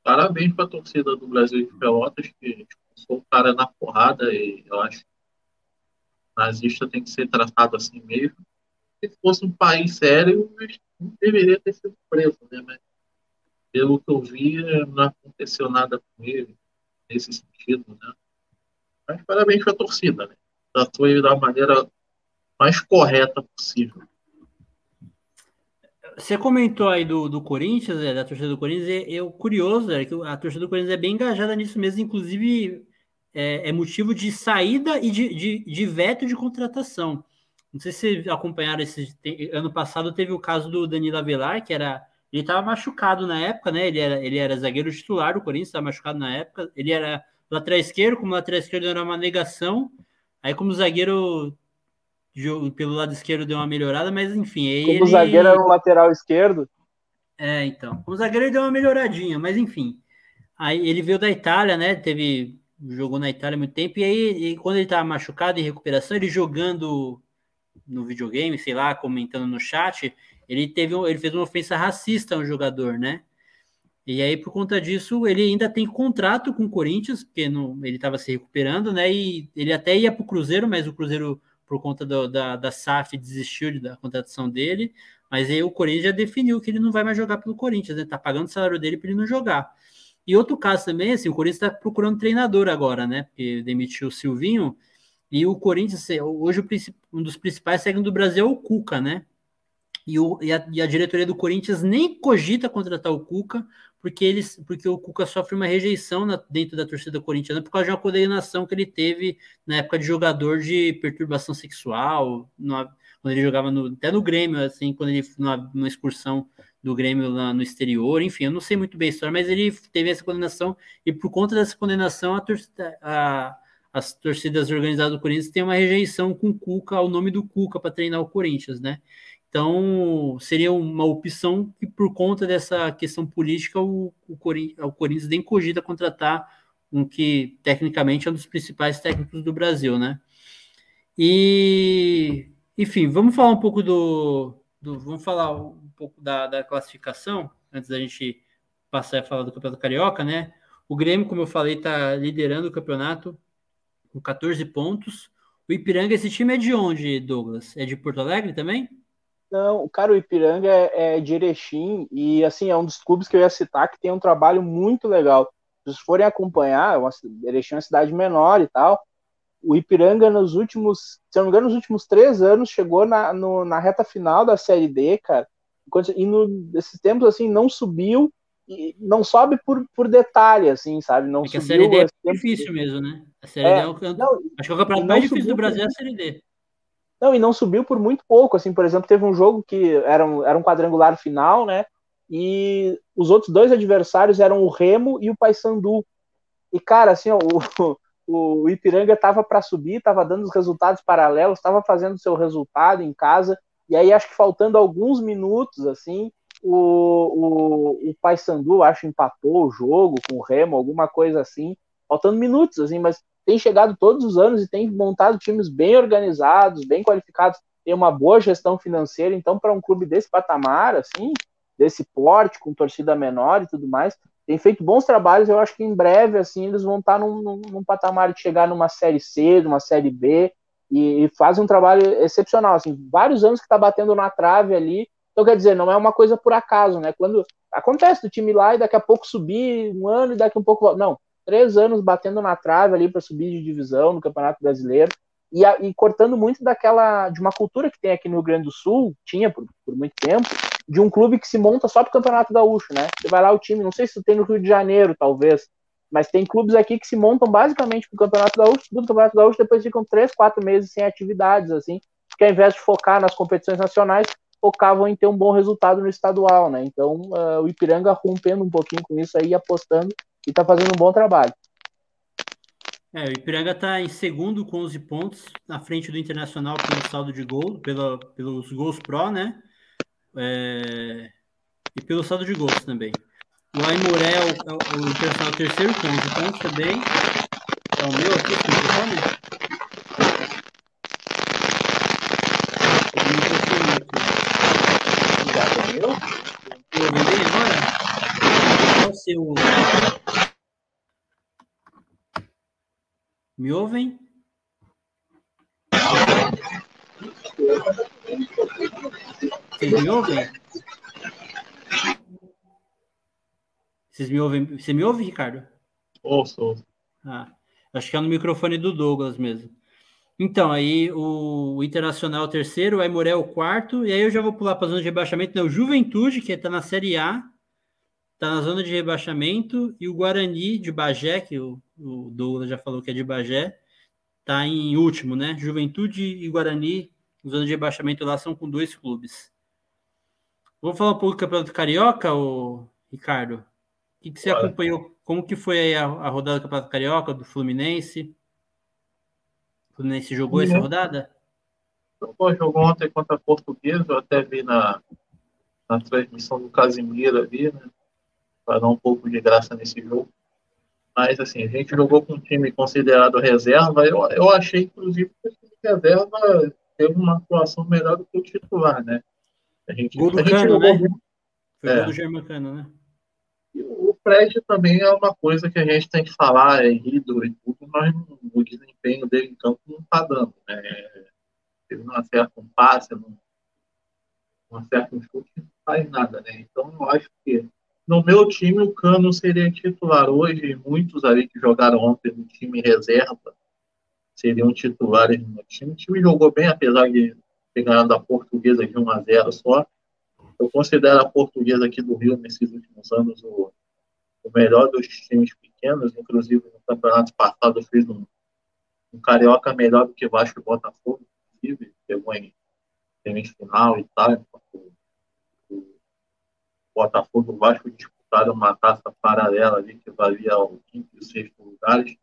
Parabéns para a torcida do Brasil de Pelotas, que sou o cara na porrada e eu acho que nazista tem que ser tratado assim mesmo. Se fosse um país sério, deveria ter sido preso, né? Mas pelo que eu vi, não aconteceu nada com ele nesse sentido, né? Mas parabéns para a torcida, né? Tratou ele da maneira mais correta possível. Você comentou aí do, do Corinthians, é, da torcida do Corinthians, eu curioso, é que a torcida do Corinthians é bem engajada nisso mesmo, inclusive é, é motivo de saída e de, de, de, veto de contratação. Não sei se acompanharam esse. Ano passado teve o caso do Danilo Avelar, que era ele estava machucado na época, né? Ele era, ele era zagueiro titular do Corinthians, estava machucado na época. Ele era lateral esquerdo, como lateral esquerdo era uma negação. Aí, como zagueiro, pelo lado esquerdo deu uma melhorada, mas enfim. Como ele... zagueiro era um lateral esquerdo? É, então. Como zagueiro ele deu uma melhoradinha, mas enfim. Aí ele veio da Itália, né? Teve jogou na Itália há muito tempo, e aí e quando ele estava machucado em recuperação, ele jogando no videogame, sei lá, comentando no chat, ele teve ele fez uma ofensa racista a um jogador, né? E aí, por conta disso, ele ainda tem contrato com o Corinthians, porque não, ele estava se recuperando, né? E ele até ia para o Cruzeiro, mas o Cruzeiro, por conta do, da, da SAF, desistiu da contratação dele. Mas aí o Corinthians já definiu que ele não vai mais jogar pelo Corinthians, né? Tá pagando o salário dele para ele não jogar. E outro caso também, assim, o Corinthians está procurando treinador agora, né? Porque demitiu o Silvinho. E o Corinthians, hoje, um dos principais técnicos do Brasil é o Cuca, né? E, o, e, a, e, a, diretoria do Corinthians nem cogita contratar o Cuca, porque eles, porque o Cuca sofre uma rejeição na, dentro da torcida corintiana por causa de uma condenação que ele teve na época de jogador de perturbação sexual, quando ele jogava no, até no Grêmio, assim, quando ele numa, numa excursão do Grêmio lá no exterior, enfim, eu não sei muito bem a história, mas ele teve essa condenação e por conta dessa condenação a, torcida, a as torcidas organizadas do Corinthians têm uma rejeição com o Cuca, ao nome do Cuca para treinar o Corinthians, né? Então, seria uma opção que, por conta dessa questão política, o, o, Corinthians, o Corinthians nem cogita contratar um que, tecnicamente, é um dos principais técnicos do Brasil, né? E, enfim, vamos falar um pouco do. do vamos falar um pouco da, da classificação, antes da gente passar a falar do Campeonato Carioca, né? O Grêmio, como eu falei, está liderando o campeonato com 14 pontos. O Ipiranga, esse time é de onde, Douglas? É de Porto Alegre também? Não, cara, o Ipiranga é, é de Erechim e, assim, é um dos clubes que eu ia citar que tem um trabalho muito legal. Se vocês forem acompanhar, uma, Erechim é uma cidade menor e tal, o Ipiranga nos últimos, se não me engano, nos últimos três anos chegou na, no, na reta final da Série D, cara, e nesses tempos, assim, não subiu não sobe por, por detalhe, assim, sabe? Não é que subiu, a Série D é difícil mesmo, né? A Série é, D é o, não, acho que é o campeonato mais difícil do Brasil é a Série D. Não, e não subiu por muito pouco. Assim, por exemplo, teve um jogo que era um, era um quadrangular final, né? E os outros dois adversários eram o Remo e o Paysandu. E, cara, assim, ó, o, *laughs* o Ipiranga tava para subir, tava dando os resultados paralelos, tava fazendo seu resultado em casa. E aí, acho que faltando alguns minutos, assim, o, o, o Paysandu, acho, empatou o jogo com o Remo, alguma coisa assim. Faltando minutos, assim, mas tem chegado todos os anos e tem montado times bem organizados, bem qualificados, tem uma boa gestão financeira. Então, para um clube desse patamar, assim, desse porte, com torcida menor e tudo mais, tem feito bons trabalhos. Eu acho que em breve, assim, eles vão estar num, num, num patamar de chegar numa série C, numa série B, e, e fazem um trabalho excepcional. Assim, vários anos que está batendo na trave ali. Então, quer dizer, não é uma coisa por acaso, né? Quando acontece do time lá e daqui a pouco subir um ano e daqui a um pouco. Não, três anos batendo na trave ali para subir de divisão no Campeonato Brasileiro e, a, e, cortando muito daquela de uma cultura que tem aqui no Rio Grande do Sul, tinha por, por muito tempo, de um clube que se monta só para o Campeonato Gaúcho, né? Você vai lá o time, não sei se tem no Rio de Janeiro, talvez, mas tem clubes aqui que se montam basicamente para o Campeonato Gaúcho, do Campeonato Gaúcho depois ficam três, quatro meses sem atividades, assim, porque ao invés de focar nas competições nacionais, focavam em ter um bom resultado no estadual, né? Então, uh, o Ipiranga rompendo um pouquinho com isso aí, apostando e está fazendo um bom trabalho. É, o Ipiranga está em segundo com 11 pontos, na frente do Internacional pelo saldo de gol, pela, pelos gols pró, né? É, e pelo saldo de gols também. O Aimoré é o, é o Internacional terceiro com 11 pontos também. É o meu aqui, o microfone? Eu mandei agora? Qual o seu Me ouvem? Vocês me ouvem? Vocês me ouvem? Você me ouve, Ricardo? Ouço. Ah, acho que é no microfone do Douglas mesmo. Então, aí o, Internacional é o terceiro, o Aimoré é o quarto, e aí eu já vou pular para a zona de rebaixamento, né? O Juventude, que está na Série A, está na zona de rebaixamento, e o Guarani de Bagé, que o, o Douglas já falou que é de Bagé, está em último, né? Juventude e Guarani, zona de rebaixamento lá, são com dois clubes. Vamos falar um pouco do Campeonato Carioca, o Ricardo? O que, que você Olha. acompanhou? Como que foi a, a, rodada do Campeonato Carioca, do Fluminense? O Fluminense jogou uhum. essa rodada? Jogou, jogou ontem contra a Portuguesa, eu até vi na, na transmissão do Casimiro ali, né? para dar um pouco de graça nesse jogo. Mas, assim, a gente jogou com um time considerado reserva. Eu, eu achei, inclusive, que o time reserva teve uma atuação melhor do que o titular, né? A gente, gol do a Cano, né? Foi é. gol do Germancano, né? E o Fred também é uma coisa que a gente tem que falar, é ídolo e tudo, mas o desempenho dele em campo não está dando. Né? Ele não acerta um passe, não, não acerta um chute, não faz nada. Né? Então, eu acho que no meu time, o Cano seria titular hoje. Muitos ali que jogaram ontem no time reserva seriam titulares no time. O time jogou bem, apesar de ter ganhado a portuguesa de 1 a 0 só. Eu considero a portuguesa aqui do Rio, nesses últimos anos, o, o melhor dos times pequenos. Inclusive, no campeonato passado, fez um, um carioca melhor do que Vasco e Botafogo, inclusive. Pegou em semifinal e tal, enquanto Botafogo e o Vasco disputaram uma taça paralela ali que valia o quinto e o sexto lugares.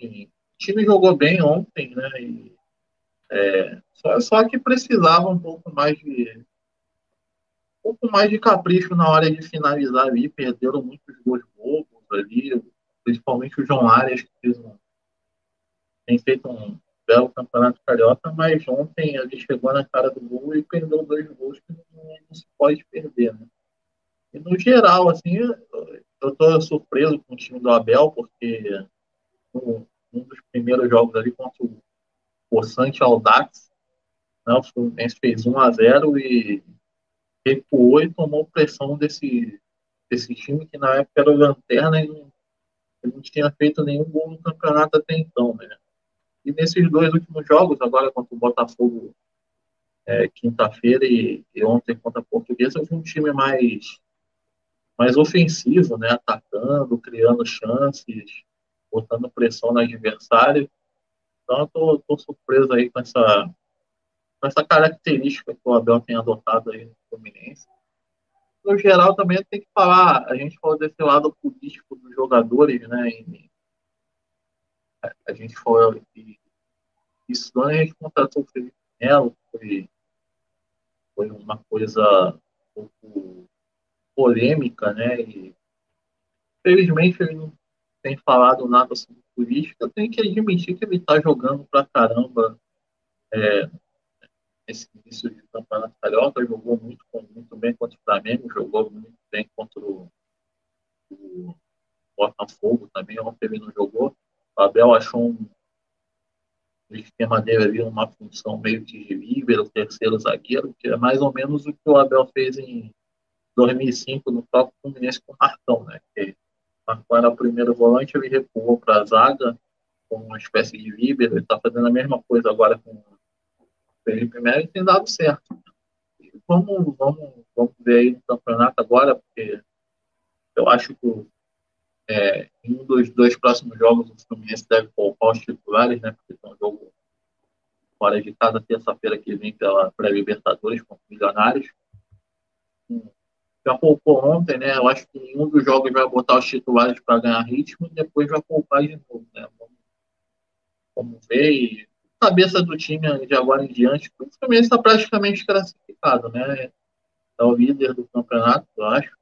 E, o time jogou bem ontem, né? E, é, só, só que precisava um pouco mais de pouco mais de capricho na hora de finalizar ali, perderam muitos gols bobos ali, principalmente o João Arias, que fez um, tem feito um belo campeonato carioca, mas ontem ele chegou na cara do gol e perdeu dois gols que não, não se pode perder, né? E no geral, assim, eu estou surpreso com o time do Abel, porque um, um dos primeiros jogos ali contra o Poçante Aldax, né, o Fluminense fez 1 a 0 e recuou e tomou pressão desse, desse time que na época era o Lanterna e não, não tinha feito nenhum gol no campeonato até então, né? E nesses dois últimos jogos, agora contra o Botafogo é, quinta-feira e, e, ontem contra a Portuguesa, eu vi um time mais, mais ofensivo, né? Atacando, criando chances, botando pressão no adversário. Então eu tô, tô surpreso aí com essa, com essa característica que o Abel tem adotado aí no Fluminense. No geral, também tem que falar, a gente falou desse lado político dos jogadores, né? E, a gente foi isso quando a gente contratou o Felipe Melo, foi, foi uma coisa um pouco polêmica, né? E, felizmente ele não tem falado nada sobre política, tem que admitir que ele está jogando pra caramba é, esse início de campeonato carioca, jogou muito, muito bem contra o Flamengo, jogou muito bem contra o, o Botafogo também, ontem ele não jogou. O Abel achou um, o esquema dele ali uma função meio que de líbero, terceiro zagueiro, que é mais ou menos o que o Abel fez em 2005 no próprio Fluminense com o Marcão, né? Que Marcão era o primeiro volante, ele recuou para a zaga com uma espécie de líbero, ele está fazendo a mesma coisa agora com o Felipe Melo e tem dado certo. vamos, vamos, vamos ver aí no campeonato agora, porque eu acho que é, em um dos dois próximos jogos, o Fluminense deve poupar os titulares, né? Porque tem um jogo fora de cada terça-feira que vem pela pré-Libertadores com Milionários. Já poupou ontem, né? Eu acho que em um dos jogos vai botar os titulares para ganhar ritmo e depois vai poupar de novo, né? Vamos, vamos ver. E cabeça do time de agora em diante, o Fluminense está praticamente classificado, né? É o líder do campeonato, eu acho.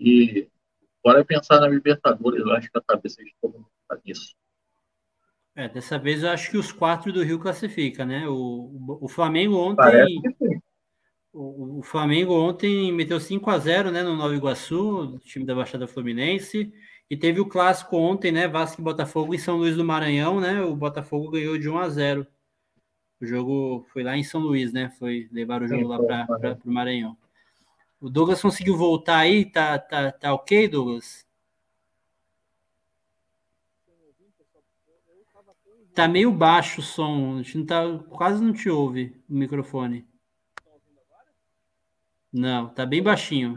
E Agora é pensar na Libertadores, eu acho que a cabeça de todo mundo está nisso. É, dessa vez eu acho que os quatro do Rio classifica, né? O, o Flamengo ontem. O, o, Flamengo ontem meteu 5 a 0 né, no Nova Iguaçu, time da Baixada Fluminense. E teve o clássico ontem, né? Vasco e Botafogo em São Luís do Maranhão, né? O Botafogo ganhou de 1 a 0 O jogo foi lá em São Luís, né? Foi levar o jogo Sim, lá para o Maranhão. O Douglas conseguiu voltar aí? Tá, tá, tá ok, Douglas? Tá meio baixo o som. A gente não tá, quase não te ouve o microfone. Não, tá bem baixinho.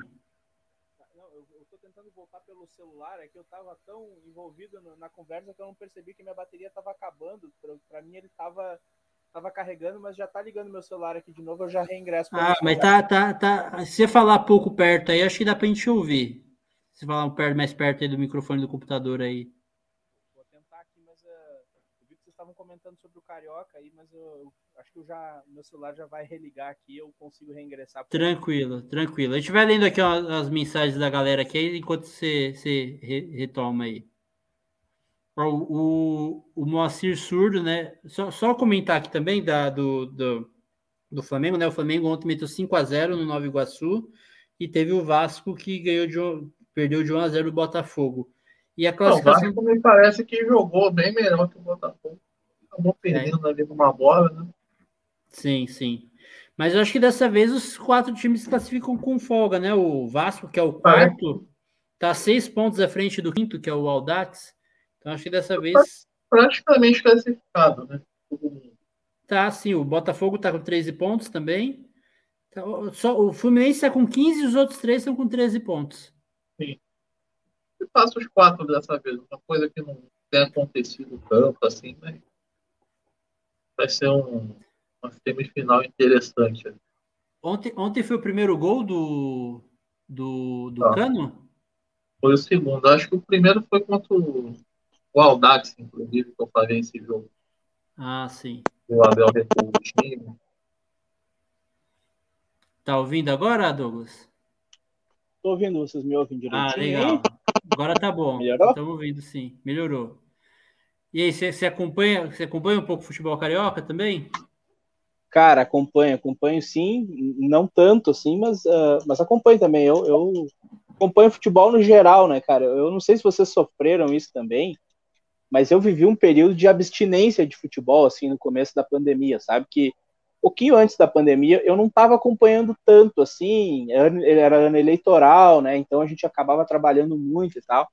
eu tô tentando voltar pelo celular, é que eu tava envolvido na conversa que eu não percebi que minha bateria tava acabando. Para mim ele tava Tava carregando, mas já tá ligando meu celular aqui de novo, eu já reingresso. Ah, mas tá, tá, tá. Se você falar pouco perto aí, acho que dá pra gente ouvir. Se falar um perto, mais perto aí do microfone do computador aí. Vou tentar aqui, mas uh, eu vi que vocês estavam comentando sobre o Carioca aí, mas eu acho que eu já, meu celular já vai religar aqui, eu consigo reingressar. Tranquilo, tranquilo. A gente vai lendo aqui as mensagens da galera aqui, enquanto você, você retoma aí. O, o, o Moacir Surdo, né? Só, só comentar aqui também da, do, do, do Flamengo, né? O Flamengo ontem meteu 5 a 0 no Nova Iguaçu e teve o Vasco que ganhou de, perdeu de 1 a 0 o Botafogo. E a classificação. Não, o Vasco me parece que jogou bem melhor que o Botafogo. Acabou perdendo é. ali numa bola, né? Sim, sim. Mas eu acho que dessa vez os quatro times se classificam com folga, né? O Vasco, que é o quarto, está seis pontos à frente do quinto, que é o Aldax. Então acho que dessa vez. Praticamente classificado, né? Tá, sim. O Botafogo tá com 13 pontos também. Então, só, o Fluminense está com 15 e os outros três estão com 13 pontos. Sim. E passa os quatro dessa vez. Uma coisa que não tem acontecido tanto assim, mas vai ser um, uma semifinal interessante. Ontem, ontem foi o primeiro gol do, do, do ah. Cano? Foi o segundo. Acho que o primeiro foi contra o o Audax, inclusive, que eu falei esse jogo. Ah, sim. O Abel recuou o time. Tá ouvindo agora, Douglas? Tô ouvindo, vocês me ouvem direitinho. Ah, legal. Agora tá bom. Melhorou? Estamos ouvindo, sim. Melhorou. E aí, você, acompanha, você acompanha um pouco o futebol carioca também? Cara, acompanho, acompanho sim, não tanto assim, mas, uh, mas acompanho também. Eu, eu acompanho futebol no geral, né, cara? Eu não sei se vocês sofreram isso também, mas eu vivi um período de abstinência de futebol, assim, no começo da pandemia, sabe? Que pouquinho antes da pandemia eu não estava acompanhando tanto, assim, era ano eleitoral, né? Então a gente acabava trabalhando muito e tal.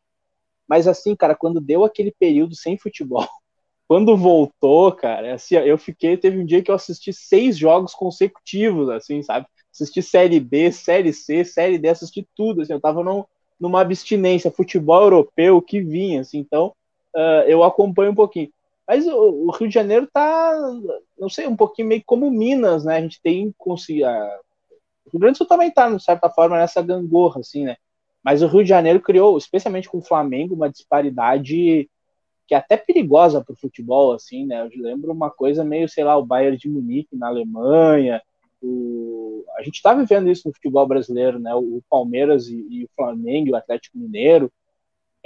Mas assim, cara, quando deu aquele período sem futebol, *laughs* quando voltou, cara, assim, eu fiquei, teve um dia que eu assisti seis jogos consecutivos, assim, sabe? Assisti Série B, Série C, Série D, assisti tudo, assim, eu tava num, numa abstinência, futebol europeu que vinha, assim, então uh, eu acompanho um pouquinho. Mas o, o, Rio de Janeiro tá, não sei, um pouquinho meio como Minas, né? A gente tem conseguido. O Rio Grande do Sul também tá, de certa forma, nessa gangorra, assim, né? Mas o Rio de Janeiro criou, especialmente com o Flamengo, uma disparidade que é até perigosa para o futebol, assim, né? Eu lembro uma coisa meio, sei lá, o Bayern de Munique na Alemanha. O... A gente está vivendo isso no futebol brasileiro, né? O Palmeiras e, e o Flamengo, o Atlético Mineiro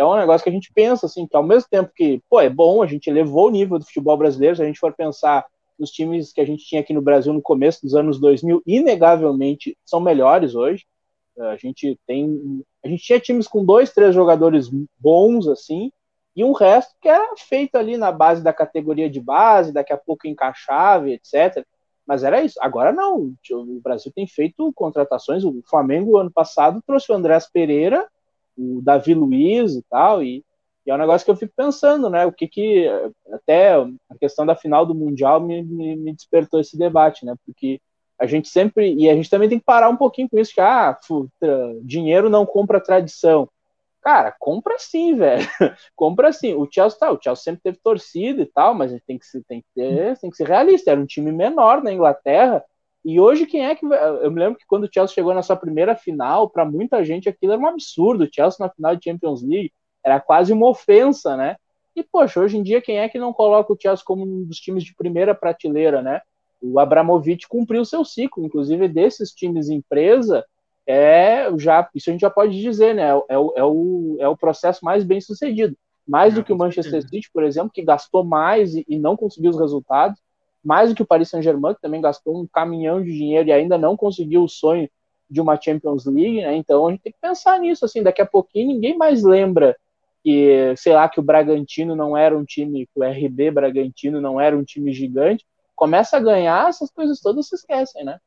é um negócio que a gente pensa, assim, que ao mesmo tempo que, pô, é bom, a gente elevou o nível do futebol brasileiro, se a gente for pensar nos times que a gente tinha aqui no Brasil no começo dos anos 2000, inegavelmente são melhores hoje. A gente tem, a gente tinha times com dois, três jogadores bons, assim, e um resto que era feito ali na base da categoria de base, daqui a pouco encaixava, etc. Mas era isso. Agora não. O Brasil tem feito contratações. O Flamengo, ano passado, trouxe o Andrés Pereira o Davi Luiz e tal, e, e, é um negócio que eu fico pensando, né, o que que, até a questão da final do Mundial me, me, me despertou esse debate, né, porque a gente sempre, e a gente também tem que parar um pouquinho com isso, que, ah, dinheiro não compra tradição, Cara, compra sim, velho. *laughs* compra sim. O Chelsea, tá, o Chelsea sempre teve torcida e tal, mas a gente tem que, tem que, ter, tem que ser realista. Era um time menor na Inglaterra, e hoje, quem é que. Eu me lembro que quando o Chelsea chegou na sua primeira final, para muita gente aquilo era um absurdo. O Chelsea na final de Champions League era quase uma ofensa, né? E, poxa, hoje em dia, quem é que não coloca o Chelsea como um dos times de primeira prateleira, né? O Abramovich cumpriu seu ciclo, inclusive desses times empresa, é já isso a gente já pode dizer, né? É, o, é, o, é o processo mais bem sucedido. Mais do que o Manchester City, por exemplo, que gastou mais e, e não conseguiu os resultados mais do que o Paris Saint-Germain, que também gastou um caminhão de dinheiro e ainda não conseguiu o sonho de uma Champions League, né? Então a gente tem que pensar nisso, assim, daqui a pouquinho ninguém mais lembra que, sei lá, que o Bragantino não era um time, que o RB Bragantino não era um time gigante, começa a ganhar, essas coisas todas se esquecem, né?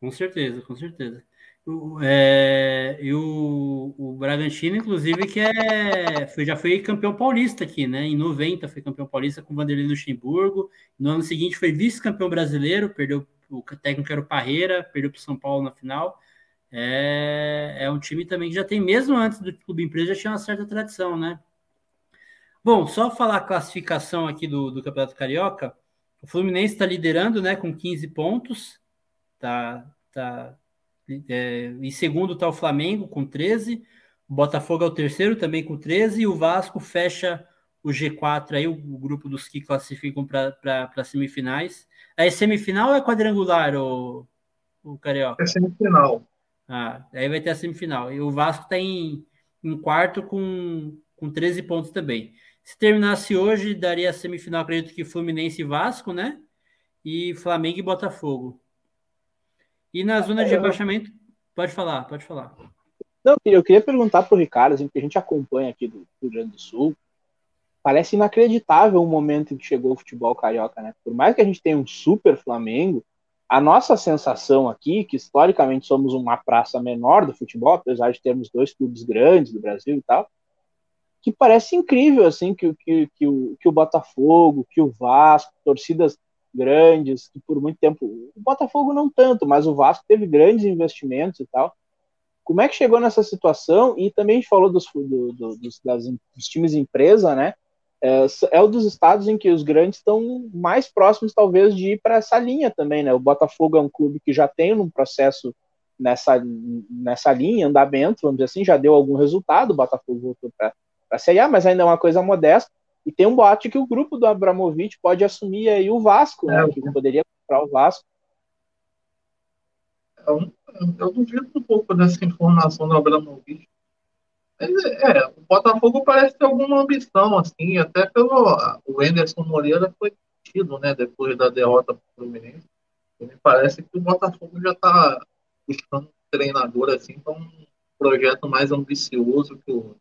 Com certeza, com certeza. É, e o, o Bragantino, inclusive, que é, foi, já foi campeão paulista aqui, né? Em 90 foi campeão paulista com o Vanderlei Luxemburgo. No ano seguinte foi vice-campeão brasileiro, perdeu o técnico era o Parreira, perdeu para o São Paulo na final. É, é um time também que já tem, mesmo antes do Clube Empresa, já tinha uma certa tradição, né? Bom, só falar a classificação aqui do, do Campeonato Carioca. O Fluminense está liderando, né, com 15 pontos. Tá, tá é, em segundo está o Flamengo com 13, o Botafogo é o terceiro também com 13 e o Vasco fecha o G4 aí, o, o grupo dos que classificam para semifinais. É semifinal ou é quadrangular, o, o Carioca? É semifinal. Ah, aí vai ter a semifinal. E o Vasco está em, em quarto com, com 13 pontos também. Se terminasse hoje, daria a semifinal, acredito que Fluminense e Vasco, né? E Flamengo e Botafogo. E na zona de rebaixamento, pode falar, pode falar. Não, eu queria perguntar para o Ricardo, assim, que a gente acompanha aqui do Rio Grande do Sul, parece inacreditável o momento em que chegou o futebol carioca, né? Por mais que a gente tenha um super Flamengo, a nossa sensação aqui, que historicamente somos uma praça menor do futebol, apesar de termos dois clubes grandes do Brasil e tal, que parece incrível, assim, que, que, que, o, que o Botafogo, que o Vasco, torcidas grandes, que por muito tempo, o Botafogo não tanto, mas o Vasco teve grandes investimentos e tal. Como é que chegou nessa situação? E também a gente falou dos, do, do, dos, das, dos times empresa, né? É, é um dos estados em que os grandes estão mais próximos, talvez, de ir para essa linha também, né? O Botafogo é um clube que já tem um processo nessa, nessa linha, andamento, vamos dizer assim, já deu algum resultado, o Botafogo voltou para a Série A, mas ainda é uma coisa modesta. E tem um boato que o grupo do Abramovich pode assumir aí o Vasco, né? É, que poderia comprar o Vasco. Eu, eu duvido um pouco dessa informação do Abramovich. É, o Botafogo parece ter alguma ambição, assim, até pelo. O Enderson Moreira foi tido, né, depois da derrota para o Fluminense. Me parece que o Botafogo já está buscando um treinador, assim, para um projeto mais ambicioso que o,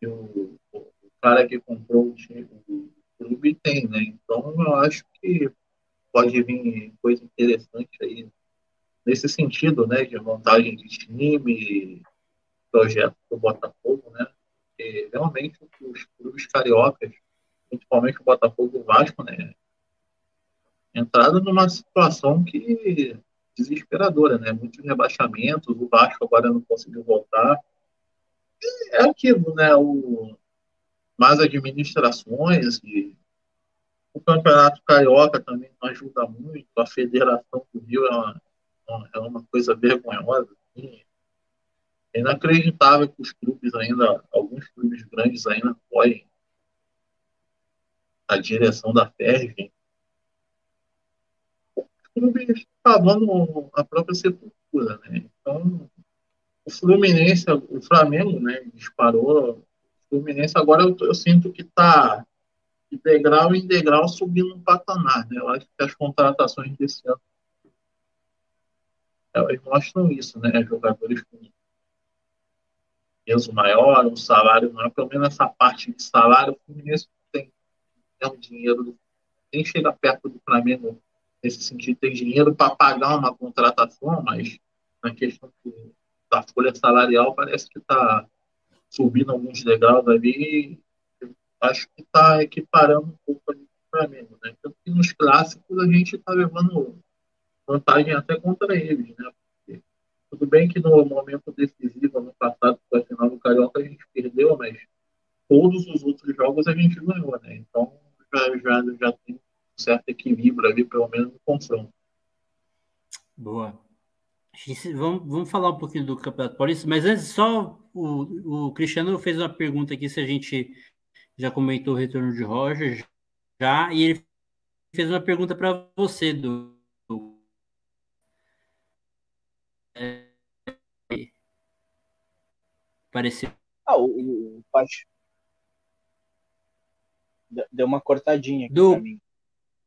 que o cara que comprou o, time, o clube tem, né? Então eu acho que pode vir coisa interessante aí nesse sentido, né, de montagem de time, projeto do Botafogo, né? E realmente os clubes cariocas, principalmente o Botafogo e o Vasco, né? Entraram numa situação que desesperadora, né? Muitos rebaixamentos, o Vasco agora não conseguiu voltar. E é aquilo, né? O, mais administrações e o Campeonato Carioca também não ajuda muito, a Federação do Rio é uma, é uma coisa vergonhosa. Assim. É inacreditável que os clubes ainda, alguns clubes grandes ainda apoiem a direção da FERJ. Os clubes cavando a própria sepultura, né? Então, o Fluminense, o Flamengo, né, disparou. Fluminense agora eu, eu sinto que está de degrau em degrau subindo um patamar, né? Eu acho que as contratações desse ano elas mostram isso, né? Jogadores com peso maior, um salário maior, pelo menos essa parte de salário, o Fluminense tem, tem um dinheiro, nem chega perto do Flamengo nesse sentido, tem dinheiro para pagar uma contratação, mas na questão da folha salarial parece que está subindo alguns degraus ali, acho que está equiparando um pouco ali com o Flamengo, né? Tanto que nos clássicos a gente está levando vantagem até contra eles, né? Porque, tudo bem que no momento decisivo, no passado, foi a final do Carioca, a gente perdeu, mas todos os outros jogos a gente ganhou, né? Então já, já, já tem um certo equilíbrio ali, pelo menos no confronto. Boa. Vamos, vamos falar um pouquinho do Campeonato Paulista, mas antes, só o, o Cristiano fez uma pergunta aqui se a gente já comentou o retorno de Roger, já, e ele fez uma pergunta para você, do, Pareceu. Ah, o, o, Deu uma cortadinha aqui Do... pra mim.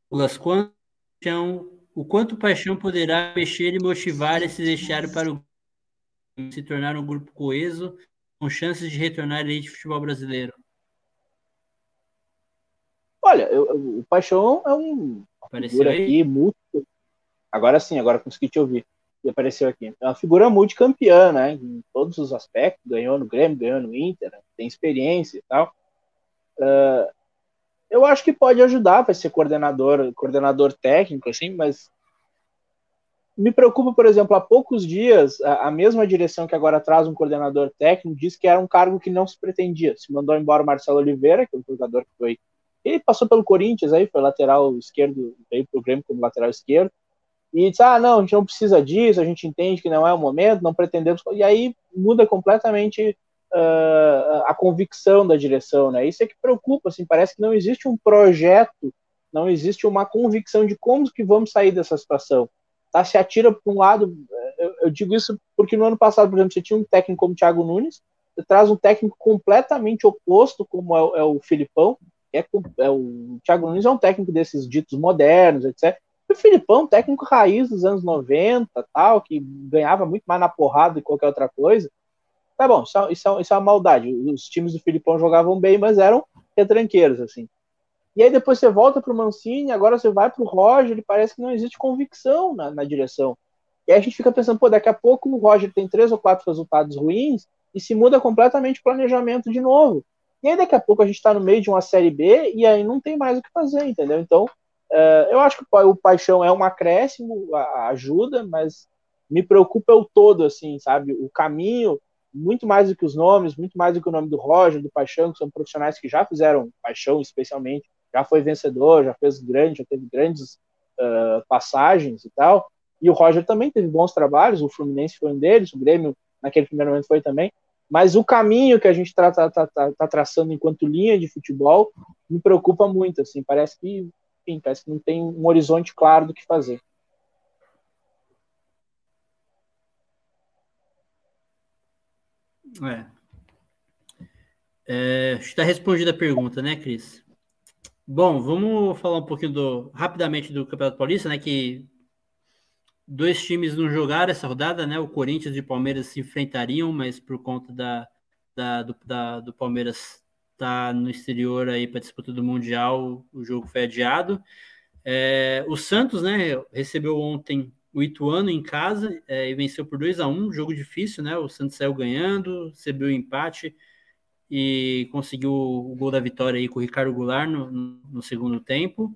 Douglas, quanto, o quanto paixão poderá mexer e motivar esse deixar para o se tornar um grupo coeso com chances de retornar à elite de futebol brasileiro? Olha, eu, o Paixão é um Apareceu aí? aqui muito. Agora sim, agora consegui te ouvir e apareceu aqui. É uma figura multicampeã, né? Em todos os aspectos, ganhou no Grêmio, ganhou no Inter, tem experiência e tal. Uh, eu acho que pode ajudar para ser coordenador, coordenador técnico, assim, mas me preocupa, por exemplo, há poucos dias, a, a, mesma direção que agora traz um coordenador técnico disse que era um cargo que não se pretendia. Se mandou embora o Marcelo Oliveira, que é um jogador que foi. Ele passou pelo Corinthians aí, foi lateral esquerdo, veio para o Grêmio como lateral esquerdo e diz, ah, não, a gente não precisa disso, a gente entende que não é o momento, não pretendemos. E aí muda completamente uh, a convicção da direção, né? Isso é que preocupa, assim, parece que não existe um projeto, não existe uma convicção de como que vamos sair dessa situação. Tá, se atira para um lado, eu, eu, digo isso porque no ano passado, por exemplo, você tinha um técnico como o Thiago Nunes, você traz um técnico completamente oposto, como é, é o Filipão, é, é, o Thiago Nunes é um técnico desses ditos modernos, etc. E o Filipão, técnico raiz dos anos 90, tal, que ganhava muito mais na porrada do que qualquer outra coisa. Tá bom, isso é, isso, é, isso é uma maldade. Os times do Filipão jogavam bem, mas eram retranqueiros, assim. E aí depois você volta para o Mancini, agora você vai para o Roger, e parece que não existe convicção na, na, direção. E aí a gente fica pensando, pô, daqui a pouco o Roger tem três ou quatro resultados ruins e se muda completamente o planejamento de novo. E aí daqui a pouco a gente está no meio de uma Série B e aí não tem mais o que fazer, entendeu? Então, uh, eu acho que o Paixão é um acréscimo, ajuda, mas me preocupa o todo, assim, sabe? O caminho muito mais do que os nomes, muito mais do que o nome do Roger, do Paixão, que são profissionais que já fizeram Paixão, especialmente, já foi vencedor, já fez grande, já teve grandes uh, passagens e tal. E o Roger também teve bons trabalhos, o Fluminense foi um deles, o Grêmio naquele primeiro momento foi também. Mas o caminho que a gente está tá, tá, tá, tá, traçando enquanto linha de futebol me preocupa muito, assim, parece que, enfim, parece que não tem um horizonte claro do que fazer. É. é está respondida a pergunta, né, Cris? Bom, vamos falar um pouquinho do, rapidamente do Campeonato Paulista, né? Que dois times não jogaram essa rodada, né? O Corinthians e o Palmeiras se enfrentariam, mas por conta da, da, do, da, do Palmeiras estar tá no exterior aí para disputa do Mundial, o jogo foi adiado. É, o Santos, né, recebeu ontem o Ituano em casa é, e venceu por 2 a 1 jogo difícil, né? O Santos saiu ganhando, recebeu o empate e conseguiu o gol da vitória aí com o Ricardo Goulart no, no segundo tempo.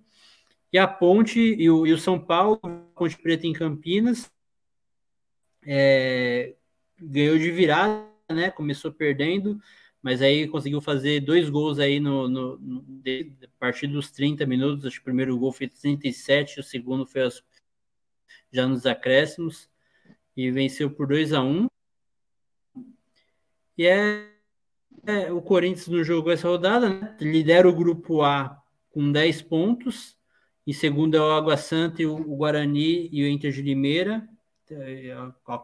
E a Ponte e o, e o São Paulo, Ponte Preta em Campinas, é, ganhou de virada, né? Começou perdendo, mas aí conseguiu fazer dois gols aí no, no, no a partir dos 30 minutos. Acho que o primeiro gol foi 37, o segundo foi as já nos acréscimos, e venceu por 2 a 1 E é, é, o Corinthians não jogou essa rodada, né? lidera o grupo A com 10 pontos, em segundo é o Água Santa e o, Guarani e o Inter de Limeira, é, a,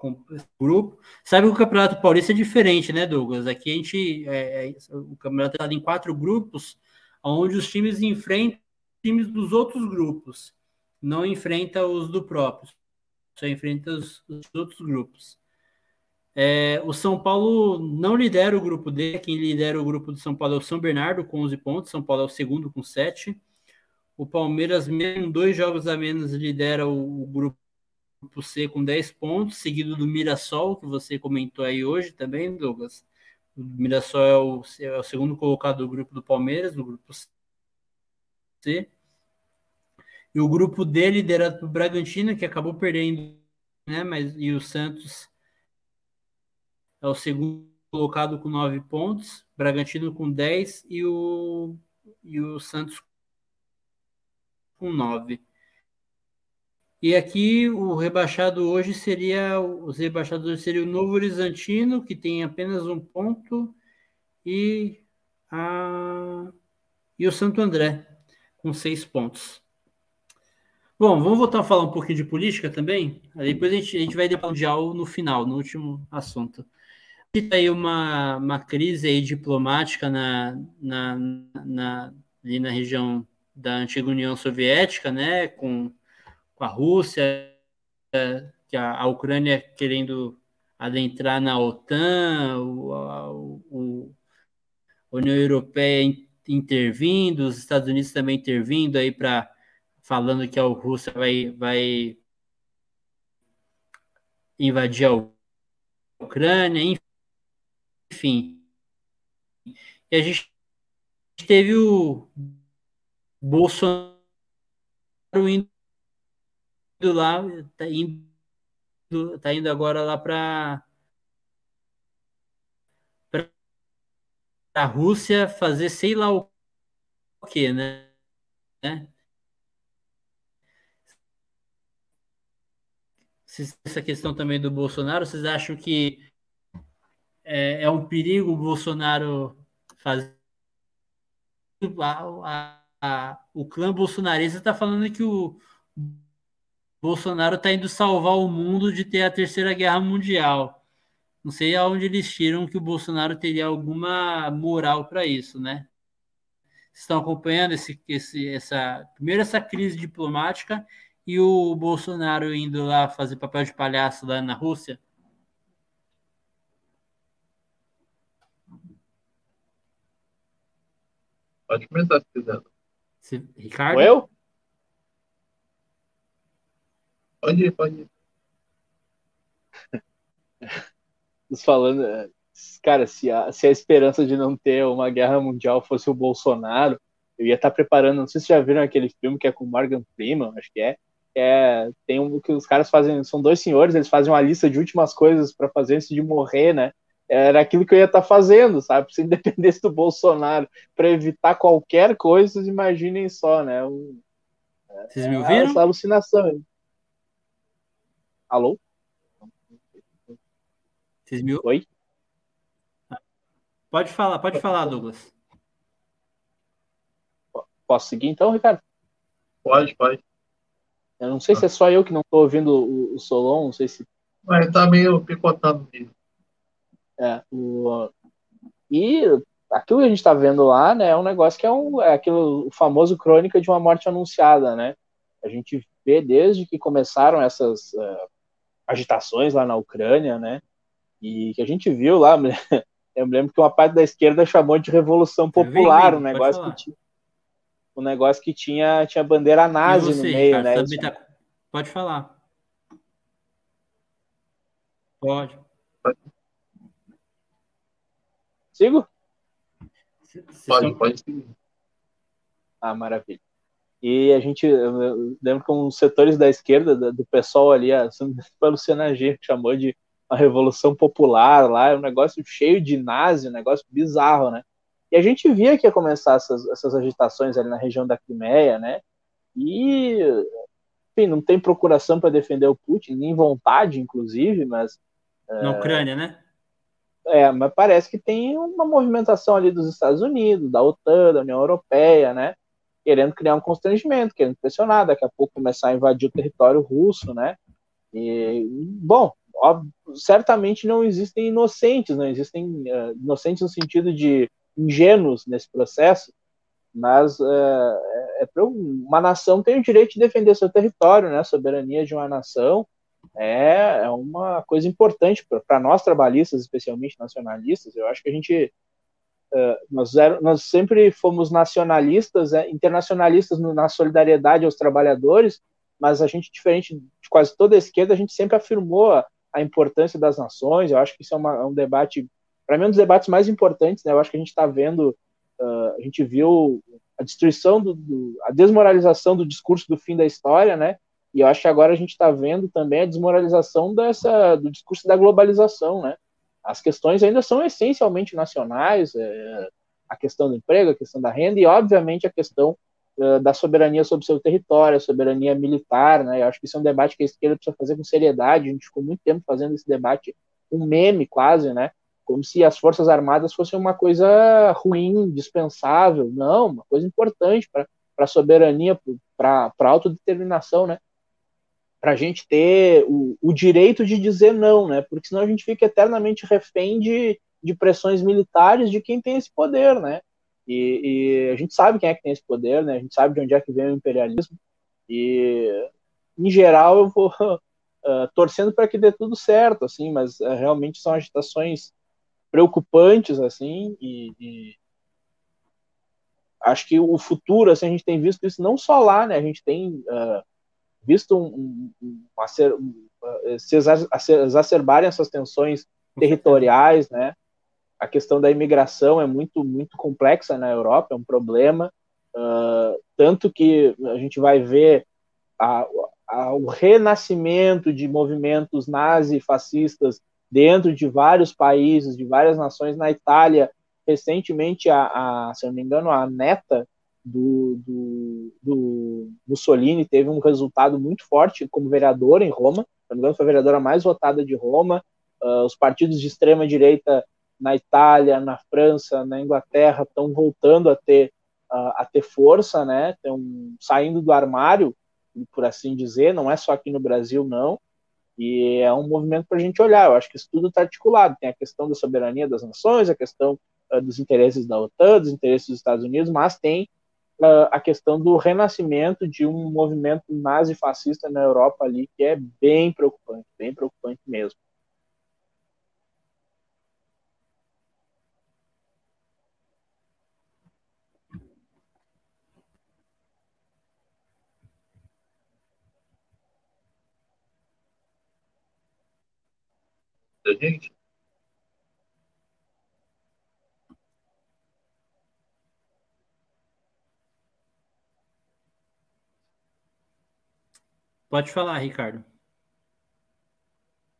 grupo. Sabe que o Campeonato Paulista é diferente, né, Douglas? Aqui a gente, é, é, o campeonato está em quatro grupos, onde os times enfrentam times dos outros grupos, não enfrenta os do próprio só enfrenta os, os outros grupos. É, o São Paulo não lidera o grupo D, quem lidera o grupo do São Paulo é o São Bernardo com 11 pontos, São Paulo é o segundo com 7. O Palmeiras, mesmo dois jogos a menos, lidera o, o grupo C com 10 pontos, seguido do Mirassol, que você comentou aí hoje também, Douglas. O Mirassol é o, é o segundo colocado do grupo do Palmeiras, do grupo C. E o grupo D, liderado por Bragantino, que acabou perdendo, né? Mas, e o Santos é o segundo colocado com nove pontos, Bragantino com 10 e o, e o Santos com nove. E aqui o rebaixado hoje seria os rebaixadores seria o Novo Horizontino, que tem apenas um ponto, e a e o Santo André com seis pontos. Bom, vamos voltar a falar um pouquinho de política também. Aí depois a gente, a gente vai mundial no final, no último assunto. Está aí uma, uma crise aí diplomática na, na, na, ali na região da antiga União Soviética, né, com, com a Rússia, que a, a Ucrânia querendo adentrar na OTAN, o, a, o, a União Europeia intervindo, os Estados Unidos também intervindo aí para falando que a Rússia vai, vai invadir a Ucrânia, enfim. E a gente teve o Bolsonaro indo lá, tá indo, tá indo agora lá para a Rússia fazer sei lá o que, né? Essa questão também do Bolsonaro, vocês acham que é, é um perigo o Bolsonaro fazer. A, a, o clã bolsonarista está falando que o Bolsonaro está indo salvar o mundo de ter a terceira guerra mundial. Não sei aonde eles tiram que o Bolsonaro teria alguma moral para isso, né? Estão acompanhando esse, esse, essa primeiro essa crise diplomática e o Bolsonaro indo lá fazer papel de palhaço lá na Rússia. Pode começar se quiser. Se, Ricardo? Eu? Pode ir, pode ir. *laughs* falando, é, cara, se a, se a esperança de não ter uma guerra mundial fosse o Bolsonaro, eu ia estar preparando. Não sei se já viram aquele filme que é com Morgan Freeman, acho que é. É tem um que os caras fazem, são dois senhores, eles fazem uma lista de últimas coisas para fazer antes de morrer, né? Era aquilo que eu ia estar fazendo, sabe? Se *laughs* independesse do Bolsonaro, para evitar qualquer coisa, vocês imaginem só, né? Um, vocês me ouviram? Essa alucinação. Alô? Vocês me Oi? Pode falar, pode falar, Douglas. Posso seguir então, Ricardo? Pode, pode. Eu não sei se é só eu que não estou ouvindo o, o Solon, não sei se. Mas tá meio picotando mesmo. É, o... E aquilo que a gente está vendo lá, né, é um negócio que é, um, é aquilo, o famoso crônica de uma morte anunciada, né? A gente vê desde que começaram essas uh, agitações lá na Ucrânia, né? E que a gente viu lá, *laughs* eu me lembro que uma parte da esquerda chamou de revolução popular, um negócio que tinha, um negócio que tinha, tinha bandeira nazi você, no meio, né? Tá... Pode falar. Pode. Sigo? Pode, pode seguir. Ah, maravilha. E a gente, eu lembro que uns setores da esquerda, do pessoal ali, a Luciana G chamou de uma revolução popular lá, é um negócio cheio de nazi, um negócio bizarro, né? E a gente via que ia começar essas, essas agitações ali na região da Crimeia, né? E, enfim, não tem procuração para defender o Putin, nem vontade, inclusive, mas. Na é... Ucrânia, né? É, mas parece que tem uma movimentação ali dos Estados Unidos, da OTAN, da União Europeia, né? Querendo criar um constrangimento, querendo pressionar, daqui a pouco começar a invadir o território russo, né? E, bom, certamente não existem inocentes, não existem uh, inocentes no sentido de ingênuos nesse processo, mas uh, é, é uma nação tem o direito de defender seu território, né? A soberania de uma nação é, é uma coisa importante para nós trabalhistas, especialmente nacionalistas. Eu acho que a gente uh, nós, nós sempre fomos nacionalistas, é, internacionalistas na solidariedade aos trabalhadores, mas a gente, diferente de quase toda a esquerda, a gente sempre afirmou a, a importância das nações. Eu acho que isso é, uma, é um debate, para mim, um dos debates mais importantes. Né? Eu acho que a gente está vendo, uh, a gente viu a destruição, do, do, a desmoralização do discurso do fim da história, né? E eu acho que agora a gente está vendo também a desmoralização dessa, do discurso da globalização, né? As questões ainda são essencialmente nacionais, é, a questão do emprego, a questão da renda e, obviamente, a questão da soberania sobre seu território, a soberania militar, né? Eu acho que isso é um debate que a esquerda precisa fazer com seriedade. A gente ficou muito tempo fazendo esse debate, um meme quase, né? Como se as forças armadas fossem uma coisa ruim, dispensável. Não, uma coisa importante para a soberania, para a autodeterminação, né? Para a gente ter o, o direito de dizer não, né? Porque senão a gente fica eternamente refém de, de pressões militares de quem tem esse poder, né? E, e, a gente sabe quem é que tem esse poder, né? A gente sabe de onde é que vem o imperialismo. E, em geral, eu vou uh, *laughs* torcendo para que dê tudo certo, assim, mas uh, realmente são agitações preocupantes, assim, e, e, acho que o futuro, assim, a gente tem visto isso não só lá, né? A gente tem uh, visto um, um, um, se exacerbarem essas tensões territoriais, né? a questão da imigração é muito, muito complexa na Europa, é um problema, uh, tanto que a gente vai ver a, a, o renascimento de movimentos nazi-fascistas dentro de vários países, de várias nações. Na Itália, recentemente, a, a se eu não me engano, a neta do, do, do, Mussolini teve um resultado muito forte como vereadora em Roma, se não me engano, foi a vereadora mais votada de Roma. Uh, os partidos de extrema direita na Itália, na França, na Inglaterra estão voltando a ter a, a ter força, né? Estão saindo do armário, por assim dizer. Não é só aqui no Brasil, não. E é um movimento para a gente olhar. Eu acho que isso tudo está articulado. Tem a questão da soberania das nações, a questão uh, dos interesses da OTAN, dos interesses dos Estados Unidos, mas tem uh, a questão do renascimento de um movimento nazi-fascista na Europa ali que é bem preocupante, bem preocupante mesmo. Da gente. Pode falar, Ricardo.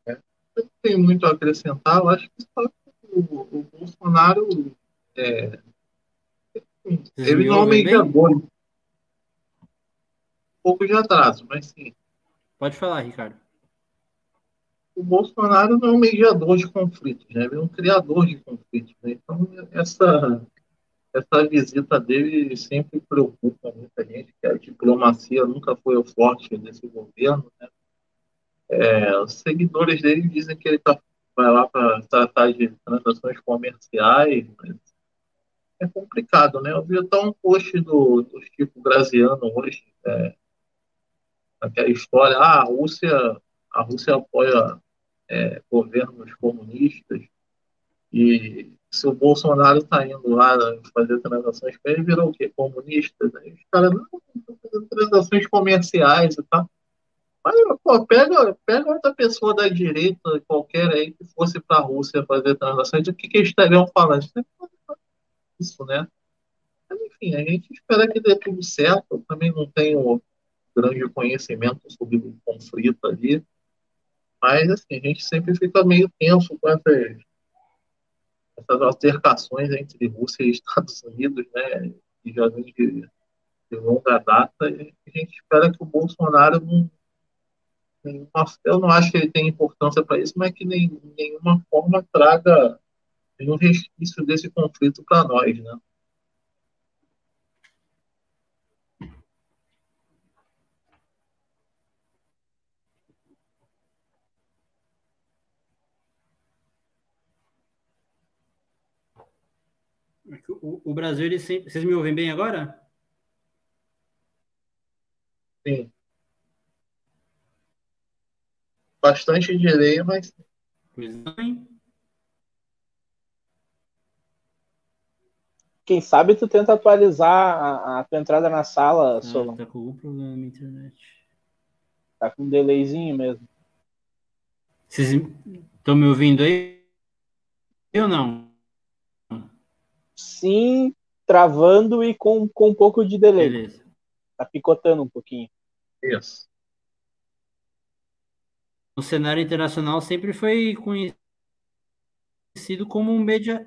É, eu não tenho muito a acrescentar, eu acho que só o, o Bolsonaro é, ele não um mediador. Um pouco de atraso, mas sim. Pode falar, Ricardo o Bolsonaro não é um mediador de conflitos, né? ele é um criador de conflitos. Né? Então, essa, essa visita dele sempre preocupa muita gente, que a diplomacia nunca foi o forte desse governo. Né? É, os seguidores dele dizem que ele tá, vai lá para tratar de transações comerciais, mas é complicado, né? Eu vi até um post do, do Chico Graziano hoje, é, aquela história, ah, a Rússia, a Rússia apoia é, governos comunistas. E se o Bolsonaro está indo lá fazer transações com ele, virou o quê? Comunista? Né? Os caras não transações comerciais e tal. Mas, pô, pega, pega outra pessoa da direita, qualquer aí, que fosse para a Rússia fazer transações, o que, que eles estariam falando? Isso, né? Mas, enfim, a gente espera que dê tudo certo. Eu também não tenho grande conhecimento sobre o conflito ali. Mas, assim, a gente sempre fica meio tenso com essas, essas altercações entre Rússia e *laughs* Estados Unidos, né? Que já vem de, de longa data. E a gente espera que o Bolsonaro não. Nenhuma, eu não acho que ele tem importância para isso, mas que nem, nenhuma forma traga nenhum resquício desse conflito para nós, né? O, o Brasil, ele sempre. Vocês me ouvem bem agora? Sim. Bastante delay, mas. Pois não, Quem sabe tu tenta atualizar a, a tua entrada na sala, ah, Solon. Tá com algum problema na internet. Tá com um delayzinho mesmo. Vocês estão me ouvindo aí? Eu não sim travando e com, com um pouco de delay. Beleza. Tá picotando um pouquinho. Isso. O cenário internacional sempre foi conhecido como um media.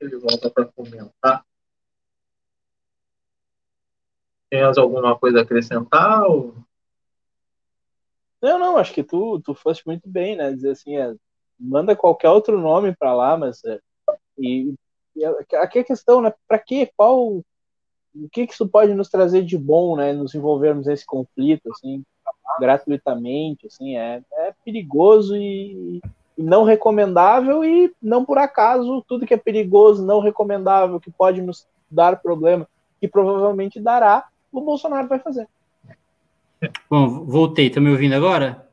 Ele volta para comentar. Tem alguma coisa a acrescentar? Ou... Não, não, acho que tu, tu foste muito bem, né? Dizer assim, é, manda qualquer outro nome para lá, mas. É, e, e aqui a questão, né? Para quê? Qual. O que, que isso pode nos trazer de bom, né? Nos envolvermos nesse conflito, assim, gratuitamente, assim, é, é perigoso e, e não recomendável e não por acaso tudo que é perigoso, não recomendável, que pode nos dar problema, que provavelmente dará, o Bolsonaro vai fazer. Bom, voltei. Tá me ouvindo agora?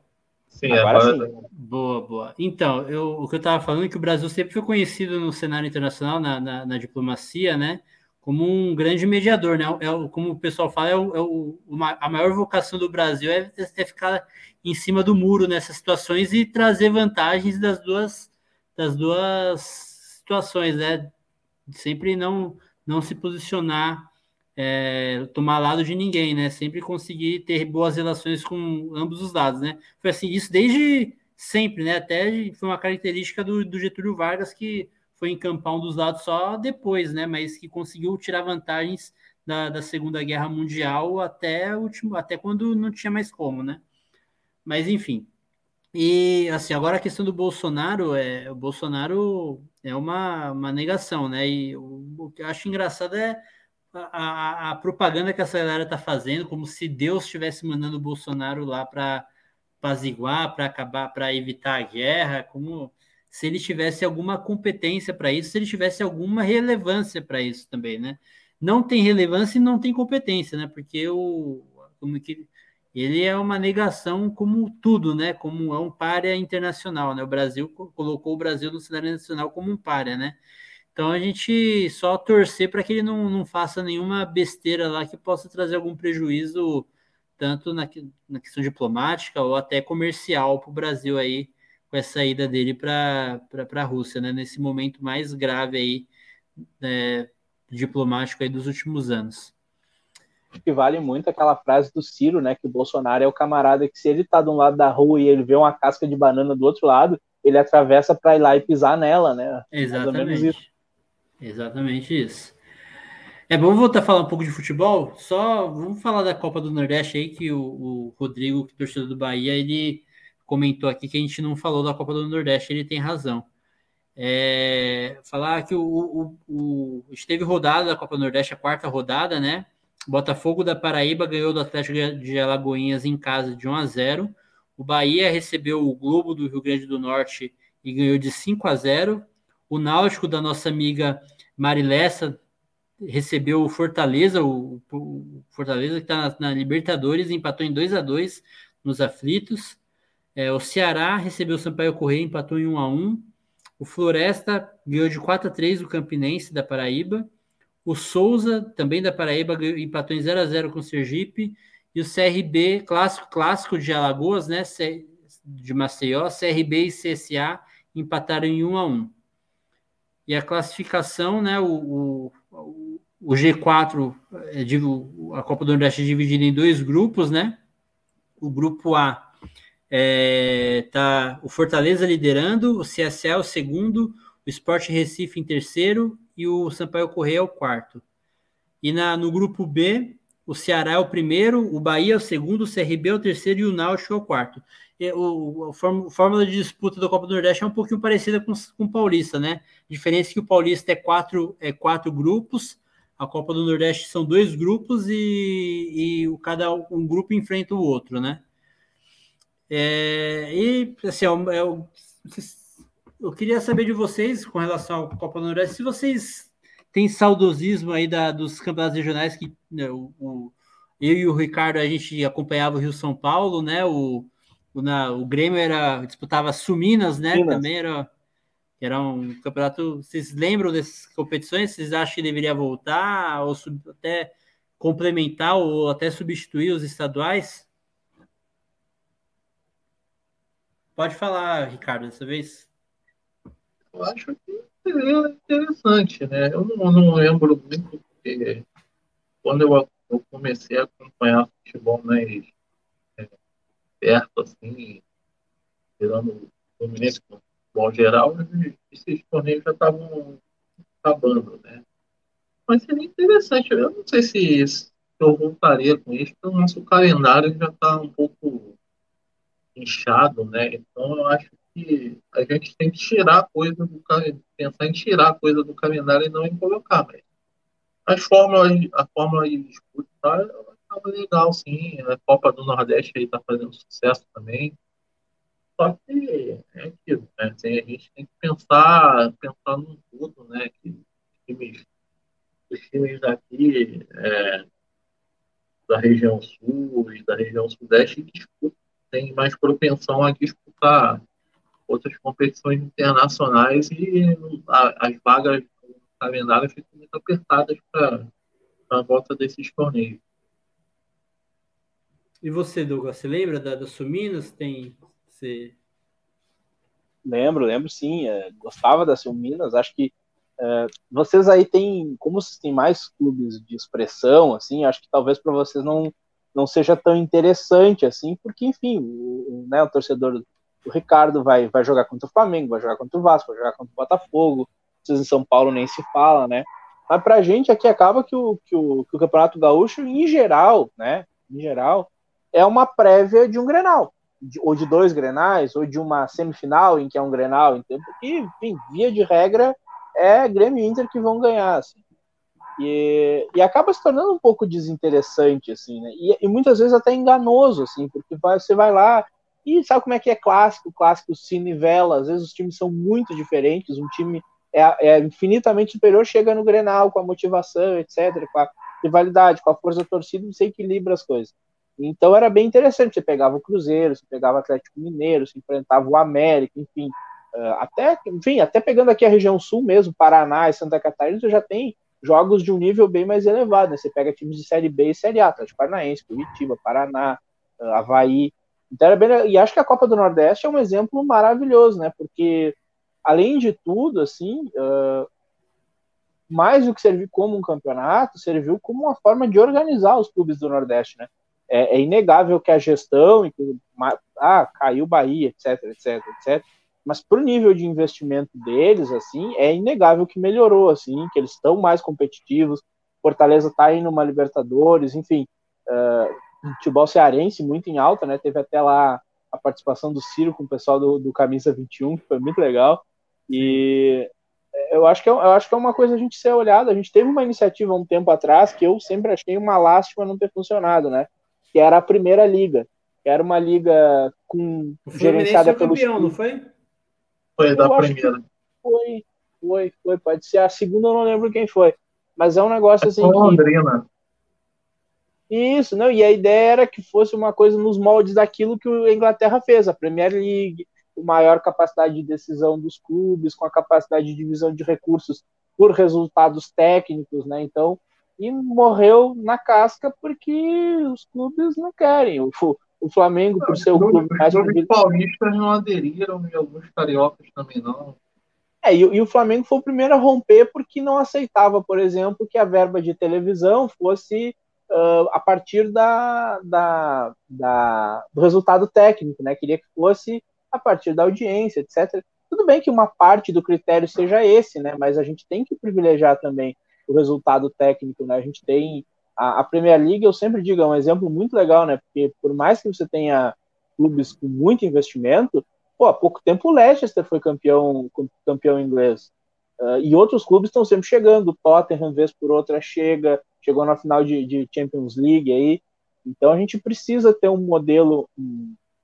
Sim, agora, agora sim. Boa, boa. Então, eu, o que eu estava falando é que o Brasil sempre foi conhecido no cenário internacional, na, na, na diplomacia, né? Como um grande mediador, né? É, como o pessoal fala, é, o, é o, a maior vocação do Brasil é, é ficar em cima do muro nessas situações e trazer vantagens das duas, das duas situações, né? Sempre não, não se posicionar é, tomar lado de ninguém, né? Sempre conseguir ter boas relações com ambos os lados, né? Foi assim, isso desde sempre, né? Até foi uma característica do, do Getúlio Vargas que foi encampar um dos lados só depois, né? Mas que conseguiu tirar vantagens da, da Segunda Guerra Mundial até, último, até quando não tinha mais como, né? Mas enfim. E assim, agora a questão do Bolsonaro é o Bolsonaro é uma, uma negação, né? E o, que eu acho engraçado é a, a, propaganda que essa galera tá fazendo, como se Deus estivesse mandando o Bolsonaro lá para apaziguar, para acabar, para evitar a guerra, como se ele tivesse alguma competência para isso, se ele tivesse alguma relevância para isso também, né? Não tem relevância e não tem competência, né? Porque o como que ele é uma negação como tudo, né? Como é um párea internacional, né? O Brasil colocou o Brasil no cenário nacional como um párea, né? Então a gente só torcer para que ele não, não faça nenhuma besteira lá que possa trazer algum prejuízo, tanto na, na questão diplomática ou até comercial para o Brasil aí, com essa ida dele para a Rússia, né? Nesse momento mais grave aí, é, diplomático aí dos últimos anos que vale muito aquela frase do Ciro, né? Que o Bolsonaro é o camarada que, se ele tá de um lado da rua e ele vê uma casca de banana do outro lado, ele atravessa para ir lá e pisar nela, né? Exatamente. Exatamente isso. É bom voltar a falar um pouco de futebol. Só vamos falar da Copa do Nordeste aí, que o, o Rodrigo, que é torcedor do Bahia, ele comentou aqui que a gente não falou da Copa do Nordeste, ele tem razão. É, falar que o, o, o, esteve rodada da Copa do Nordeste, a quarta rodada, né? Botafogo da Paraíba ganhou do Atlético de Alagoinhas em casa de 1 a 0. O Bahia recebeu o Globo do Rio Grande do Norte e ganhou de 5 a 0. O Náutico da nossa amiga Marilessa recebeu o Fortaleza, o, o Fortaleza que está na, na, Libertadores, empatou em 2 a 2 nos aflitos. É, o Ceará recebeu o Sampaio Correia, empatou em 1 a 1. O Floresta ganhou de 4 a 3 o Campinense da Paraíba. O Souza, também da Paraíba, empatou em 0 a 0 com o Sergipe. E o CRB, clássico, clássico de Alagoas, né? De Maceió, CRB e CSA empataram em 1 a 1. E a classificação, né? O, o, o G4, é, a Copa do Nordeste é dividida em dois grupos, né? O grupo A é, tá o Fortaleza liderando, o CSA é o segundo, o Sport Recife em terceiro e o Sampaio Correia é o quarto. E na, no grupo B, o Ceará é o primeiro, o Bahia é o segundo, o CRB é o terceiro e o Náutico é o quarto. O, a fórmula de disputa da Copa do Nordeste é um pouquinho parecida com, com o Paulista, né? A diferença é que o Paulista é quatro, é quatro grupos, a Copa do Nordeste são dois grupos e, e cada um grupo enfrenta o outro, né? É, e assim, é, é, eu queria saber de vocês, com relação à Copa do Nordeste, se vocês têm saudosismo aí da, dos campeonatos regionais que né, o, o, eu e o Ricardo a gente acompanhava o Rio São Paulo, né? O, na, o Grêmio era disputava Suminas, né? Minas. Também era era um campeonato. Vocês lembram dessas competições? Vocês acham que deveria voltar ou sub, até complementar ou até substituir os estaduais? Pode falar, Ricardo, dessa vez eu acho que seria interessante, né? Eu não, não lembro muito, porque quando eu, eu, comecei a acompanhar futebol mais é, perto, assim, tirando o Fluminense com futebol geral, esses torneios já estavam acabando, né? Mas seria interessante. Eu não sei se, se eu voltaria com isso, porque o nosso calendário já está um pouco inchado, né? Então eu acho que a gente tem que tirar coisa do pensar em tirar coisa do calendário e não em colocar, mas as fórmulas, a fórmula de disputa estava legal, sim. A Copa do Nordeste aí está fazendo sucesso também. Só que é aquilo, né? Assim, a gente tem que pensar, pensar no tudo, né? Que os times, os times daqui é, da região sul e da região sudeste disputam, tem mais propensão a disputar outras competições internacionais e a, as vagas no calendário ficam muito apertadas para a volta desses torneios. E você, Douglas, você lembra da, da Suminas? Tem. Você... Lembro, lembro sim. É, gostava da Suminas. Acho que é, vocês aí têm, como vocês têm mais clubes de expressão, assim, acho que talvez para vocês não, não seja tão interessante assim, porque, enfim, o, né, o torcedor o Ricardo vai, vai jogar contra o Flamengo, vai jogar contra o Vasco, vai jogar contra o Botafogo. Vocês em São Paulo nem se fala, né? Mas pra gente aqui acaba que o, que o, que o Campeonato Gaúcho, em geral, né? Em geral, é uma prévia de um Grenal. De, ou de dois Grenais, ou de uma semifinal em que é um Grenal, entendeu? Porque, enfim, via de regra, é Grêmio e Inter que vão ganhar, assim. E, e acaba se tornando um pouco desinteressante, assim, né? E, e muitas vezes até enganoso, assim, porque você vai lá e sabe como é que é clássico, clássico se nivela, às vezes os times são muito diferentes, um time é, é, infinitamente superior, chega no Grenal com a motivação, etc., com a rivalidade, com a força da torcida, você equilibra as coisas. Então era bem interessante, você pegava o Cruzeiro, você pegava o Atlético Mineiro, você enfrentava o América, enfim, uh, até, enfim, até pegando aqui a região sul mesmo, Paraná e Santa Catarina, você já tem jogos de um nível bem mais elevado, né? Você pega times de Série B e Série A, Atlético Paranaense, Curitiba, Paraná, uh, Havaí, então era bem, e acho que a Copa do Nordeste é um exemplo maravilhoso, né? Porque além de tudo, assim, uh, mais do que servir como um campeonato, serviu como uma forma de organizar os clubes do Nordeste, né? É, é inegável que a gestão, ah, caiu Bahia, etc, etc, etc. Mas para o nível de investimento deles, assim, é inegável que melhorou, assim, que eles estão mais competitivos. Fortaleza está indo numa Libertadores, enfim, uh, futebol cearense muito em alta, né? Teve até lá a participação do Ciro com o pessoal do, do Camisa 21, que foi muito legal. E eu acho, que é, eu acho que é uma coisa a gente ser olhado. A gente teve uma iniciativa um tempo atrás que eu sempre achei uma lástima não ter funcionado, né? Que era a primeira liga. Que era uma liga com o gerenciada pelo campeão, não foi? Foi da primeira. Foi, foi, foi. Pode ser a segunda, eu não lembro quem foi. Mas é um negócio assim. que... Londrina. Isso, não. E a ideia era que fosse uma coisa nos moldes daquilo que a Inglaterra fez, a Premier League, com maior capacidade de decisão dos clubes, com a capacidade de divisão de recursos por resultados técnicos, né? Então, e morreu na casca porque os clubes não querem. O, o Flamengo, por ser o clube mais. Os paulistas não aderiram e alguns cariocas também não. É, e, e, o Flamengo foi o primeiro a romper porque não aceitava, por exemplo, que a verba de televisão fosse uh, a partir da, da, da, do resultado técnico, né? Queria que fosse a partir da audiência, etc. Tudo bem que uma parte do critério seja esse, né? Mas a gente tem que privilegiar também o resultado técnico, né? A gente tem a, a Premier League, eu sempre digo, é um exemplo muito legal, né? Porque por mais que você tenha clubes com muito investimento, pô, há pouco tempo o Leicester foi campeão, campeão inglês. Uh, e outros clubes estão sempre chegando. O Tottenham, vez por outra, chega, chegou na final de, de Champions League aí. Então a gente precisa ter um modelo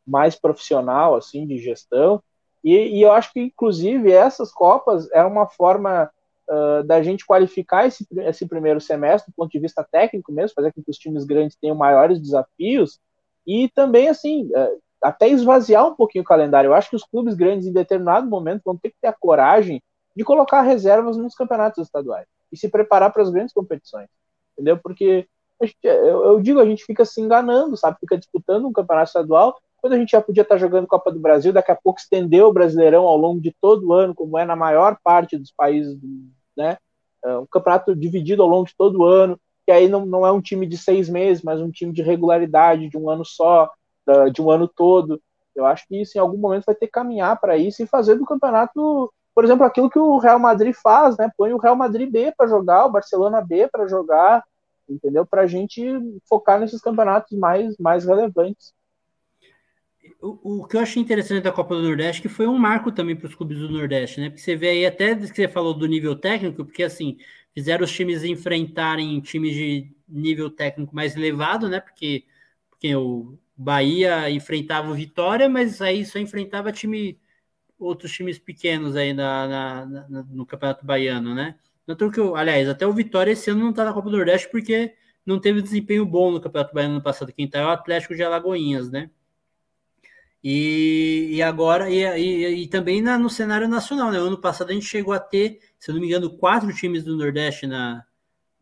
mais profissional, assim, de gestão. E, e eu acho que, inclusive, essas Copas é uma forma uh, da gente qualificar esse, esse primeiro semestre do ponto de vista técnico mesmo, fazer com que os times grandes tenham maiores desafios e também, assim, uh, até esvaziar um pouquinho o calendário. Eu acho que os clubes grandes, em determinado momento, vão ter que ter a coragem de colocar reservas nos campeonatos estaduais e se preparar para as grandes competições, entendeu? Porque gente, eu, eu, digo, a gente fica se enganando, sabe? Fica disputando um campeonato estadual quando a gente já podia estar jogando Copa do Brasil, daqui a pouco estendeu o Brasileirão ao longo de todo o ano, como é na maior parte dos países, né? É um campeonato dividido ao longo de todo o ano, que aí não, não é um time de seis meses, mas um time de regularidade, de um ano só, de um ano todo. Eu acho que isso em algum momento vai ter que caminhar para isso e fazer do campeonato, por exemplo, aquilo que o Real Madrid faz, né? Põe o Real Madrid B para jogar, o Barcelona B para jogar, entendeu? Para a gente focar nesses campeonatos mais, mais relevantes o, o, que eu achei interessante da Copa do Nordeste que foi um marco também para os clubes do Nordeste, né? Porque você vê aí até que você falou do nível técnico, porque assim fizeram os times enfrentarem times de nível técnico mais elevado, né? Porque, porque o Bahia enfrentava o Vitória, mas aí só enfrentava time outros times pequenos aí na, na, na no Campeonato Baiano, né? Tanto que, aliás, até o Vitória esse ano não está na Copa do Nordeste porque não teve desempenho bom no Campeonato Baiano no passado. Quem está é o Atlético de Alagoinhas, né? E, e agora, e, e, e também na, no cenário nacional, né? Ano passado a gente chegou a ter, se eu não me engano, quatro times do Nordeste na,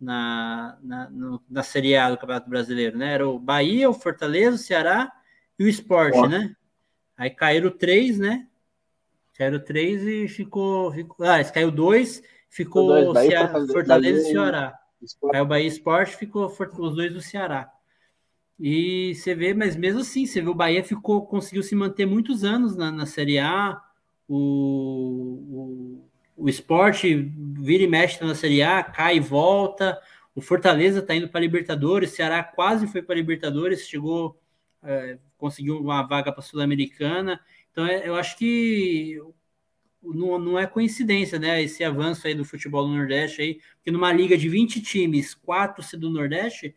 na, na, no, na Série A do Campeonato Brasileiro, né? Era o Bahia, o Fortaleza, o Ceará e o Esporte, né? Aí caíram três, né? Caíram três e ficou. ficou ah, caiu dois, ficou dois, Bahia, Ceará, Fortaleza, Fortaleza e Ceará. Aí o Bahia Esporte ficou os dois do Ceará. E você vê, mas mesmo assim, você vê o Bahia ficou, conseguiu se manter muitos anos na, na Série A. O, o, o esporte vira e mexe na Série A, cai e volta. O Fortaleza está indo para Libertadores, o Ceará quase foi para Libertadores, chegou, é, conseguiu uma vaga para Sul-Americana. Então, é, eu acho que não, não é coincidência, né? Esse avanço aí do futebol no Nordeste aí, porque numa liga de 20 times, quatro se do Nordeste,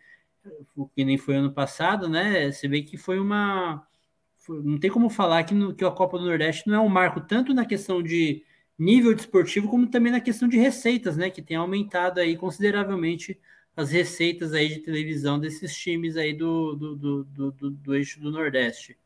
que nem foi ano passado, né? Você vê que foi uma. não tem como falar que, no, que a Copa do Nordeste não é um marco tanto na questão de nível desportivo, como também na questão de receitas, né? Que tem aumentado aí consideravelmente as receitas aí de televisão desses times aí do, do, do, do, do, do eixo do Nordeste.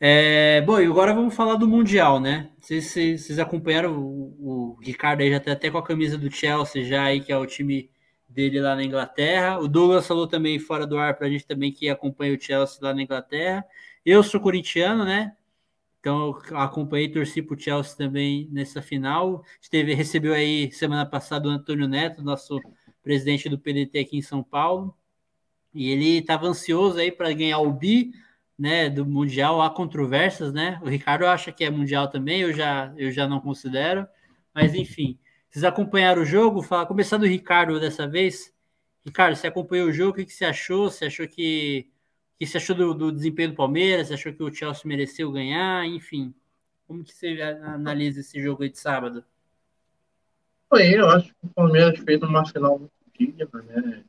É, bom, e agora vamos falar do Mundial, né? Vocês, vocês acompanharam o, o, Ricardo aí já tá até com a camisa do Chelsea já aí, que é o time dele lá na Inglaterra. O Douglas falou também fora do ar pra gente também que acompanha o Chelsea lá na Inglaterra. Eu sou corintiano, né? Então acompanhei torci para o Chelsea também nessa final. Esteve, recebeu aí semana passada o Antônio Neto, nosso presidente do PDT aqui em São Paulo. E ele estava ansioso aí para ganhar o bi, né, do mundial. Há controvérsias, né? O Ricardo acha que é mundial também, eu já eu já não considero. Mas enfim, vocês acompanharam o jogo? Fala, começar do Ricardo dessa vez. Ricardo, você acompanhou o jogo? O que, que você achou? Você achou que que você achou do, do, desempenho do Palmeiras? Você achou que o Chelsea mereceu ganhar? Enfim, como que você analisa esse jogo aí de sábado? Eu acho que o Palmeiras fez uma final muito digna, né?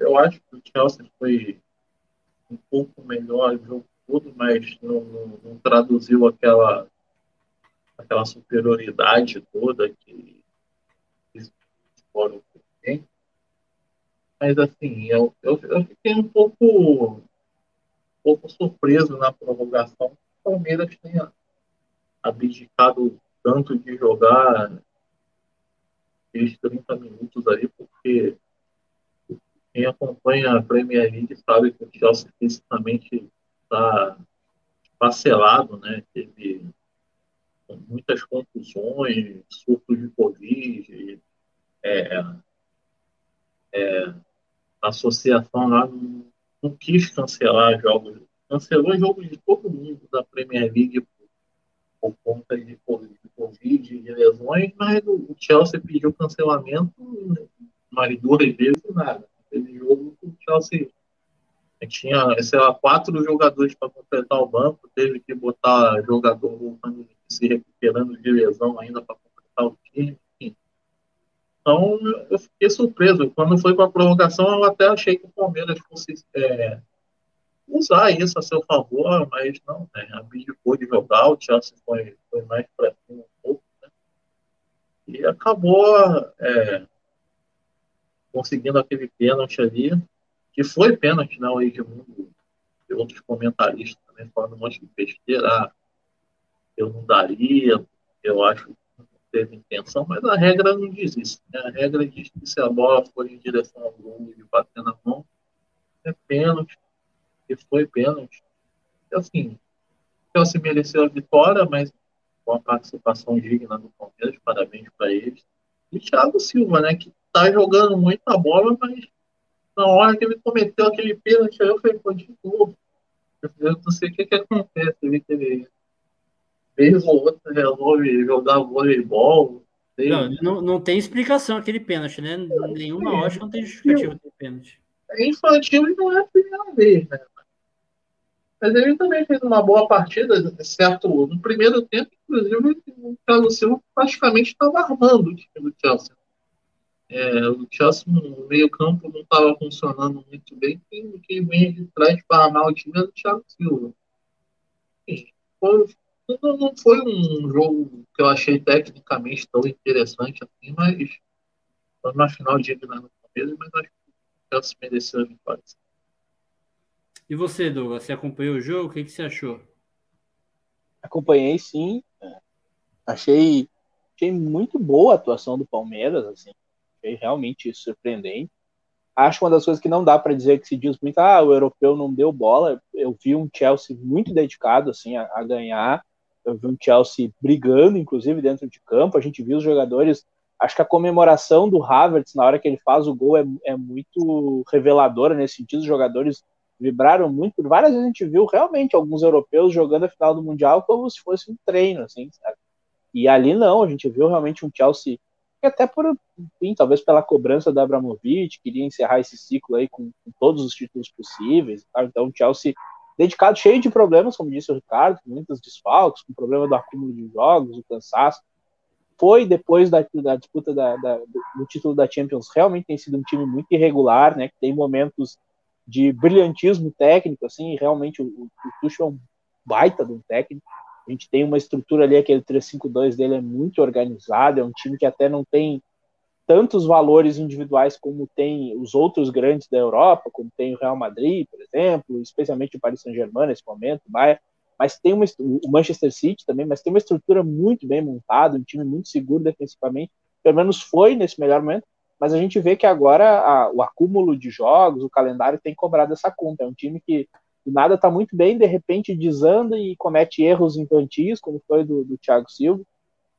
Eu acho que o Chelsea foi um pouco melhor o jogo todo, mas não, não, não traduziu aquela aquela superioridade toda que eles foram tem. Mas, assim, eu, eu, eu fiquei um pouco, um pouco surpreso na prorrogação que o Palmeiras tenha abdicado tanto de jogar esses 30 minutos ali, porque quem acompanha a Premier League sabe que o Chelsea fisicamente está parcelado, né? Teve muitas confusões, surtos de Covid, é, é, a associação lá não, não, quis cancelar jogos, cancelou jogos de todo mundo da Premier League por, por conta de, de Covid e lesões, mas o Chelsea pediu cancelamento mais duas vezes nada. Teve jogo que o Chelsea tinha, sei lá, quatro jogadores para completar o banco, teve que botar jogador voltando, se recuperando de lesão ainda para completar o time. Então, eu fiquei surpreso. Quando foi para a prorrogação, eu até achei que o Palmeiras fosse é, usar isso a seu favor, mas não, né? abdicou de jogar, o Chelsea foi, foi mais para cima um pouco, né? E acabou é, conseguindo aquele pênalti ali, que foi pênalti na né? origem mundo de outros comentaristas também falando um monte de besteira. Eu não daria, eu acho teve intenção, mas a regra não diz isso. Né? A regra diz que se a bola for em direção ao gol e bater na mão, é pênalti. E foi pênalti. E, assim, o Chelsea mereceu a vitória, mas com a participação digna do Palmeiras, parabéns para eles. E Thiago Silva, né, que tá jogando muita bola, mas na hora que ele cometeu aquele pênalti, eu falei, pô, de novo. Eu não sei o que, que acontece, ele, ele vez ou outra resolve jogar voleibol. Não, não, não tem explicação aquele pênalti, né? Nenhuma é, lógica não tem justificativa do pênalti. É infantil e não é a primeira vez, né? Mas ele também fez uma boa partida, certo? No primeiro tempo, inclusive, o Thiago Silva praticamente estava armando o time do Chelsea. É, o Chelsea no meio-campo não estava funcionando muito bem. Quem, quem vem de trás para armar o time é o Thiago Silva. foi, não, não foi um jogo que eu achei tecnicamente tão interessante assim, mas foi uma final digna no começo, mas acho que o Chelsea mereceu a vitória. E você, Douglas, você acompanhou o jogo? O que, que você achou? Acompanhei sim. Achei, achei muito boa a atuação do Palmeiras, assim. Achei realmente surpreendente. Acho uma das coisas que não dá para dizer que se diz muito, ah, o europeu não deu bola. Eu vi um Chelsea muito dedicado assim a, a ganhar eu vi um Chelsea brigando, inclusive, dentro de campo. A gente viu os jogadores. Acho que a comemoração do Havertz na hora que ele faz o gol é, é muito reveladora nesse sentido. Os jogadores vibraram muito. Várias vezes a gente viu realmente alguns europeus jogando a final do Mundial como se fosse um treino, assim, sabe? E ali não, a gente viu realmente um Chelsea que até por, enfim, talvez pela cobrança da Abramovich, queria encerrar esse ciclo aí com, com todos os títulos possíveis. Tá? Então, o Chelsea dedicado, cheio de problemas, como disse o Ricardo, com muitos desfalques, com problema do acúmulo de jogos, o cansaço. Foi depois da, da disputa da, da, do título da Champions, realmente tem sido um time muito irregular, né? Que tem momentos de brilhantismo técnico, assim, realmente o, o Tuchel é um baita de um técnico. A gente tem uma estrutura ali, aquele 3-5-2 dele é muito organizado, é um time que até não tem tantos valores individuais como tem os outros grandes da Europa, como tem o Real Madrid, por exemplo, especialmente o Paris Saint-Germain nesse momento, mas tem uma, o Manchester City também, mas tem uma estrutura muito bem montada, um time muito seguro defensivamente, pelo menos foi nesse melhor momento, mas a gente vê que agora a, o acúmulo de jogos, o calendário tem cobrado essa conta, é um time que do nada está muito bem, de repente desanda e comete erros infantis, como foi do, do Thiago Silva,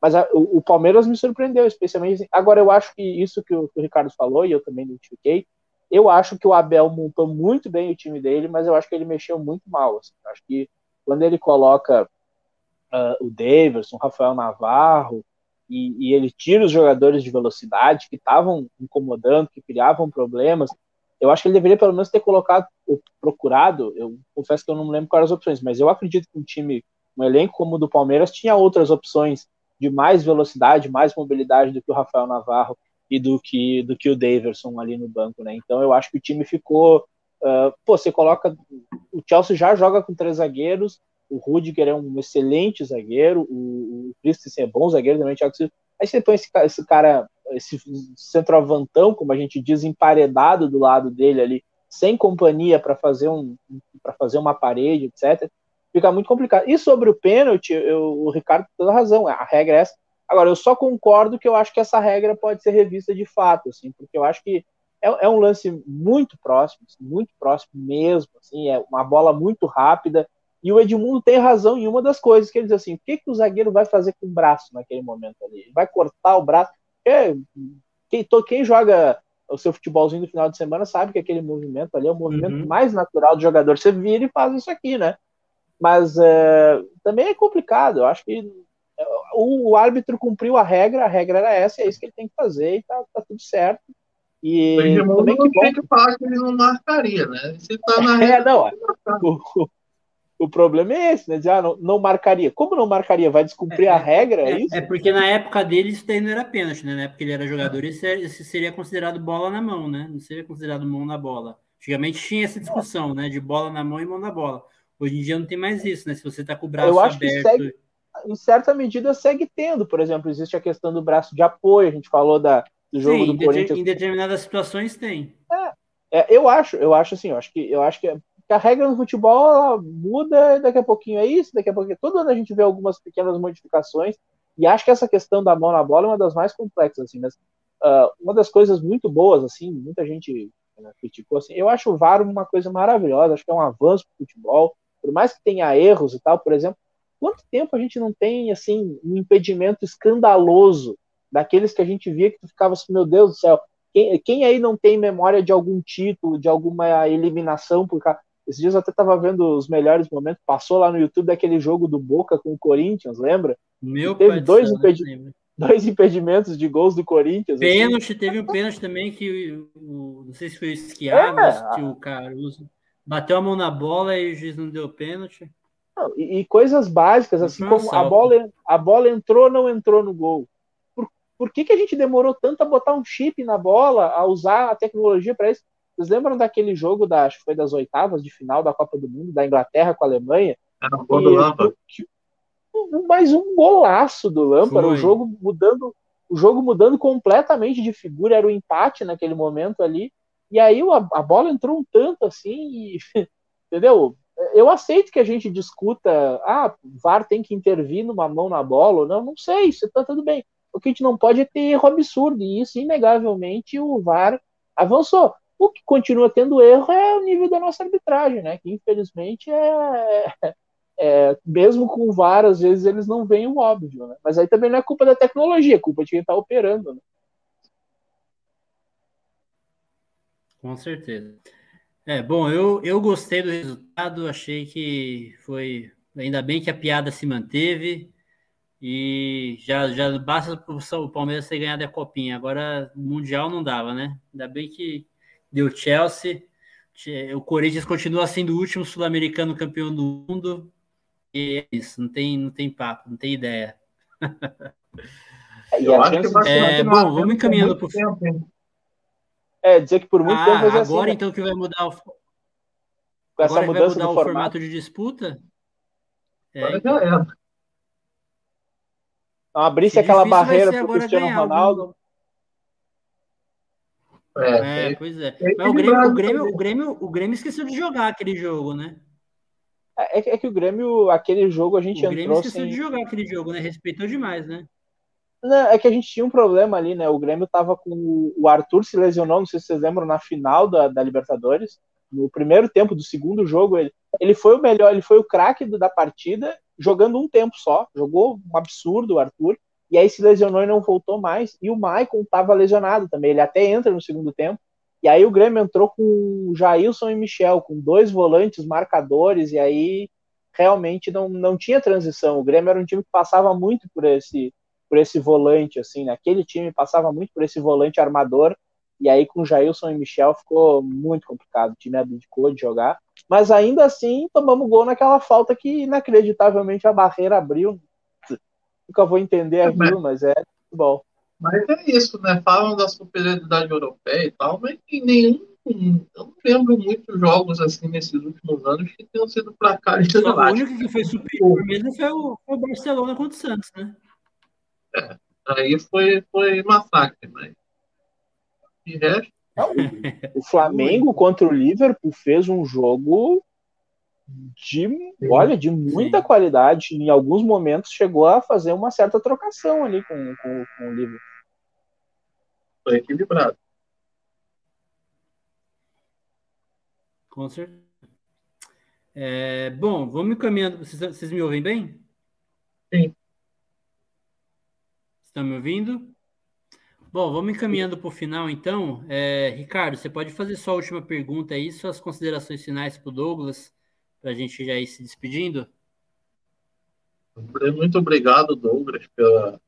mas a, o, o, Palmeiras me surpreendeu, especialmente. Agora, eu acho que isso que o, que o, Ricardo falou, e eu também identifiquei, eu acho que o Abel montou muito bem o time dele, mas eu acho que ele mexeu muito mal. Assim. Acho que quando ele coloca uh, o Davidson, o Rafael Navarro, e, e, ele tira os jogadores de velocidade que estavam incomodando, que criavam problemas, eu acho que ele deveria pelo menos ter colocado, procurado, eu confesso que eu não lembro quais as opções, mas eu acredito que um time, um elenco como o do Palmeiras tinha outras opções de mais velocidade, mais mobilidade do que o Rafael Navarro e do que do que o Daverson ali no banco, né? Então eu acho que o time ficou, uh, pô, você coloca o Chelsea já joga com três zagueiros, o Rudiger é um excelente zagueiro, o, o Christensen é bom zagueiro também, Thiago Silva. Aí você põe esse, esse cara, esse centroavantão, como a gente diz, emparedado do lado dele ali, sem companhia para fazer um para fazer uma parede, etc fica muito complicado. E sobre o pênalti, eu, o Ricardo tem toda razão, a regra é essa. Agora, eu só concordo que eu acho que essa regra pode ser revista de fato, assim, porque eu acho que é, é um lance muito próximo, assim, muito próximo mesmo, assim, é uma bola muito rápida, e o Edmundo tem razão em uma das coisas, que ele diz assim, o que, que o zagueiro vai fazer com o braço naquele momento ali? Ele vai cortar o braço? É, quem, quem joga o seu futebolzinho no final de semana sabe que aquele movimento ali é o movimento uhum. mais natural do jogador. Você vira e faz isso aqui, né? Mas é, também é complicado. Eu acho que é, o, o, árbitro cumpriu a regra, a regra era essa, é isso que ele tem que fazer e tá, tá tudo certo. E o também que tem que falar que ele não marcaria, né? Se tá na é, regra, não, o, o, problema é esse, né? Dizer, ah, não, não, marcaria. Como não marcaria? Vai descumprir é, a regra? É, é, isso? É porque na época dele isso daí não era pênalti, né? Na época ele era jogador, isso, isso seria considerado bola na mão, né? Não seria considerado mão na bola. Antigamente tinha essa discussão, né? De bola na mão e mão na bola. Hoje em dia não tem mais isso, né? Se você tá com o braço Eu acho aberto. Que segue, em certa medida segue tendo, por exemplo, existe a questão do braço de apoio, a gente falou da, do jogo Sim, do em Corinthians. Em determinadas situações tem. É, é, eu acho, eu acho assim, eu acho que eu acho que a regra no futebol ela muda, daqui a pouquinho é isso, daqui a pouquinho. Todo ano a gente vê algumas pequenas modificações, e acho que essa questão da mão na bola é uma das mais complexas, assim, mas uh, uma das coisas muito boas, assim, muita gente né, criticou, assim, eu acho o VAR uma coisa maravilhosa, acho que é um avanço para o futebol, por mais que tenha erros e tal, por exemplo, quanto tempo a gente não tem assim um impedimento escandaloso daqueles que a gente via que tu ficava assim, meu Deus do céu, quem, quem aí não tem memória de algum título, de alguma eliminação por causa esses dias eu até estava vendo os melhores momentos. Passou lá no YouTube daquele jogo do Boca com o Corinthians, lembra? Meu teve dois, impedi *laughs* dois impedimentos de gols do Corinthians. Assim. Pênalti, assim. teve um pênalti também que o, não sei se foi o Esquiavo, é, o Caruso. Bateu a mão na bola e o juiz não deu pênalti. Não, e, e, coisas básicas, assim como a bola, a bola entrou não entrou no gol. Por, por que, que a gente demorou tanto a botar um chip na bola, a usar a tecnologia para isso? Vocês lembram daquele jogo da, acho que foi das oitavas de final da Copa do Mundo, da Inglaterra com a Alemanha? Era um gol do Lampard. Mais um golaço do Lampard, o jogo mudando, o jogo mudando completamente de figura, era o um empate naquele momento ali. E aí a, bola entrou um tanto assim, e, *laughs* entendeu? Eu aceito que a gente discuta, ah, VAR tem que intervir numa mão na bola, não, não sei, isso tá tudo bem. O que a gente não pode é ter erro absurdo, e isso, inegavelmente, o VAR avançou. O que continua tendo erro é o nível da nossa arbitragem, né? Que infelizmente é, *laughs* é mesmo com o VAR, às vezes eles não veem o óbvio, né? Mas aí também não é culpa da tecnologia, é culpa de quem está operando, né? Com certeza. É, bom, eu, eu gostei do resultado, achei que foi. Ainda bem que a piada se manteve. E já, já basta o Palmeiras ter ganhado a copinha. Agora, o Mundial não dava, né? Ainda bem que deu Chelsea. O Corinthians continua sendo o último sul-americano campeão do mundo. E é isso, não tem, não tem papo, não tem ideia. *laughs* Eu acho que é, bom, vamos encaminhando para o É, dizer que por muito ah, tempo. Agora assim, né? então que vai mudar o. Com essa agora mudança vai mudar o formato. formato de disputa? É, então... é. Não abrisse aquela barreira para o Cristiano Ronaldo. É, é, pois é. Mas o Grêmio, o, Grêmio, o, Grêmio, o Grêmio esqueceu de jogar aquele jogo, né? É, é que o Grêmio, aquele jogo, a gente o Grêmio entrou esqueceu sem... de jogar aquele jogo, né? Respeitou demais, né? Não, é que a gente tinha um problema ali, né? O Grêmio tava com. O Arthur se lesionou, não sei se vocês lembram, na final da, da Libertadores. No primeiro tempo do segundo jogo, ele, ele foi o melhor, ele foi o craque da partida, jogando um tempo só. Jogou um absurdo o Arthur e aí se lesionou e não voltou mais. E o Maicon estava lesionado também, ele até entra no segundo tempo. E aí o Grêmio entrou com Jailson e Michel, com dois volantes marcadores, e aí realmente não, não tinha transição. O Grêmio era um time que passava muito por esse por esse volante, assim, né? Aquele time passava muito por esse volante armador, e aí com Jailson e Michel ficou muito complicado. O time abdicou de jogar, mas ainda assim tomamos gol naquela falta que inacreditavelmente a barreira abriu nunca vou entender é, aquilo, mas é bom. Mas é isso, né? Falam da superioridade europeia e tal, mas em nenhum. Eu não lembro muitos jogos assim nesses últimos anos que tenham sido cá. O único que foi superior mesmo foi o, o Barcelona contra o Santos, né? É, aí foi, foi massacre, mas. De resto. o Flamengo contra o Liverpool fez um jogo de, olha, de muita Sim. qualidade. Em alguns momentos chegou a fazer uma certa trocação ali com, com, com o livro. Foi equilibrado. Com certeza. É, bom, vamos encaminhando. Vocês, vocês me ouvem bem? Sim. Estão me ouvindo? Bom, vamos encaminhando para o final, então. É, Ricardo, você pode fazer sua última pergunta aí, suas considerações finais para o Douglas para a gente já ir se despedindo? Muito obrigado, Douglas, pela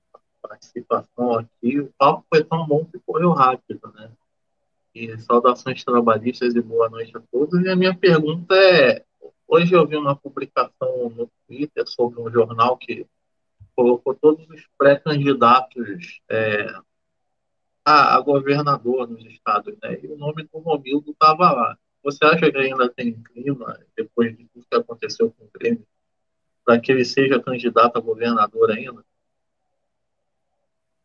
participação aqui. O papo foi tão bom que correu rápido, né? E saudações trabalhistas e boa noite a todos. E a minha pergunta é: hoje eu vi uma publicação no Twitter sobre um jornal que colocou todos os pré-candidatos é, a, a, governador nos estados, né? E o nome do Romildo estava lá. Você acha que ainda tem clima, depois de tudo que aconteceu com o Grêmio, para que ele seja candidato a governador ainda?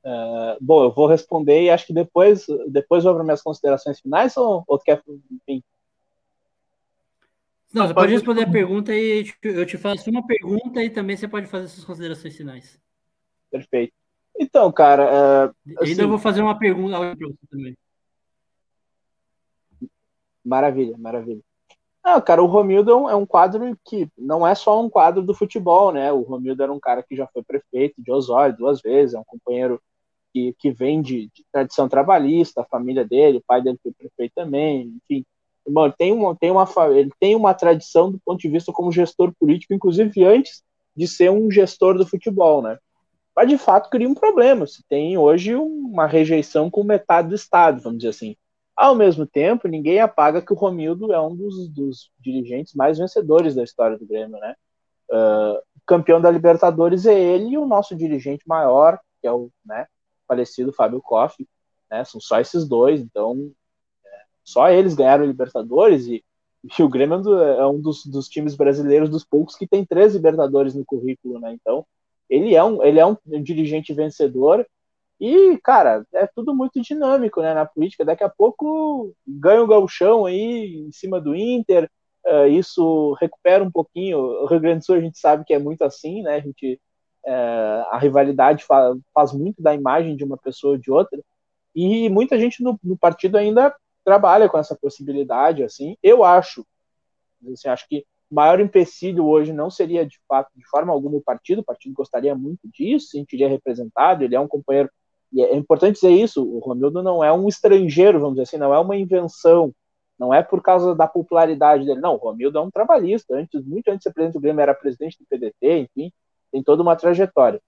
Uh, bom, eu vou responder e acho que depois, depois vou para minhas considerações finais ou, ou quer, enfim? Não, você pode, pode responder a pergunta e eu te faço uma pergunta e também você pode fazer suas considerações finais. Perfeito. Então, cara. Uh, assim, Ainda vou fazer uma pergunta para você também. Maravilha, maravilha. Ah, cara, o Romildo é um, é um, quadro que não é só um quadro do futebol, né? O Romildo era um cara que já foi prefeito de Osório duas vezes, é um companheiro que, que vem de, de tradição trabalhista, a família dele, o pai dele foi prefeito também, enfim. Mano, tem uma, tem uma, ele tem uma tradição do ponto de vista como gestor político, inclusive antes de ser um gestor do futebol, né? Mas de fato cria um problema. Se tem hoje uma rejeição com metade do Estado, vamos dizer assim. Ao mesmo tempo, ninguém apaga que o Romildo é um dos, dos dirigentes mais vencedores da história do Grêmio, né? Uh, campeão da Libertadores é ele e o nosso dirigente maior, que é o né, falecido Fábio Koff, né? São só esses dois, então só eles ganharam Libertadores e, e o Grêmio é um dos, dos, times brasileiros dos poucos que tem três Libertadores no currículo, né? Então ele é um, ele é um, dirigente vencedor e, cara, é tudo muito dinâmico né, na política. Daqui a pouco ganha o gauchão aí em cima do Inter, uh, isso recupera um pouquinho. O Rio Grande do Sul a gente sabe que é muito assim, né? A, gente, uh, a rivalidade faz, faz, muito da imagem de uma pessoa ou de outra. E muita gente no, no, partido ainda trabalha com essa possibilidade, assim. Eu acho, assim, acho que o maior empecilho hoje não seria, de fato, de forma alguma o partido. O partido gostaria muito disso, se sentiria representado. Ele é um companheiro e é importante dizer isso, o Romildo não é um estrangeiro, vamos dizer assim, não é uma invenção, não é por causa da popularidade dele, não, o Romildo é um trabalhista, antes, muito antes de ser presidente do Grêmio, era presidente do PDT, enfim, tem toda uma trajetória.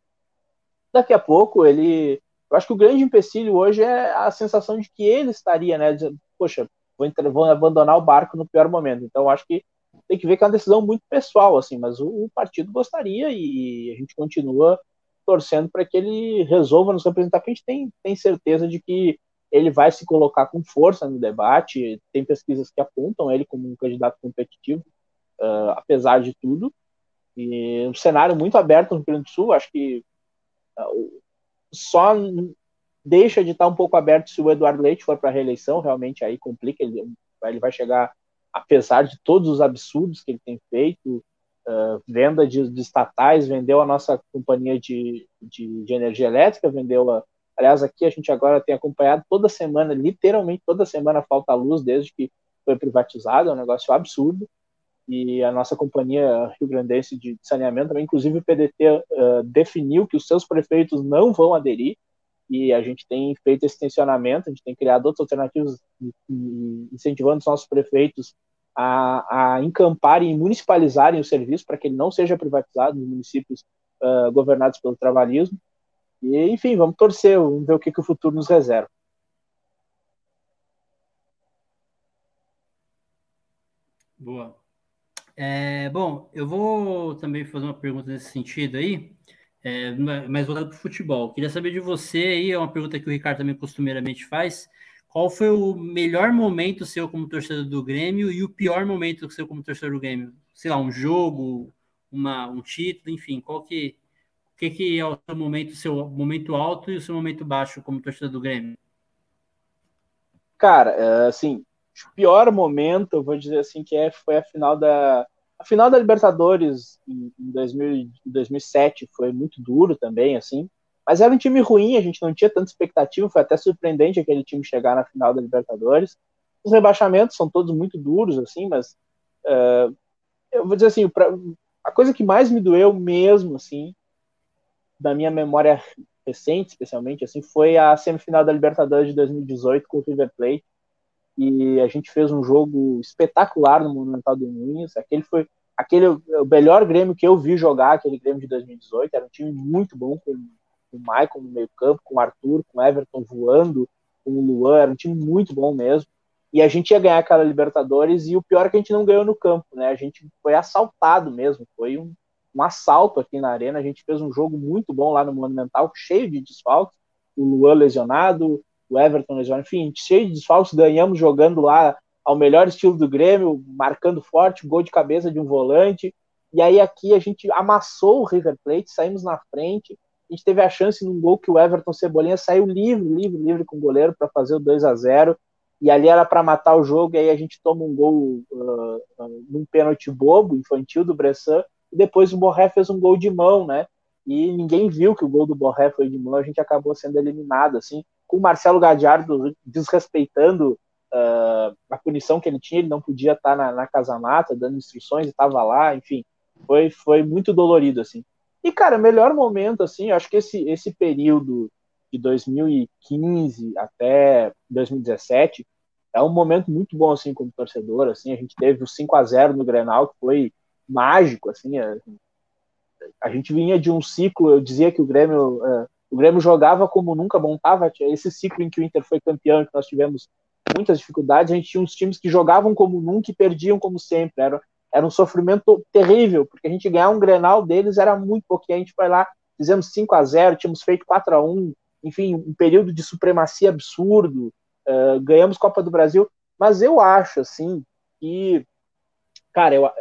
daqui a pouco ele. Eu acho que o grande empecilho hoje é a sensação de que ele estaria, né? De, Poxa, vou, vou abandonar o barco no pior momento. Então, acho que tem que ver que é uma decisão muito pessoal, assim, mas o, o partido gostaria e a gente continua torcendo para que ele resolva nos representar, porque a gente tem, tem certeza de que ele vai se colocar com força no debate. Tem pesquisas que apontam ele como um candidato competitivo, uh, apesar de tudo. E um cenário muito aberto no Rio Grande do Sul. Acho que uh, só deixa de estar um pouco aberto se o Eduardo Leite for para a reeleição. Realmente aí complica. Ele, ele vai chegar, apesar de todos os absurdos que ele tem feito, uh, venda de, de, estatais, vendeu a nossa companhia de, de, de, energia elétrica, vendeu a. Aliás, aqui a gente agora tem acompanhado toda semana, literalmente toda semana falta luz desde que foi privatizado, é um negócio absurdo. E a nossa companhia Rio Grandense de saneamento também, inclusive o PDT uh, definiu que os seus prefeitos não vão aderir, e a gente tem feito esse tensionamento, a gente tem criado outras alternativas, incentivando os nossos prefeitos a, a encamparem e municipalizarem o serviço para que ele não seja privatizado nos municípios uh, governados pelo trabalhismo. E, enfim, vamos torcer, vamos ver o que, que o futuro nos reserva. Boa. É, bom, eu vou também fazer uma pergunta nesse sentido aí, é, mais voltado para o futebol. Queria saber de você aí, é uma pergunta que o Ricardo também costumeiramente faz. Qual foi o melhor momento seu como torcedor do Grêmio e o pior momento seu como torcedor do Grêmio? Sei lá, um jogo, uma, um título, enfim, qual que, o que, que é o seu momento, seu momento alto e o seu momento baixo como torcedor do Grêmio? Cara, é, assim, o pior momento, vou dizer assim, que é, foi a final da a final da Libertadores em, em 2000, 2007 foi muito duro também, assim. Mas era um time ruim, a gente não tinha tanta expectativa, foi até surpreendente aquele time chegar na final da Libertadores. Os rebaixamentos são todos muito duros, assim, mas uh, eu vou dizer assim, pra, a coisa que mais me doeu mesmo, assim, da minha memória recente, especialmente, assim, foi a semifinal da Libertadores de 2018 com o River Plate. E a gente fez um jogo espetacular no Monumental de Nunes. Aquele foi aquele o melhor Grêmio que eu vi jogar, aquele Grêmio de 2018. Era um time muito bom, com com o Michael no meio campo, com o Arthur, com o Everton voando, com o Luan, era um time muito bom mesmo. E a gente ia ganhar aquela Libertadores, e o pior é que a gente não ganhou no campo, né? A gente foi assaltado mesmo, foi um, um assalto aqui na arena. A gente fez um jogo muito bom lá no Monumental, cheio de desfalques. O Luan lesionado, Everton enfim, cheio de desfalques. Ganhamos jogando lá ao melhor estilo do Grêmio, marcando forte, gol de cabeça de um volante. E aí aqui a gente amassou o River Plate, saímos na frente, a gente teve a chance num gol que o Everton Cebolinha saiu livre, livre, livre com o goleiro para fazer o 2 a 0 e ali era para matar o jogo, e aí a gente toma um gol uh, num pênalti bobo, infantil do Bressan, e depois o Borré fez um gol de mão, né? E ninguém viu que o gol do Borré foi de mão, a gente acabou sendo eliminado, assim, com o Marcelo Gadiardo desrespeitando uh, a punição que ele tinha, ele não podia estar na, na casa mata, dando instruções, estava lá, enfim, foi, foi muito dolorido, assim. E, cara, melhor momento, assim, acho que esse, esse período de 2015 até 2017 é um momento muito bom, assim, como torcedor, assim, a gente teve o 5 a 0 no Grenal, que foi mágico, assim, a, a gente vinha de um ciclo, eu dizia que o Grêmio, uh, o Grêmio jogava como nunca, montava esse ciclo em que o Inter foi campeão, que nós tivemos muitas dificuldades, a gente tinha uns times que jogavam como nunca e perdiam como sempre, era, era um sofrimento terrível, porque a gente ganhar um Grenal deles era muito pouquinho. A gente foi lá, fizemos 5 a 0 tínhamos feito 4 a 1 enfim, um período de supremacia absurdo, uh, ganhamos Copa do Brasil, mas eu acho, assim, que, cara, eu, é,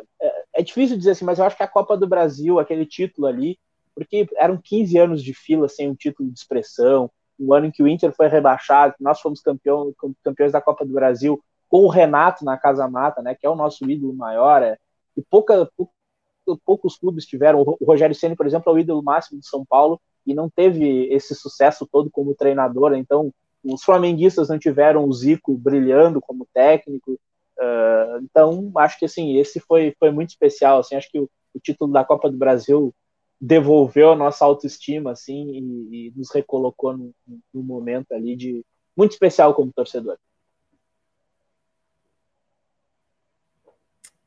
é difícil dizer assim, mas eu acho que a Copa do Brasil, aquele título ali, porque eram 15 anos de fila sem um título de expressão, um ano em que o Inter foi rebaixado, nós fomos campeão, campeões da Copa do Brasil, com o Renato na Casa Mata, né, que é o nosso ídolo maior, é, e pouca, poucos clubes tiveram. O Rogério Ceni, por exemplo, é o ídolo máximo de São Paulo e não teve esse sucesso todo como treinador. Então, os flamenguistas não tiveram o Zico brilhando como técnico. Uh, então, acho que assim esse foi, foi muito especial. Assim, acho que o, o título da Copa do Brasil devolveu a nossa autoestima assim e, e nos recolocou num, num momento ali de muito especial como torcedor.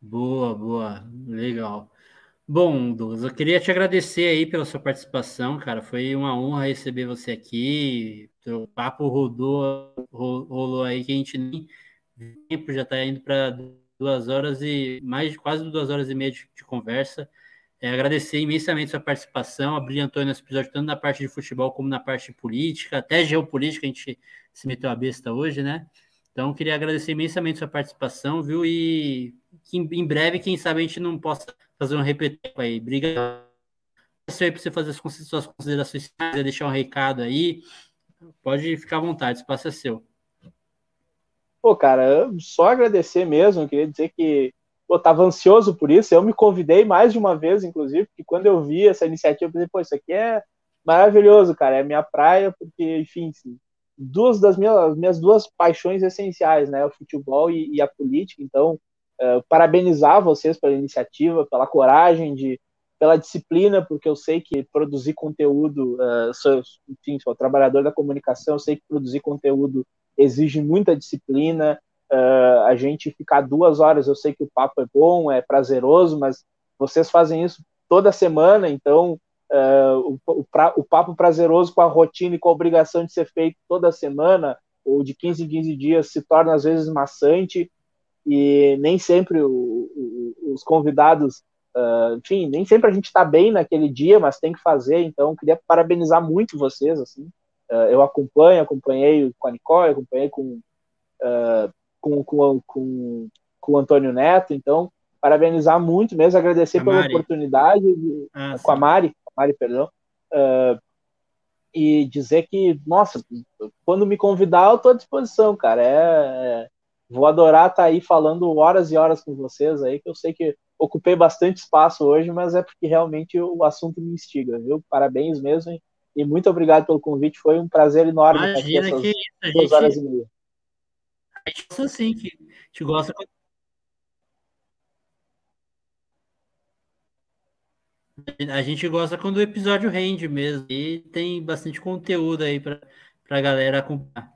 Boa, boa, legal. Bom, Douglas, eu queria te agradecer aí pela sua participação, cara. Foi uma honra receber você aqui. O papo rodou, rolou aí que a gente nem tempo já está indo para duas horas e mais de quase duas horas e meia de, de conversa. É, agradecer imensamente sua participação, abrilhantou nesse episódio, tanto na parte de futebol como na parte política, até geopolítica, a gente se meteu a besta hoje, né? Então, queria agradecer imensamente sua participação, viu? E em breve, quem sabe, a gente não possa fazer um repeteco aí. Obrigado aí para você fazer as suas considerações, deixar um recado aí. Pode ficar à vontade, o espaço é seu. Pô, cara, só agradecer mesmo, queria dizer que eu tava ansioso por isso, eu me convidei mais de uma vez, inclusive, porque quando eu vi essa iniciativa, eu pensei, pô, isso aqui é maravilhoso, cara, é minha praia, porque, enfim, duas das minhas, minhas duas paixões essenciais, né, o futebol e, e a política, então uh, parabenizar vocês pela iniciativa, pela coragem de pela disciplina, porque eu sei que produzir conteúdo, uh, sou, enfim, sou trabalhador da comunicação, eu sei que produzir conteúdo exige muita disciplina. Uh, a gente ficar duas horas, eu sei que o papo é bom, é prazeroso, mas vocês fazem isso toda semana, então uh, o, o, pra, o, papo prazeroso com a rotina e com a obrigação de ser feito toda semana, ou de 15 em 15 dias, se torna às vezes maçante, e nem sempre o, os convidados, uh, enfim, nem sempre a gente está bem naquele dia, mas tem que fazer, então queria parabenizar muito vocês, assim, uh, eu acompanho, acompanhei com a Nicole, acompanhei com, uh, com, com, com, com, o Antônio Neto, então parabenizar muito mesmo, agradecer a pela Mari. oportunidade, de, ah, com a Mari, Mari, perdão, e dizer que, nossa, quando me convidar, eu estou à disposição, cara, é, é Vou adorar estar tá aí falando horas e horas com vocês aí, que eu sei que ocupei bastante espaço hoje, mas é porque realmente o assunto me instiga, viu? Parabéns mesmo e muito obrigado pelo convite, foi um prazer enorme Imagina estar aqui essas duas horas e meia. A gente gosta assim, que a gente gosta A gente gosta quando o episódio rende mesmo e tem bastante conteúdo aí para a galera acompanhar.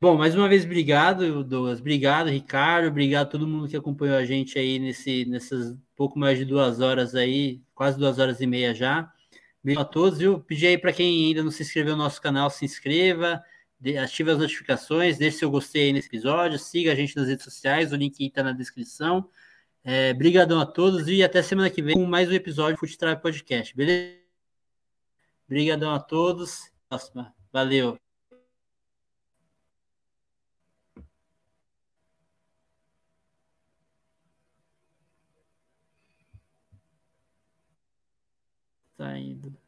Bom, mais uma vez, obrigado, Douglas. Obrigado, Ricardo. Obrigado a todo mundo que acompanhou a gente aí nesse, nessas pouco mais de duas horas aí, quase duas horas e meia já. Obrigado a todos, viu? Pedir aí para quem ainda não se inscreveu no nosso canal, se inscreva, ative as notificações, deixe seu gostei aí nesse episódio, siga a gente nas redes sociais, o link está na descrição. É, brigadão a todos e até semana que vem com mais um episódio do Fute Podcast, beleza? Brigadão a todos. Próxima. Valeu. Tá indo.